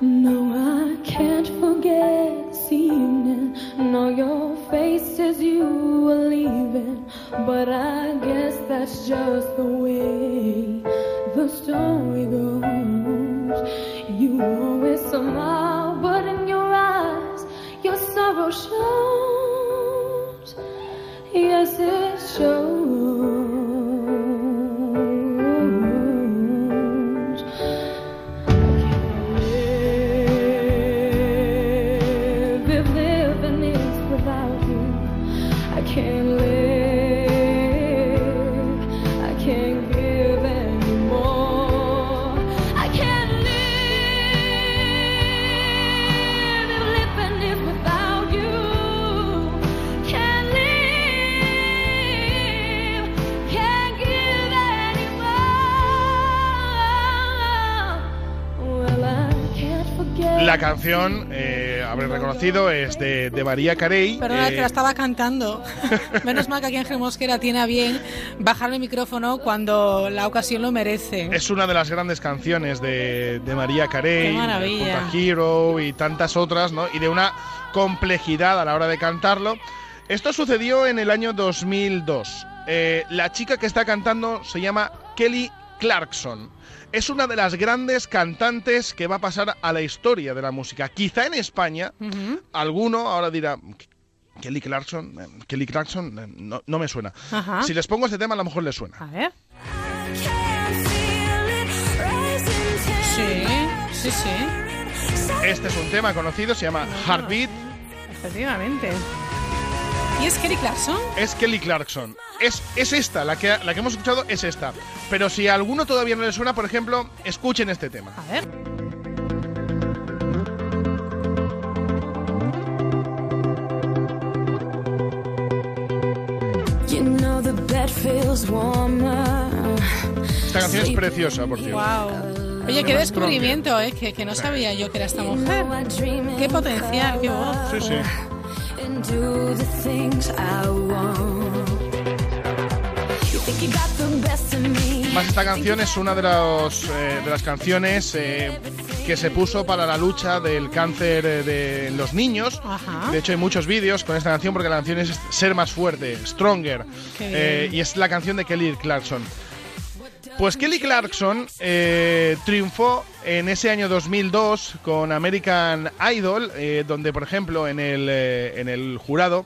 No, I can't forget seeing it. Know your face as you were leaving. But I guess that's just the way the story goes. You always smile, but in your eyes, your sorrow shows. Yes, it shows. La canción, eh, habréis reconocido, es de, de María Carey. Perdona, eh, que la estaba cantando. Menos mal que aquí Ángel Mosquera tiene a bien bajar el micrófono cuando la ocasión lo merece. Es una de las grandes canciones de, de María Carey, junto a Hero y tantas otras, ¿no? Y de una complejidad a la hora de cantarlo. Esto sucedió en el año 2002. Eh, la chica que está cantando se llama Kelly Clarkson. Es una de las grandes cantantes que va a pasar a la historia de la música. Quizá en España, alguno ahora dirá, Kelly Clarkson, eh, Kelly Clarkson, eh, no, no me suena. Ajá. Si les pongo este tema, a lo mejor les suena. A ver. Sí, sí, sí. Este es un tema conocido, se llama Heartbeat. Efectivamente. ¿Y es Kelly Clarkson? Es Kelly Clarkson. Es, es esta, la que, la que hemos escuchado es esta. Pero si a alguno todavía no le suena, por ejemplo, escuchen este tema. A ver. Esta canción es preciosa, por cierto. Wow. Oye, qué descubrimiento, ¿eh? Que, que no sabía yo que era esta mujer. Qué potencial, qué voz. Sí, sí. And do the things I want. You think you got the best of me. Más esta canción es una de, los, eh, de las canciones eh, que se puso para la lucha del cáncer eh, de los niños. Ajá. De hecho, hay muchos vídeos con esta canción porque la canción es Ser más fuerte, Stronger. Eh, y es la canción de Kelly Clarkson. Pues Kelly Clarkson eh, triunfó en ese año 2002 con American Idol, eh, donde, por ejemplo, en el, eh, en el jurado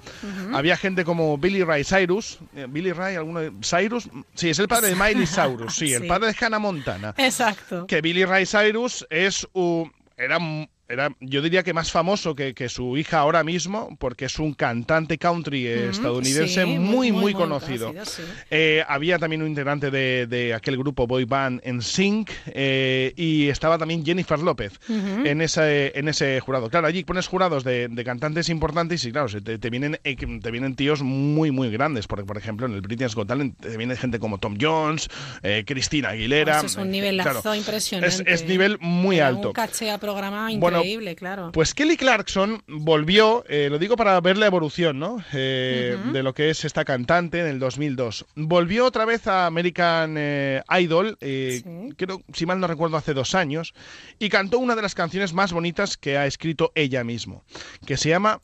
había gente como Billy Ray Cyrus. Eh, ¿Billy Ray? ¿Alguno de Cyrus? Sí, es el padre de Miley Cyrus, sí, el padre de Hannah Montana. Exacto. Que Billy Ray Cyrus es un, era, un- era, yo diría que más famoso que, que su hija ahora mismo, porque es un cantante country eh, estadounidense sí, muy, muy, muy conocido. conocido, sí. Eh, había también un integrante de, de aquel grupo boy band en Sync eh, y estaba también Jennifer López en, ese, en ese jurado. Claro, allí pones jurados de, de cantantes importantes y claro, te, te vienen, eh, te vienen tíos muy, muy grandes. Porque, por ejemplo, en el Britain's Got Talent te viene gente como Tom Jones, eh, Cristina Aguilera. Eso es un eh, nivelazo claro, impresionante. Es, es nivel muy Era alto. Un caché a programa Bueno, increíble, claro. Pues Kelly Clarkson volvió, eh, lo digo para ver la evolución, ¿no? Eh. De lo que es esta cantante en el 2002. Volvió otra vez a American eh, Idol, creo, si mal no recuerdo, hace dos años, y cantó una de las canciones más bonitas que ha escrito ella mismo, que se llama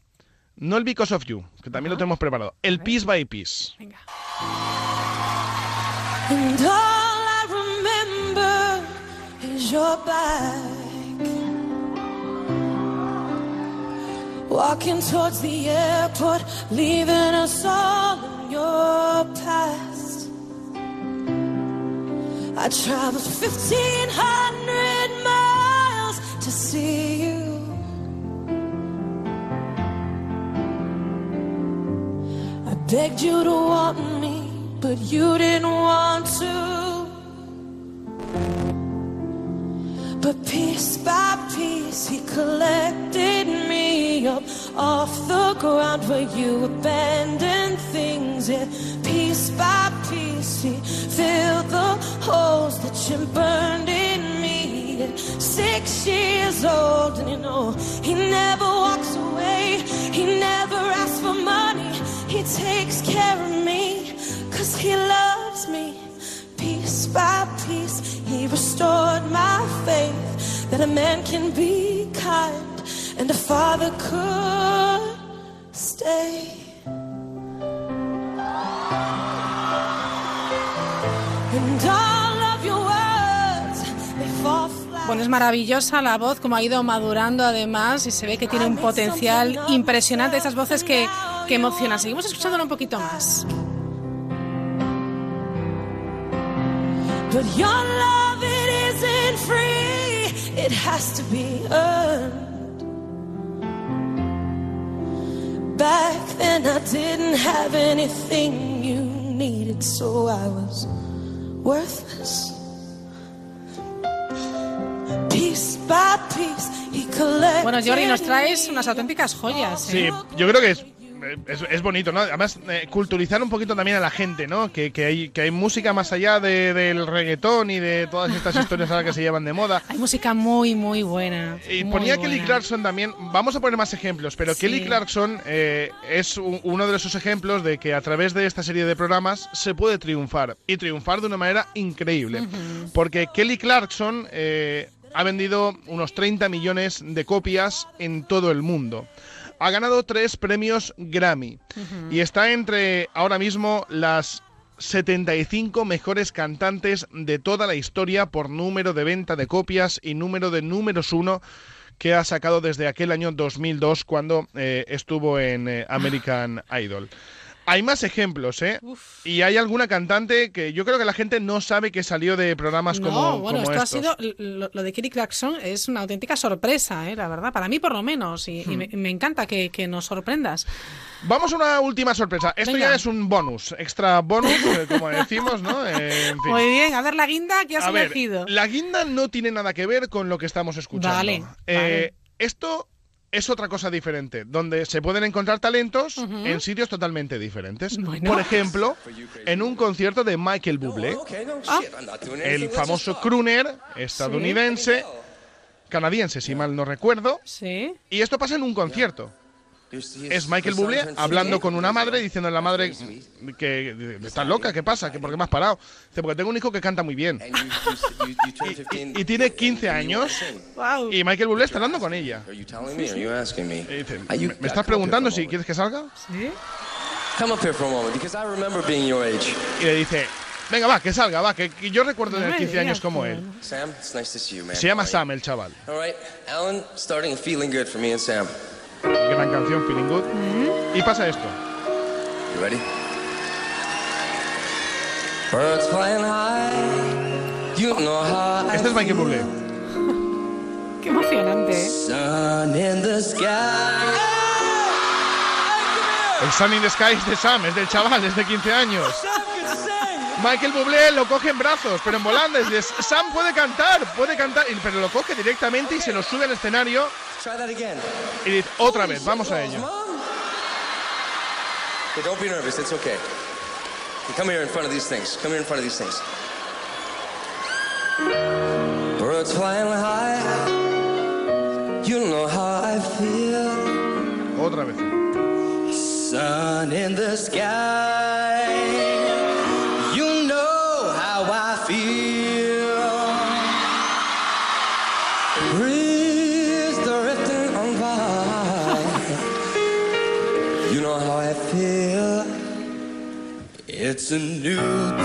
No el Because of You, que también lo tenemos preparado, el Piece by Piece. And all I remember is your back. Walking towards the airport, leaving us all in your past. I traveled 1,500 miles to see you. I begged you to want me, but you didn't want to. But piece by piece, he collected me up off the ground where you abandoned things. And piece by piece, he filled the holes that you burned in me. At six years old, and you know, he never walks away, he never asks for money, he takes care of me, cause he loves me piece by piece, he restored my faith that a man can be kind and a father could stay. And all of your words, they fall flat. Bueno, es maravillosa la voz, como ha ido madurando además y se ve que tiene un potencial impresionante, esas voces que, que emocionan. Seguimos escuchándola un poquito más. But your love, free, it has to be earned. Back then, I didn't have anything you needed, so I was worthless. Piece by piece, he collected. Bueno, Jordi, nos traes unas auténticas joyas. Sí, ¿eh? yo creo que es es, es bonito, ¿no? Además, eh, culturizar un poquito también a la gente, ¿no? Que, que hay, que hay música más allá de- del reggaetón y de todas estas historias ahora que se llevan de moda. Hay música muy, muy buena. Y muy ponía Kelly buena. Clarkson también. Vamos a poner más ejemplos, pero Sí. Kelly Clarkson eh, es u- uno de esos ejemplos de que a través de esta serie de programas se puede triunfar. Y triunfar de una manera increíble. Porque Kelly Clarkson eh, ha vendido unos 30 millones de copias en todo el mundo. Ha ganado tres premios Grammy. Y está entre ahora mismo las 75 mejores cantantes de toda la historia por número de venta de copias y número de números uno que ha sacado desde aquel año 2002 cuando eh, estuvo en eh, American Idol. Hay más ejemplos, ¿eh? Y hay alguna cantante que yo creo que la gente no sabe que salió de programas No, como, bueno, como esto estos. ha sido lo, lo de Kelly Clarkson es una auténtica sorpresa, ¿eh? la verdad, para mí por lo menos, y, y Hmm. me, me encanta que, que nos sorprendas. Vamos a una última sorpresa. Esto Venga. ya es un bonus, extra bonus, eh, como decimos, ¿no? Eh, en fin. Muy bien, a ver la guinda que has A ver, elegido. la guinda no tiene nada que ver con lo que estamos escuchando. Vale, Eh, vale. Esto es otra cosa diferente, donde se pueden encontrar talentos en sitios totalmente diferentes. Por ejemplo, en un concierto de Michael Bublé, Ah. el famoso crooner estadounidense, canadiense, si mal no recuerdo. Sí. Y esto pasa en un concierto. Es Michael Bublé hablando con una madre, diciendo a la madre que está loca, ¿qué pasa? ¿Que ¿Por qué me has parado? Dice, porque tengo un hijo que canta muy bien. Y, y tiene 15 años y Michael Bublé está hablando con ella. Y dice, ¿me, me estás preguntando si quieres que salga? Sí. Y le dice, venga, va, que salga, va, que, que yo recuerdo tener me 15 años como él. Sam, it's nice to see you, man. Se llama Sam, el chaval. All right, Alan, starting feeling good for me and Sam. Gran canción, Feeling Good. Y pasa esto. You ready? Birds flying high, you know how I Este es Michael Bublé. Qué emocionante. ¿eh? Sun in the sky. El Sun in the Sky es de Sam, es del chaval, es de 15 años. Michael Bublé lo coge en brazos, pero en volandas. Dice, Sam puede cantar, puede cantar, y- pero lo coge directamente y se lo sube al escenario. Try that again. Y dice, otra vez, vamos a ello. Hey, don't be nervous. It's okay. Come here in front of these things. Come here in front of these things. Birds flying high. You know how I feel. Otra vez. Sun in the sky. It's a new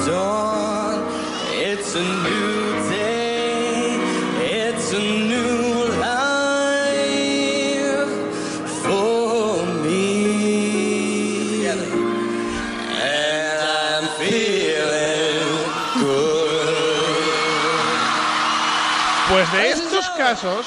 dawn. It's a new day. It's a new life for me. And I'm feeling good. Pues de estos casos,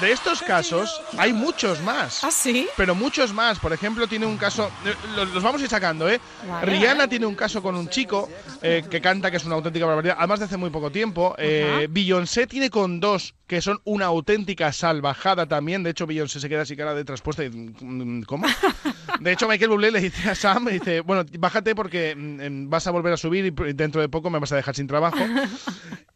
de estos casos, hay muchos más. ¿Ah, sí? Pero muchos más. Por ejemplo, tiene un caso. eh, Los, los vamos a ir sacando, ¿eh? Vale, Rihanna tiene un caso con un chico eh, que canta, que es una auténtica barbaridad, además de hace muy poco tiempo. Eh, Beyoncé tiene con dos que son una auténtica salvajada también. De hecho, Beyoncé se queda así cara de traspuesta y. mm, ¿Cómo? De hecho, Michael Bublé le dice a Sam, dice, bueno, bájate porque mm, em, vas a volver a subir y dentro de poco me vas a dejar sin trabajo.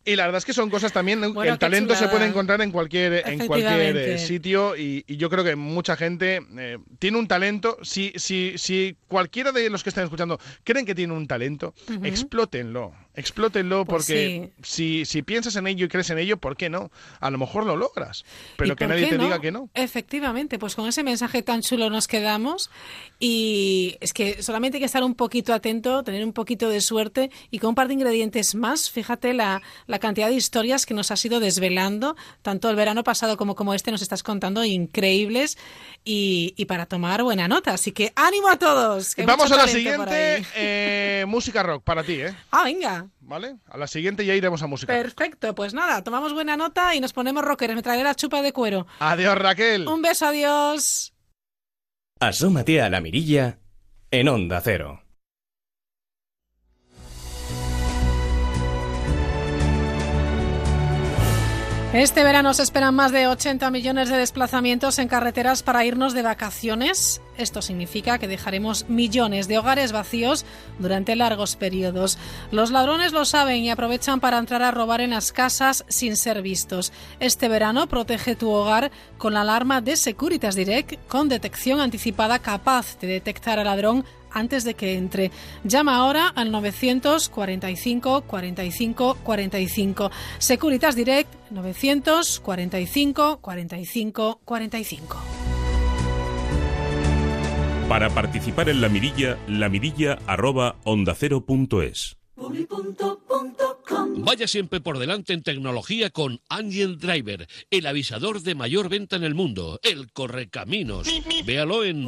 Y la verdad es que son cosas también, Bueno, el talento se puede encontrar en cualquier, en cualquier eh, sitio y, y yo creo que mucha gente eh, tiene un talento. Si, si, si cualquiera de los que están escuchando creen que tiene un talento, explótenlo, explótenlo Pues porque si, si piensas en ello y crees en ello, ¿por qué no? A lo mejor lo logras, pero ¿Y que nadie te diga que no. Efectivamente, pues con ese mensaje tan chulo nos quedamos y es que solamente hay que estar un poquito atento, tener un poquito de suerte y con un par de ingredientes más, fíjate la, la cantidad de historias que nos has ido desvelando, tanto el verano pasado como como este nos estás contando, increíbles y, y para tomar buena nota. Así que ánimo a todos. que Vamos a la siguiente, eh, música rock para ti, ¿eh? Ah, venga. ¿Vale? A la siguiente ya iremos a música. rock. Perfecto, pues nada, tomamos buena nota y nos ponemos rockers. Me traeré la chupa de cuero. Adiós, Raquel. Un beso, adiós. Asómate a la mirilla en Onda Cero. Este verano se esperan más de 80 millones de desplazamientos en carreteras para irnos de vacaciones. Esto significa que dejaremos millones de hogares vacíos durante largos periodos. Los ladrones lo saben y aprovechan para entrar a robar en las casas sin ser vistos. Este verano protege tu hogar con la alarma de Securitas Direct con detección anticipada capaz de detectar al ladrón antes de que entre. Llama ahora al 945 45 45. Securitas Direct 945 45 45. Para participar en la mirilla, la mirilla arroba onda cero punto es. Vaya siempre por delante en tecnología con Angel Driver, el avisador de mayor venta en el mundo, el correcaminos. Véalo en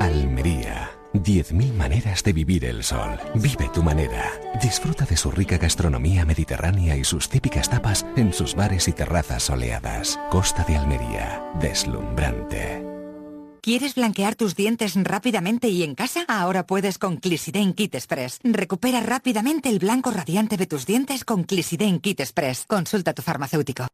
Almería. 10.000 maneras de vivir el sol. Vive tu manera. Disfruta de su rica gastronomía mediterránea y sus típicas tapas en sus bares y terrazas soleadas. Costa de Almería. Deslumbrante. ¿Quieres blanquear tus dientes rápidamente y en casa? Ahora puedes con Clisiden Kit Express. Recupera rápidamente el blanco radiante de tus dientes con Clisiden Kit Express. Consulta tu farmacéutico.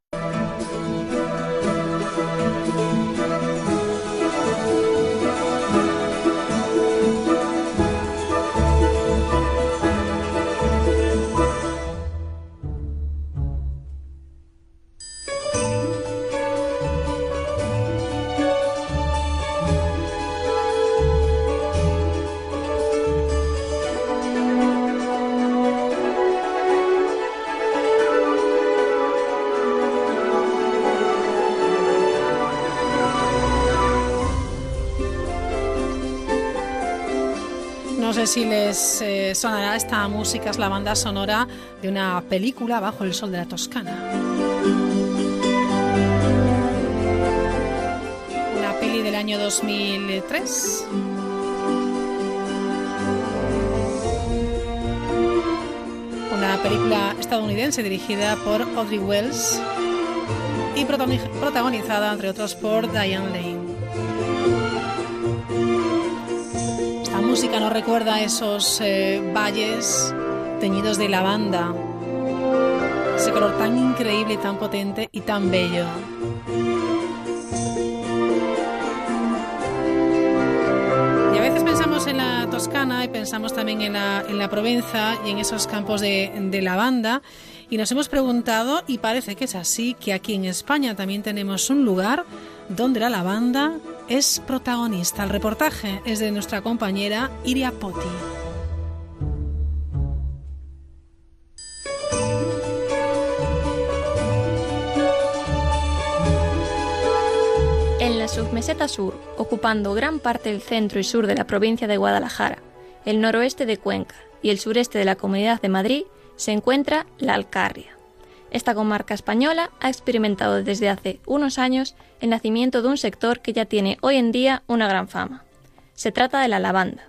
Sé si les eh, sonará esta música, es la banda sonora de una película Bajo el Sol de la Toscana. Una peli del año 2003. Una película estadounidense dirigida por Audrey Wells y protagoni- protagonizada, entre otros, por Diane Lane. Música nos recuerda esos eh, valles teñidos de lavanda, ese color tan increíble, tan potente y tan bello. Y a veces pensamos en la Toscana y pensamos también en la, en la Provenza y en esos campos de, de lavanda. Y nos hemos preguntado, y parece que es así, que aquí en España también tenemos un lugar donde la lavanda es protagonista. El reportaje es de nuestra compañera Iria Poti. En la submeseta sur, ocupando gran parte del centro y sur de la provincia de Guadalajara, el noroeste de Cuenca y el sureste de la Comunidad de Madrid, se encuentra la Alcarria. Esta comarca española ha experimentado desde hace unos años el nacimiento de un sector que ya tiene hoy en día una gran fama. Se trata de la lavanda.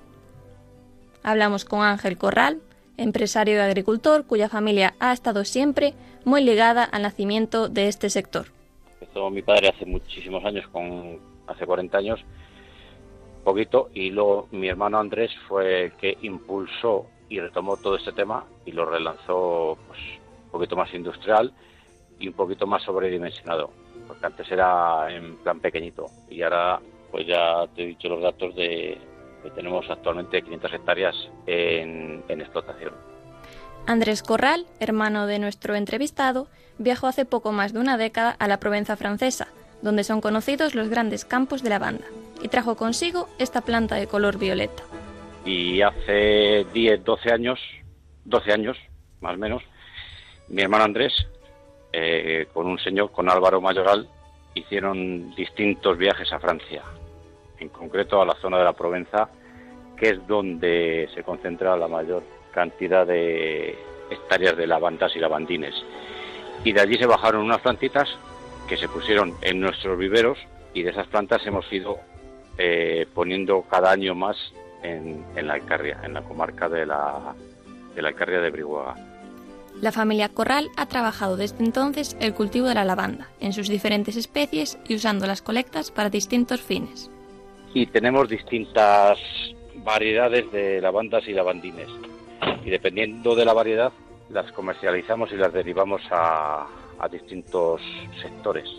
Hablamos con Ángel Corral, empresario y agricultor cuya familia ha estado siempre muy ligada al nacimiento de este sector. Empezó mi padre hace muchísimos años, con hace 40 años, poquito, y luego mi hermano Andrés fue el que impulsó y retomó todo este tema y lo relanzó pues, un poquito más industrial y un poquito más sobredimensionado, porque antes era en plan pequeñito y ahora pues ya te he dicho los datos de que tenemos actualmente 500 hectáreas en, en explotación. Andrés Corral, hermano de nuestro entrevistado, viajó hace poco más de una década a la Provenza francesa, donde son conocidos los grandes campos de lavanda, y trajo consigo esta planta de color violeta. y hace 10, 12 años, 12 años más o menos, mi hermano Andrés, eh, con un señor, con Álvaro Mayoral, hicieron distintos viajes a Francia, en concreto a la zona de la Provenza, que es donde se concentra la mayor cantidad de hectáreas de lavandas y lavandines. Y de allí se bajaron unas plantitas que se pusieron en nuestros viveros y de esas plantas hemos ido eh, poniendo cada año más en, la Alcarria, en la comarca de la, de la Alcarria de Brihuega. La familia Corral ha trabajado desde entonces el cultivo de la lavanda, en sus diferentes especies y usando las colectas para distintos fines. Y tenemos distintas variedades de lavandas y lavandines. Y dependiendo de la variedad, las comercializamos y las derivamos a, a distintos sectores.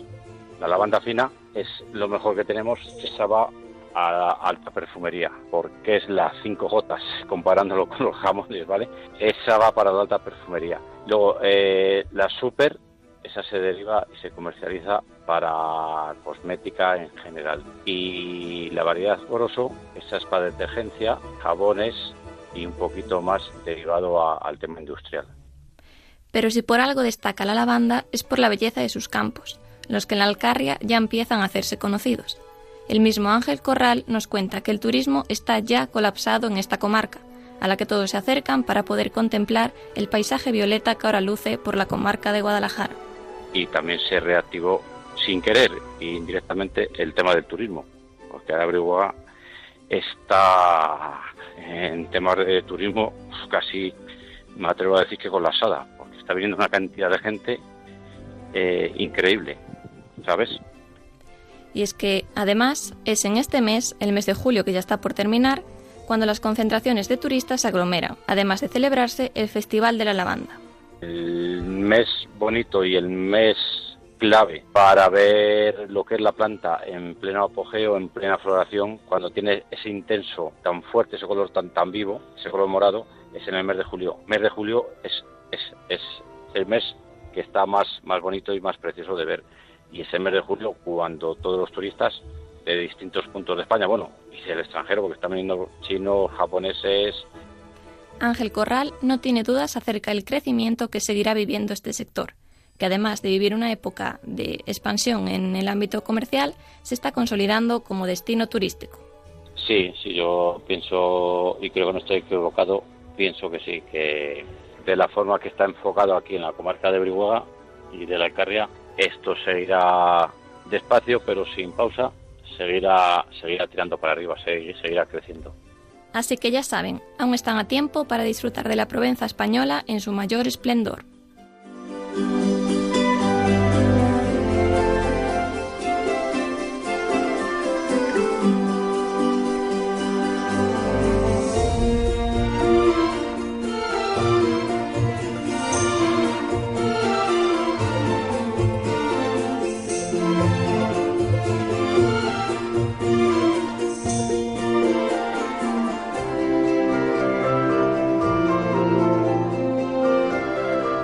La lavanda fina es lo mejor que tenemos, esa va a la alta perfumería, porque es las 5 gotas, comparándolo con los jamones, ¿vale? Esa va para la alta perfumería. Luego, eh, la super, esa se deriva y se comercializa para cosmética en general. Y la variedad poroso, esa es para detergencia, jabones y un poquito más derivado a- al tema industrial. Pero si por algo destaca la lavanda es por la belleza de sus campos, los que en la Alcarria ya empiezan a hacerse conocidos. El mismo Ángel Corral nos cuenta que el turismo está ya colapsado en esta comarca, a la que todos se acercan para poder contemplar el paisaje violeta que ahora luce por la comarca de Guadalajara. y también se reactivó sin querer e indirectamente el tema del turismo, porque ahora está en temas de turismo casi, me atrevo a decir que colapsada, porque está viniendo una cantidad de gente eh, increíble, ¿sabes? Y es que, además, es en este mes, el mes de julio que ya está por terminar, cuando las concentraciones de turistas se aglomeran, además de celebrarse el Festival de la Lavanda. El mes bonito y el mes clave para ver lo que es la planta en pleno apogeo, en plena floración, cuando tiene ese intenso, tan fuerte, ese color tan tan vivo, ese color morado, es en el mes de julio. Mes de julio es, es, es el mes que está más, más bonito y más precioso de ver. Y es el mes de julio cuando todos los turistas de distintos puntos de España, bueno, y del extranjero, porque están viniendo chinos, japoneses, Ángel Corral no tiene dudas acerca del crecimiento que seguirá viviendo este sector, que además de vivir una época de expansión en el ámbito comercial, se está consolidando como destino turístico. Sí, sí, yo pienso, y creo que no estoy equivocado, pienso que sí, que de la forma que está enfocado aquí en la comarca de Brihuega y de la Alcarria, esto seguirá despacio, pero sin pausa, seguirá, seguirá tirando para arriba, segui- seguirá creciendo. Así que ya saben, aún están a tiempo para disfrutar de la Provenza española en su mayor esplendor.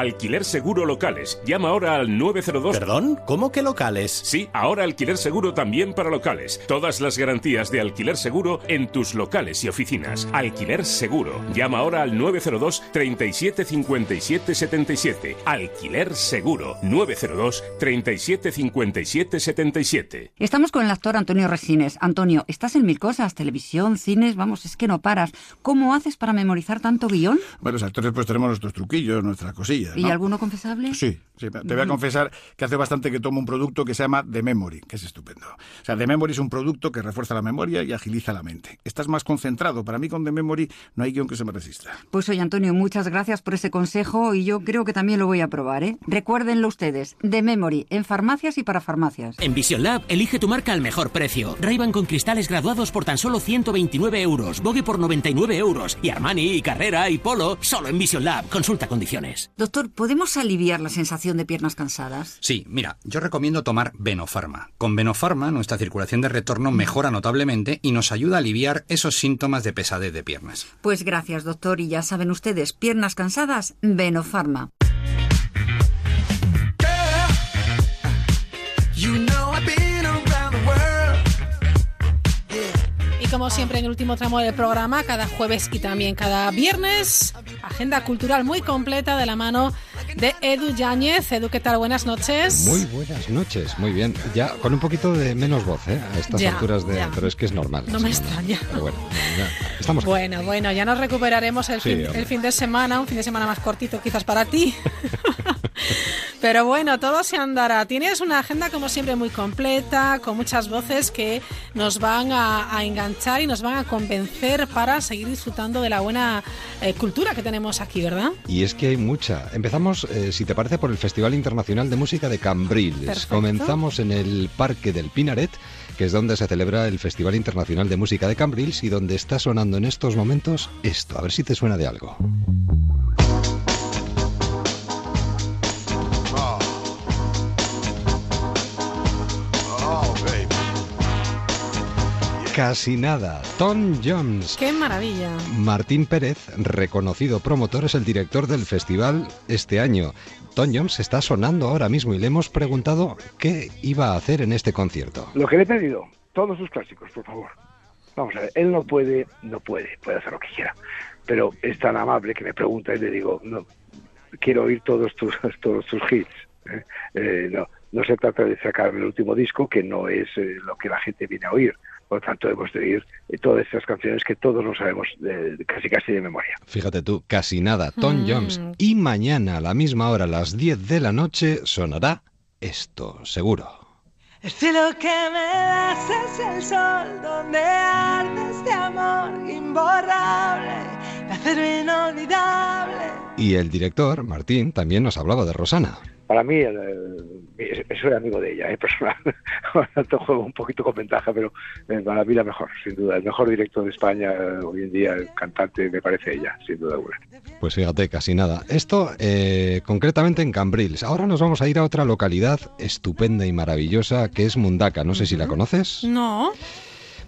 Alquiler Seguro Locales. Llama ahora al 902. ¿Perdón? ¿Cómo que locales? Sí, ahora Alquiler Seguro también para locales. Todas las garantías de Alquiler Seguro en tus locales y oficinas. Alquiler Seguro. Llama ahora al 902 37 57 77. Alquiler Seguro. 902 37 57 77. Estamos con el actor Antonio Resines. Antonio, estás en mil cosas, televisión, cines, vamos, es que no paras. ¿Cómo haces para memorizar tanto guion? Bueno, los actores pues tenemos nuestros truquillos, nuestras cosillas. ¿Y ¿no? alguno confesable? Sí, sí, te voy a confesar que hace bastante que tomo un producto que se llama The Memory, que es estupendo. O sea, The Memory es un producto que refuerza la memoria y agiliza la mente. Estás más concentrado. Para mí con The Memory no hay guion que se me resista. Pues oye, Antonio, muchas gracias por ese consejo y yo creo que también lo voy a probar, ¿eh? Recuérdenlo ustedes, The Memory, en farmacias y para farmacias. En Vision Lab, elige tu marca al mejor precio. ray con cristales graduados por tan solo 129 euros, Vogue por 99 euros y Armani, y Carrera y Polo solo en Vision Lab. Consulta condiciones. Doctor, ¿podemos aliviar la sensación de piernas cansadas? Sí, mira, yo recomiendo tomar Venofarma. Con Venofarma nuestra circulación de retorno mejora notablemente y nos ayuda a aliviar esos síntomas de pesadez de piernas. Pues gracias, doctor, y ya saben ustedes, piernas cansadas, Venofarma. Y como siempre en el último tramo del programa, cada jueves y también cada viernes, agenda cultural muy completa de la mano de Edu Yáñez. Edu, ¿qué tal? Buenas noches. Muy buenas noches, muy bien. Ya con un poquito de menos voz, ¿eh? A estas Ya, alturas de... ya. Pero es que es normal. No me extraña. Pero bueno, ya estamos... Bueno, bueno, ya nos recuperaremos el, Sí, fin, el fin de semana, un fin de semana más cortito quizás para ti. Pero bueno, todo se andará. Tienes una agenda como siempre muy completa, con muchas voces que nos van a, a enganchar y nos van a convencer para seguir disfrutando de la buena eh, cultura que tenemos aquí, ¿verdad? Y es que hay mucha. Empezamos, eh, si te parece, por el Festival Internacional de Música de Cambrils. Perfecto. Comenzamos en el Parque del Pinaret, que es donde se celebra el Festival Internacional de Música de Cambrils y donde está sonando en estos momentos esto. A ver si te suena de algo. Casi nada. Tom Jones. ¡Qué maravilla! Martín Pérez, reconocido promotor, es el director del festival este año. Tom Jones está sonando ahora mismo y le hemos preguntado qué iba a hacer en este concierto. Lo que le he pedido, todos sus clásicos, por favor. Vamos a ver, él no puede, no puede, puede hacer lo que quiera, pero es tan amable que me pregunta y le digo, no, quiero oír todos tus, todos tus hits. ¿eh? Eh, no, no se trata de sacar el último disco, que no es eh, lo que la gente viene a oír. Por lo tanto, hemos de oír eh, todas esas canciones que todos lo sabemos de- casi casi de memoria. Fíjate tú, casi nada. Tom Mm. Jones. Y mañana a la misma hora, a las 10 de la noche, sonará esto, seguro. Lo que me das es el sol donde arde este amor imborrable, hace inolvidable. Y el director, Martín, también nos hablaba de Rosana. Para mí, el- el- soy amigo de ella, ¿eh? personal. Ahora juego un poquito con ventaja, pero eh, para mí la mejor, sin duda. El mejor director de España eh, hoy en día, el cantante, me parece ella, sin duda alguna. Pues fíjate, casi nada. Esto eh, concretamente en Cambrils. Ahora nos vamos a ir a otra localidad estupenda y maravillosa que es Mundaka. No sé si la conoces. No.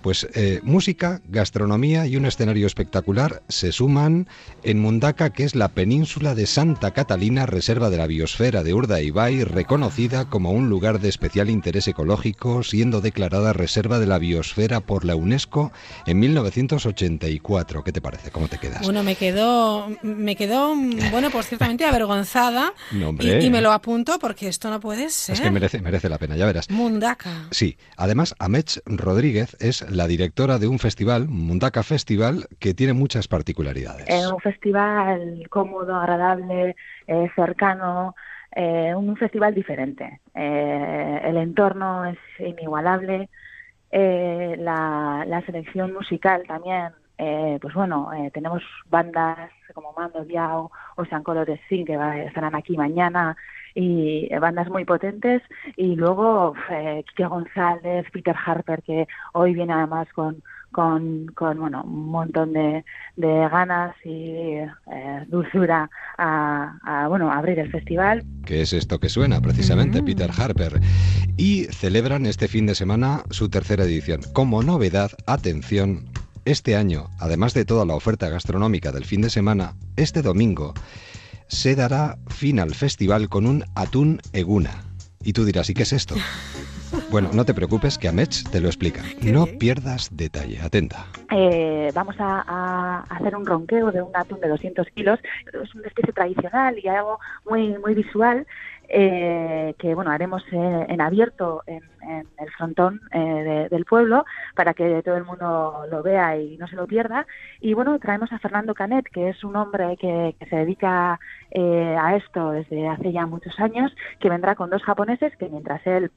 Pues eh, música, gastronomía y un escenario espectacular se suman en Mundaka, que es la península de Santa Catalina, reserva de la biosfera de Urdaibai, reconocida como un lugar de especial interés ecológico, siendo declarada reserva de la biosfera por la UNESCO en 1984. ¿Qué te parece? ¿Cómo te quedas? Bueno, me quedó, me quedó, bueno, pues ciertamente avergonzada. No, hombre. Y, y me lo apunto porque esto no puede ser. Es que merece, merece la pena, ya verás. Mundaka. Sí, además Amech Rodríguez es la directora de un festival, Mundaka Festival, que tiene muchas particularidades. Es un festival cómodo, agradable, eh, cercano, eh, un festival diferente. Eh, el entorno es inigualable, eh, la, la selección musical también. eh, pues bueno, tenemos bandas como Mando Diao o San Colores Sin que va- estarán aquí mañana y bandas muy potentes y luego eh, Kike González, Peter Harper que hoy viene además con con, con bueno un montón de, de ganas y eh, dulzura a, a, bueno a abrir el festival que es esto que suena, precisamente, Peter Harper. Y celebran este fin de semana su tercera edición. Como novedad, atención, este año, además de toda la oferta gastronómica del fin de semana, este domingo se dará fin al festival con un atún eguna. Y tú dirás, ¿y qué es esto? Bueno, no te preocupes que Amech te lo explica. No pierdas detalle, atenta. Eh, vamos a, a hacer un ronqueo de un atún de 200 kilos. Es una especie tradicional y algo muy muy visual eh, que bueno haremos eh, en abierto en, en el frontón eh, de- del pueblo para que todo el mundo lo vea y no se lo pierda. Y bueno, traemos a Fernando Canet, que es un hombre que, que se dedica eh, a esto desde hace ya muchos años, que vendrá con dos japoneses que mientras él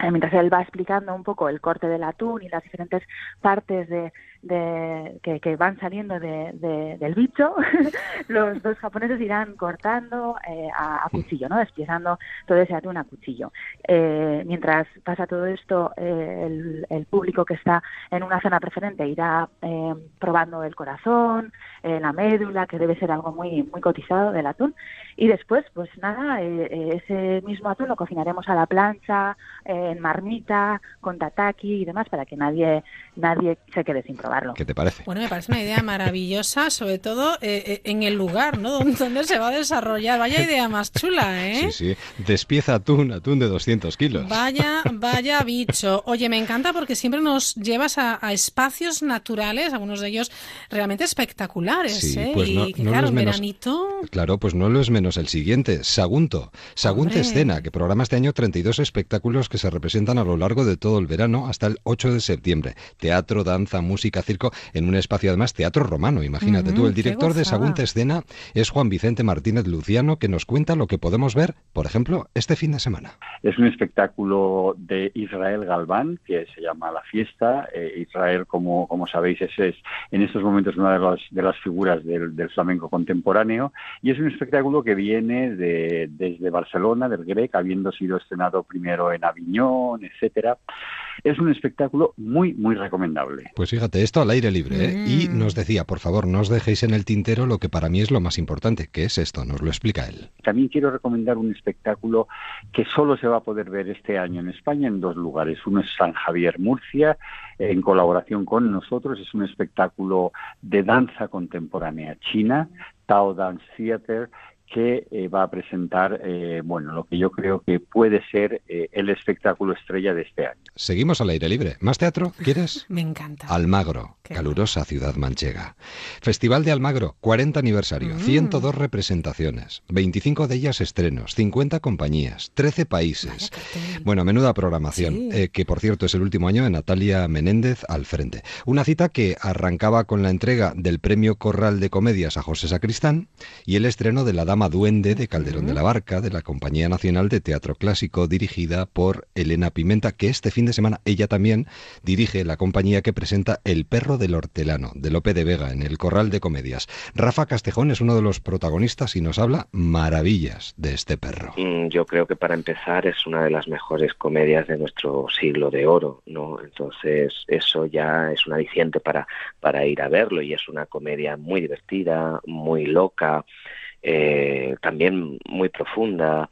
eh, mientras él va explicando un poco el corte del atún y las diferentes partes de, de- que, que van saliendo de- de- del bicho, los dos japoneses irán cortando eh, a, a cuchillo, ¿no? despiezando todo ese atún a cuchillo. Eh, mientras pasa todo esto, eh, el, el público que está en una zona preferente irá eh, probando el corazón, eh, la médula, que debe ser algo muy, muy cotizado del atún. Y después, pues nada, eh, eh, ese mismo atún lo cocinaremos a la plancha, eh, en marmita, con tataki y demás, para que nadie, nadie se quede sin probarlo. ¿Qué te parece? Bueno, me parece una idea maravillosa, sobre todo en el lugar, ¿no? Donde, donde se va a desarrollar. Vaya idea más chula, ¿eh? Sí, sí. Despieza atún, atún de 200 kilos. Vaya, vaya bicho. Oye, me encanta porque siempre nos llevas a, a espacios naturales, algunos de ellos realmente espectaculares, Sí, ¿eh? pues no- y que, no claro, los en menos. veranito. Claro, pues no lo es menos el siguiente, Sagunto. Sagunto. Escena, que programa este año 32 espectáculos que se representan a lo largo de todo el verano hasta el 8 de septiembre. Teatro, danza, música, circo en un espacio además teatro romano, imagínate tú. El director de. Sagunta Escena es Juan Vicente Martínez Luciano, que nos cuenta lo que podemos ver, por ejemplo, este fin de semana. Es un espectáculo de Israel Galván que se llama La Fiesta. Eh, Israel, como, como sabéis, es, es en estos momentos una de las, de las figuras del, del flamenco contemporáneo y es un espectáculo que viene de, desde Barcelona, del Grec, habiendo sido estrenado primero en Aviñón, etcétera. Es un espectáculo muy, muy recomendable. Pues fíjate, esto al aire libre, ¿eh? Y Mm. nos decía, por favor, no os dejéis en el tintero lo que para mí es lo más importante, que es esto, nos lo explica él. También quiero recomendar un espectáculo que solo se va a poder ver este año en España en dos lugares. Uno es San Javier Murcia, en colaboración con nosotros. Es un espectáculo de danza contemporánea china, Tao Dance Theater, que eh, va a presentar, eh, bueno, lo que yo creo que puede ser eh, el espectáculo estrella de este año. Seguimos al aire libre. ¿Más teatro? ¿Quieres? Me encanta. Almagro, calurosa ciudad manchega. Festival de Almagro, 40 aniversario, 102 representaciones, 25 de ellas estrenos, 50 compañías, 13 países. Bueno, menuda programación, Sí. eh, que por cierto es el último año de Natalia Menéndez al frente. Una cita que arrancaba con la entrega del Premio Corral de Comedias a José Sacristán y el estreno de La Dama Duende de Calderón de la Barca, de la Compañía Nacional de Teatro Clásico, dirigida por Elena Pimenta, que este fin de semana ella también dirige la compañía que presenta El perro del hortelano, de Lope de Vega, en el Corral de Comedias. Rafa Castejón es uno de los protagonistas y nos habla maravillas de este perro. Mm, Yo creo que para empezar es una de las mejores comedias de nuestro siglo de oro, ¿no? Entonces eso ya es un aliciente para, para ir a verlo y es una comedia muy divertida, muy loca, eh, también muy profunda.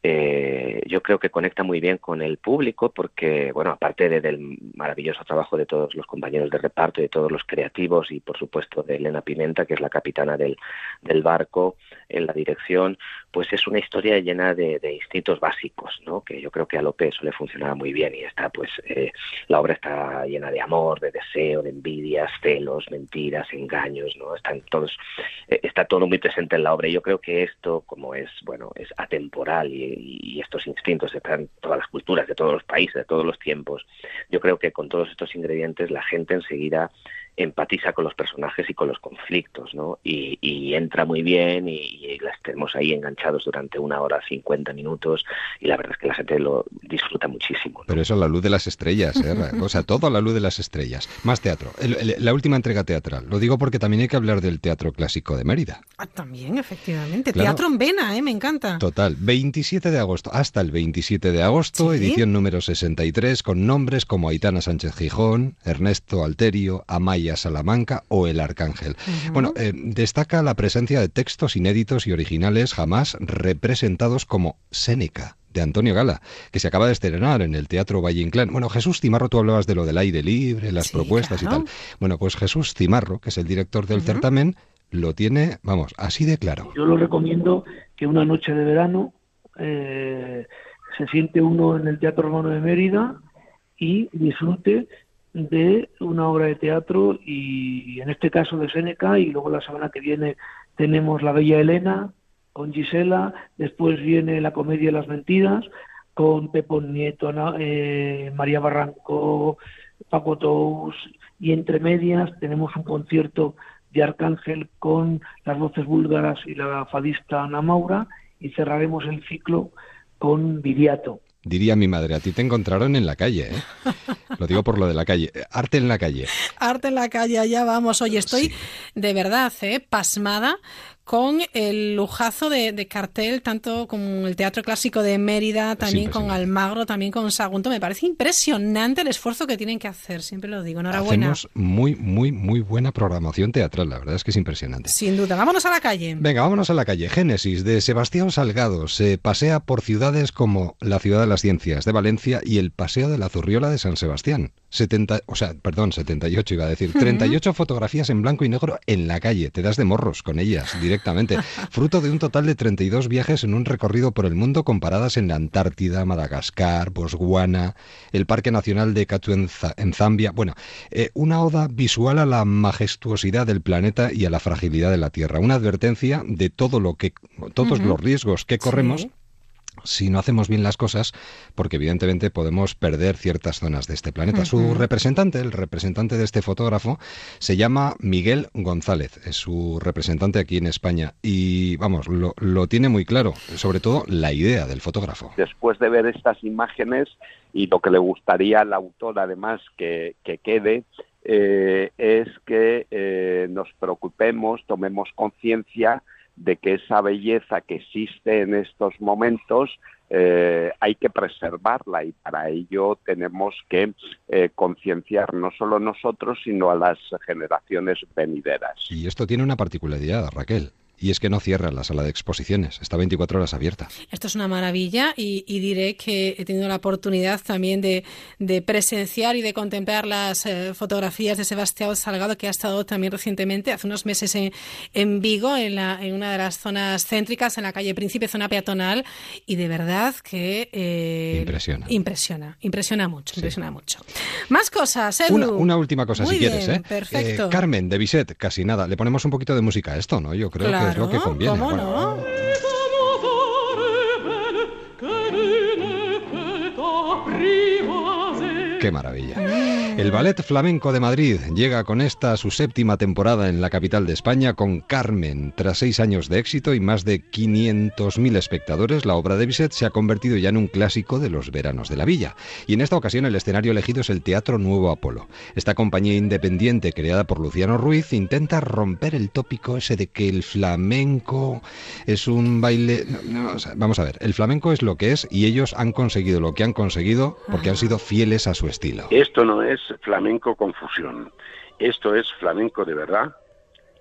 Eh, yo creo que conecta muy bien con el público porque, bueno, aparte de- del maravilloso trabajo de todos los compañeros de reparto de todos los creativos y, por supuesto, de Elena Pimenta, que es la capitana del barco en la dirección, pues es una historia llena de, de instintos básicos, ¿no? Que yo creo que a Lope eso le funcionaba muy bien y está, pues, eh, la obra está llena de amor, de deseo, de envidias, celos, mentiras, engaños, ¿no? Están todos, eh, está todo muy presente en la obra y yo creo que esto, como es, bueno, es atemporal y, y estos instintos están en todas las culturas, de todos los países, de todos los tiempos, yo creo que con todos estos ingredientes la gente enseguida empatiza con los personajes y con los conflictos, ¿no? Y, y entra muy bien y, y las tenemos ahí enganchados durante una hora, 50 minutos y la verdad es que la gente lo disfruta muchísimo. Pero eso a la luz de las estrellas, ¿eh? o sea, todo a la luz de las estrellas. Más teatro. El- el- la última entrega teatral. Lo digo porque también hay que hablar del Teatro Clásico de Mérida. Ah, también, efectivamente. Claro. Teatro en vena, ¿eh? Me encanta. Total, 27 de agosto, hasta el 27 de agosto, Sí. edición número 63, con nombres como Aitana Sánchez Gijón, Ernesto Alterio, Amaya Salamanca o El Arcángel. Bueno, eh, destaca la presencia de textos inéditos y originales jamás representados como Séneca de Antonio Gala, que se acaba de estrenar en el Teatro Valle Inclán. Bueno, Jesús Cimarro, tú hablabas de lo del aire libre, las propuestas claro. y tal. Bueno, pues Jesús Cimarro, que es el director del certamen, lo tiene, vamos, así de claro. Yo lo recomiendo que una noche de verano eh, se siente uno en el Teatro Romano de Mérida y disfrute de una obra de teatro y en este caso de Séneca y luego la semana que viene tenemos La Bella Elena con Gisela, después viene La Comedia de las Mentiras con Pepón Nieto, Ana- eh, María Barranco, Paco Tous y entre medias tenemos un concierto de Arcángel con las voces búlgaras y la fadista Ana Maura y cerraremos el ciclo con Viriato. Diría mi madre, a ti te encontraron en la calle, ¿eh? Lo digo por lo de la calle. Arte en la calle. Arte en la calle, allá vamos. Oye, estoy de verdad ¿eh? pasmada con el lujazo de, de cartel, tanto con el Teatro Clásico de Mérida, también con Almagro, también con Sagunto. Me parece impresionante el esfuerzo que tienen que hacer, siempre lo digo. Enhorabuena. Hacemos muy, muy, muy buena programación teatral, la verdad es que es impresionante. Sin duda. Vámonos a la calle. Venga, vámonos a la calle. Génesis de Sebastián Salgado se pasea por ciudades como la Ciudad de las Ciencias de Valencia y el Paseo de la Zurriola de San Sebastián. 70, o sea, perdón, 78 iba a decir. 38 fotografías en blanco y negro en la calle. Te das de morros con ellas directamente. Fruto de un total de 32 viajes en un recorrido por el mundo comparadas en la Antártida, Madagascar, Botswana, el Parque Nacional de Katu en, Za- en Zambia. Bueno, eh, una oda visual a la majestuosidad del planeta y a la fragilidad de la Tierra. Una advertencia de todo lo que, todos los riesgos que corremos Sí. Si no hacemos bien las cosas, porque evidentemente podemos perder ciertas zonas de este planeta. Su representante, el representante de este fotógrafo, se llama Miguel González, es su representante aquí en España y vamos, lo, lo tiene muy claro, sobre todo la idea del fotógrafo. después de ver estas imágenes y lo que le gustaría al autor además que, que quede eh, es que eh, nos preocupemos, tomemos conciencia de que esa belleza que existe en estos momentos eh, hay que preservarla y para ello tenemos que eh, concienciar no solo nosotros sino a las generaciones venideras. Y esto tiene una particularidad, Raquel, y es que no cierra la sala de exposiciones, está 24 horas abierta. Esto es una maravilla y, y diré que he tenido la oportunidad también de, de presenciar y de contemplar las eh, fotografías de Sebastián Salgado, que ha estado también recientemente, hace unos meses en, en Vigo, en, la, en una de las zonas céntricas, en la calle Príncipe, zona peatonal, y de verdad que... eh, Impresiona. Impresiona, impresiona mucho, impresiona mucho. Más cosas, Edu. Una, una última cosa, Muy si quieres, ¿eh? Perfecto. Eh, Carmen, de Bisset, casi nada. Le ponemos un poquito de música a esto, ¿no? Yo creo que es lo que conviene. ¿cómo Bueno, no? Qué maravilla. El Ballet Flamenco de Madrid llega con esta su séptima temporada en la capital de España con Carmen. Tras seis años de éxito y más de 500.000 espectadores, la obra de Bizet se ha convertido ya en un clásico de los veranos de la villa. Y en esta ocasión el escenario elegido es el Teatro Nuevo Apolo. Esta compañía independiente creada por Luciano Ruiz intenta romper el tópico ese de que el flamenco es un baile... no, no, vamos a ver, el flamenco es lo que es y ellos han conseguido lo que han conseguido porque han sido fieles a su estilo. Esto no es flamenco con fusión, esto es flamenco de verdad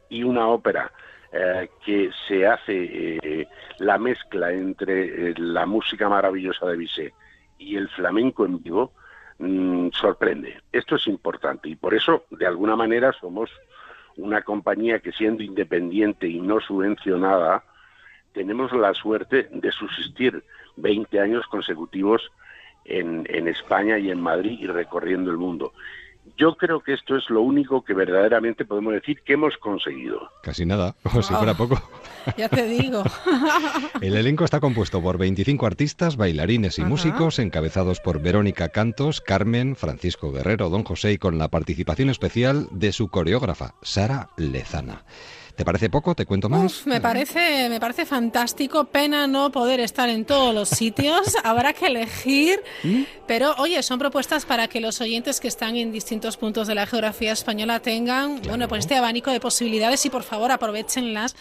y una ópera eh, que se hace eh, la mezcla entre eh, la música maravillosa de Bizet y el flamenco en vivo mm, sorprende. Esto es importante y por eso, de alguna manera, somos una compañía que siendo independiente y no subvencionada, tenemos la suerte de subsistir 20 años consecutivos en, en España y en Madrid y recorriendo el mundo. Yo creo que esto es lo único que verdaderamente podemos decir que hemos conseguido. Casi nada, como si fuera poco. Ya te digo. El elenco está compuesto por 25 artistas, bailarines y Ajá. músicos, encabezados por Verónica Cantos, Carmen, Francisco Guerrero, Don José y con la participación especial de su coreógrafa, Sara Lezana. ¿Te parece poco? ¿Te cuento más? Me parece, me parece fantástico. Pena no poder estar en todos los sitios. Habrá que elegir. ¿Mm? Pero, oye, son propuestas para que los oyentes que están en distintos puntos de la geografía española tengan, bueno, pues este abanico de posibilidades y por favor aprovechenlas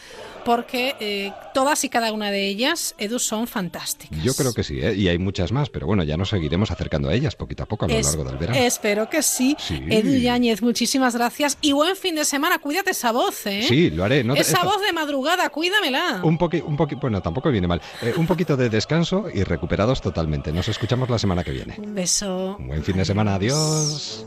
porque eh, todas y cada una de ellas, Edu, son fantásticas. Yo creo que sí, ¿eh? y hay muchas más, pero bueno, ya nos seguiremos acercando a ellas poquito a poco a lo Es- largo del verano. Espero que sí. Sí. Edu Yáñez, muchísimas gracias y buen fin de semana. Cuídate esa voz, ¿eh? Sí, lo haré. No te- esa esto- voz de madrugada, cuídamela. Un poqui, un poqui- bueno, tampoco viene mal. Eh, un poquito de descanso y recuperados totalmente. Nos escuchamos la semana que viene. Un beso. Un buen fin de semana, adiós.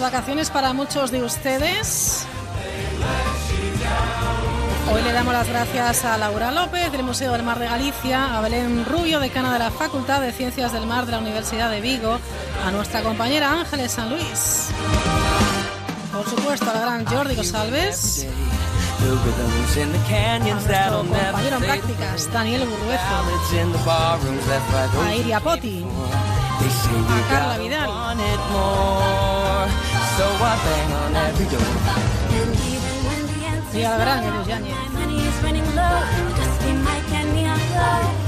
Vacaciones para muchos de ustedes. Hoy le damos las gracias a Laura López del Museo del Mar de Galicia, a Belén Rubio, decana de la Facultad de Ciencias del Mar de la Universidad de Vigo, a nuestra compañera Ángeles San Luis. Por supuesto, a la gran Jordi canyons that'll nuestro compañero en prácticas, Daniel by a Iria Poti, a Carla Vidal.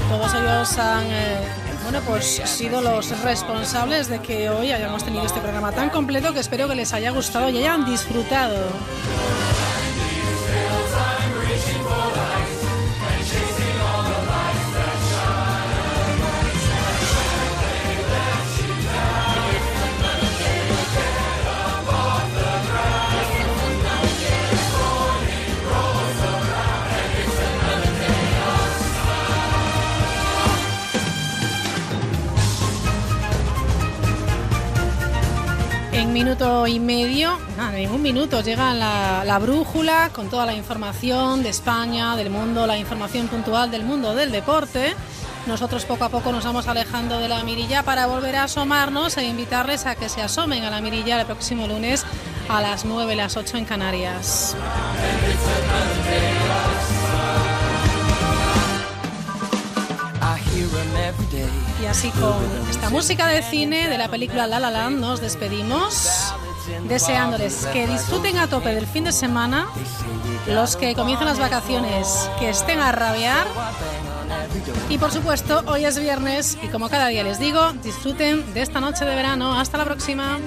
Todos ellos han eh, bueno, pues sido los responsables de que hoy hayamos tenido este programa tan completo que espero que les haya gustado y hayan disfrutado. Minuto y medio, nada, en un minuto llega la, la brújula con toda la información de España, del mundo, la información puntual del mundo del deporte. Nosotros poco a poco nos vamos alejando de la mirilla para volver a asomarnos e invitarles a que se asomen a la mirilla el próximo lunes a las 9, las 8 en Canarias. Y así con esta música de cine de la película La La Land nos despedimos deseándoles que disfruten a tope del fin de semana, los que comiencen las vacaciones, que estén a rabiar y por supuesto hoy es viernes y como cada día les digo, disfruten de esta noche de verano. Hasta la próxima.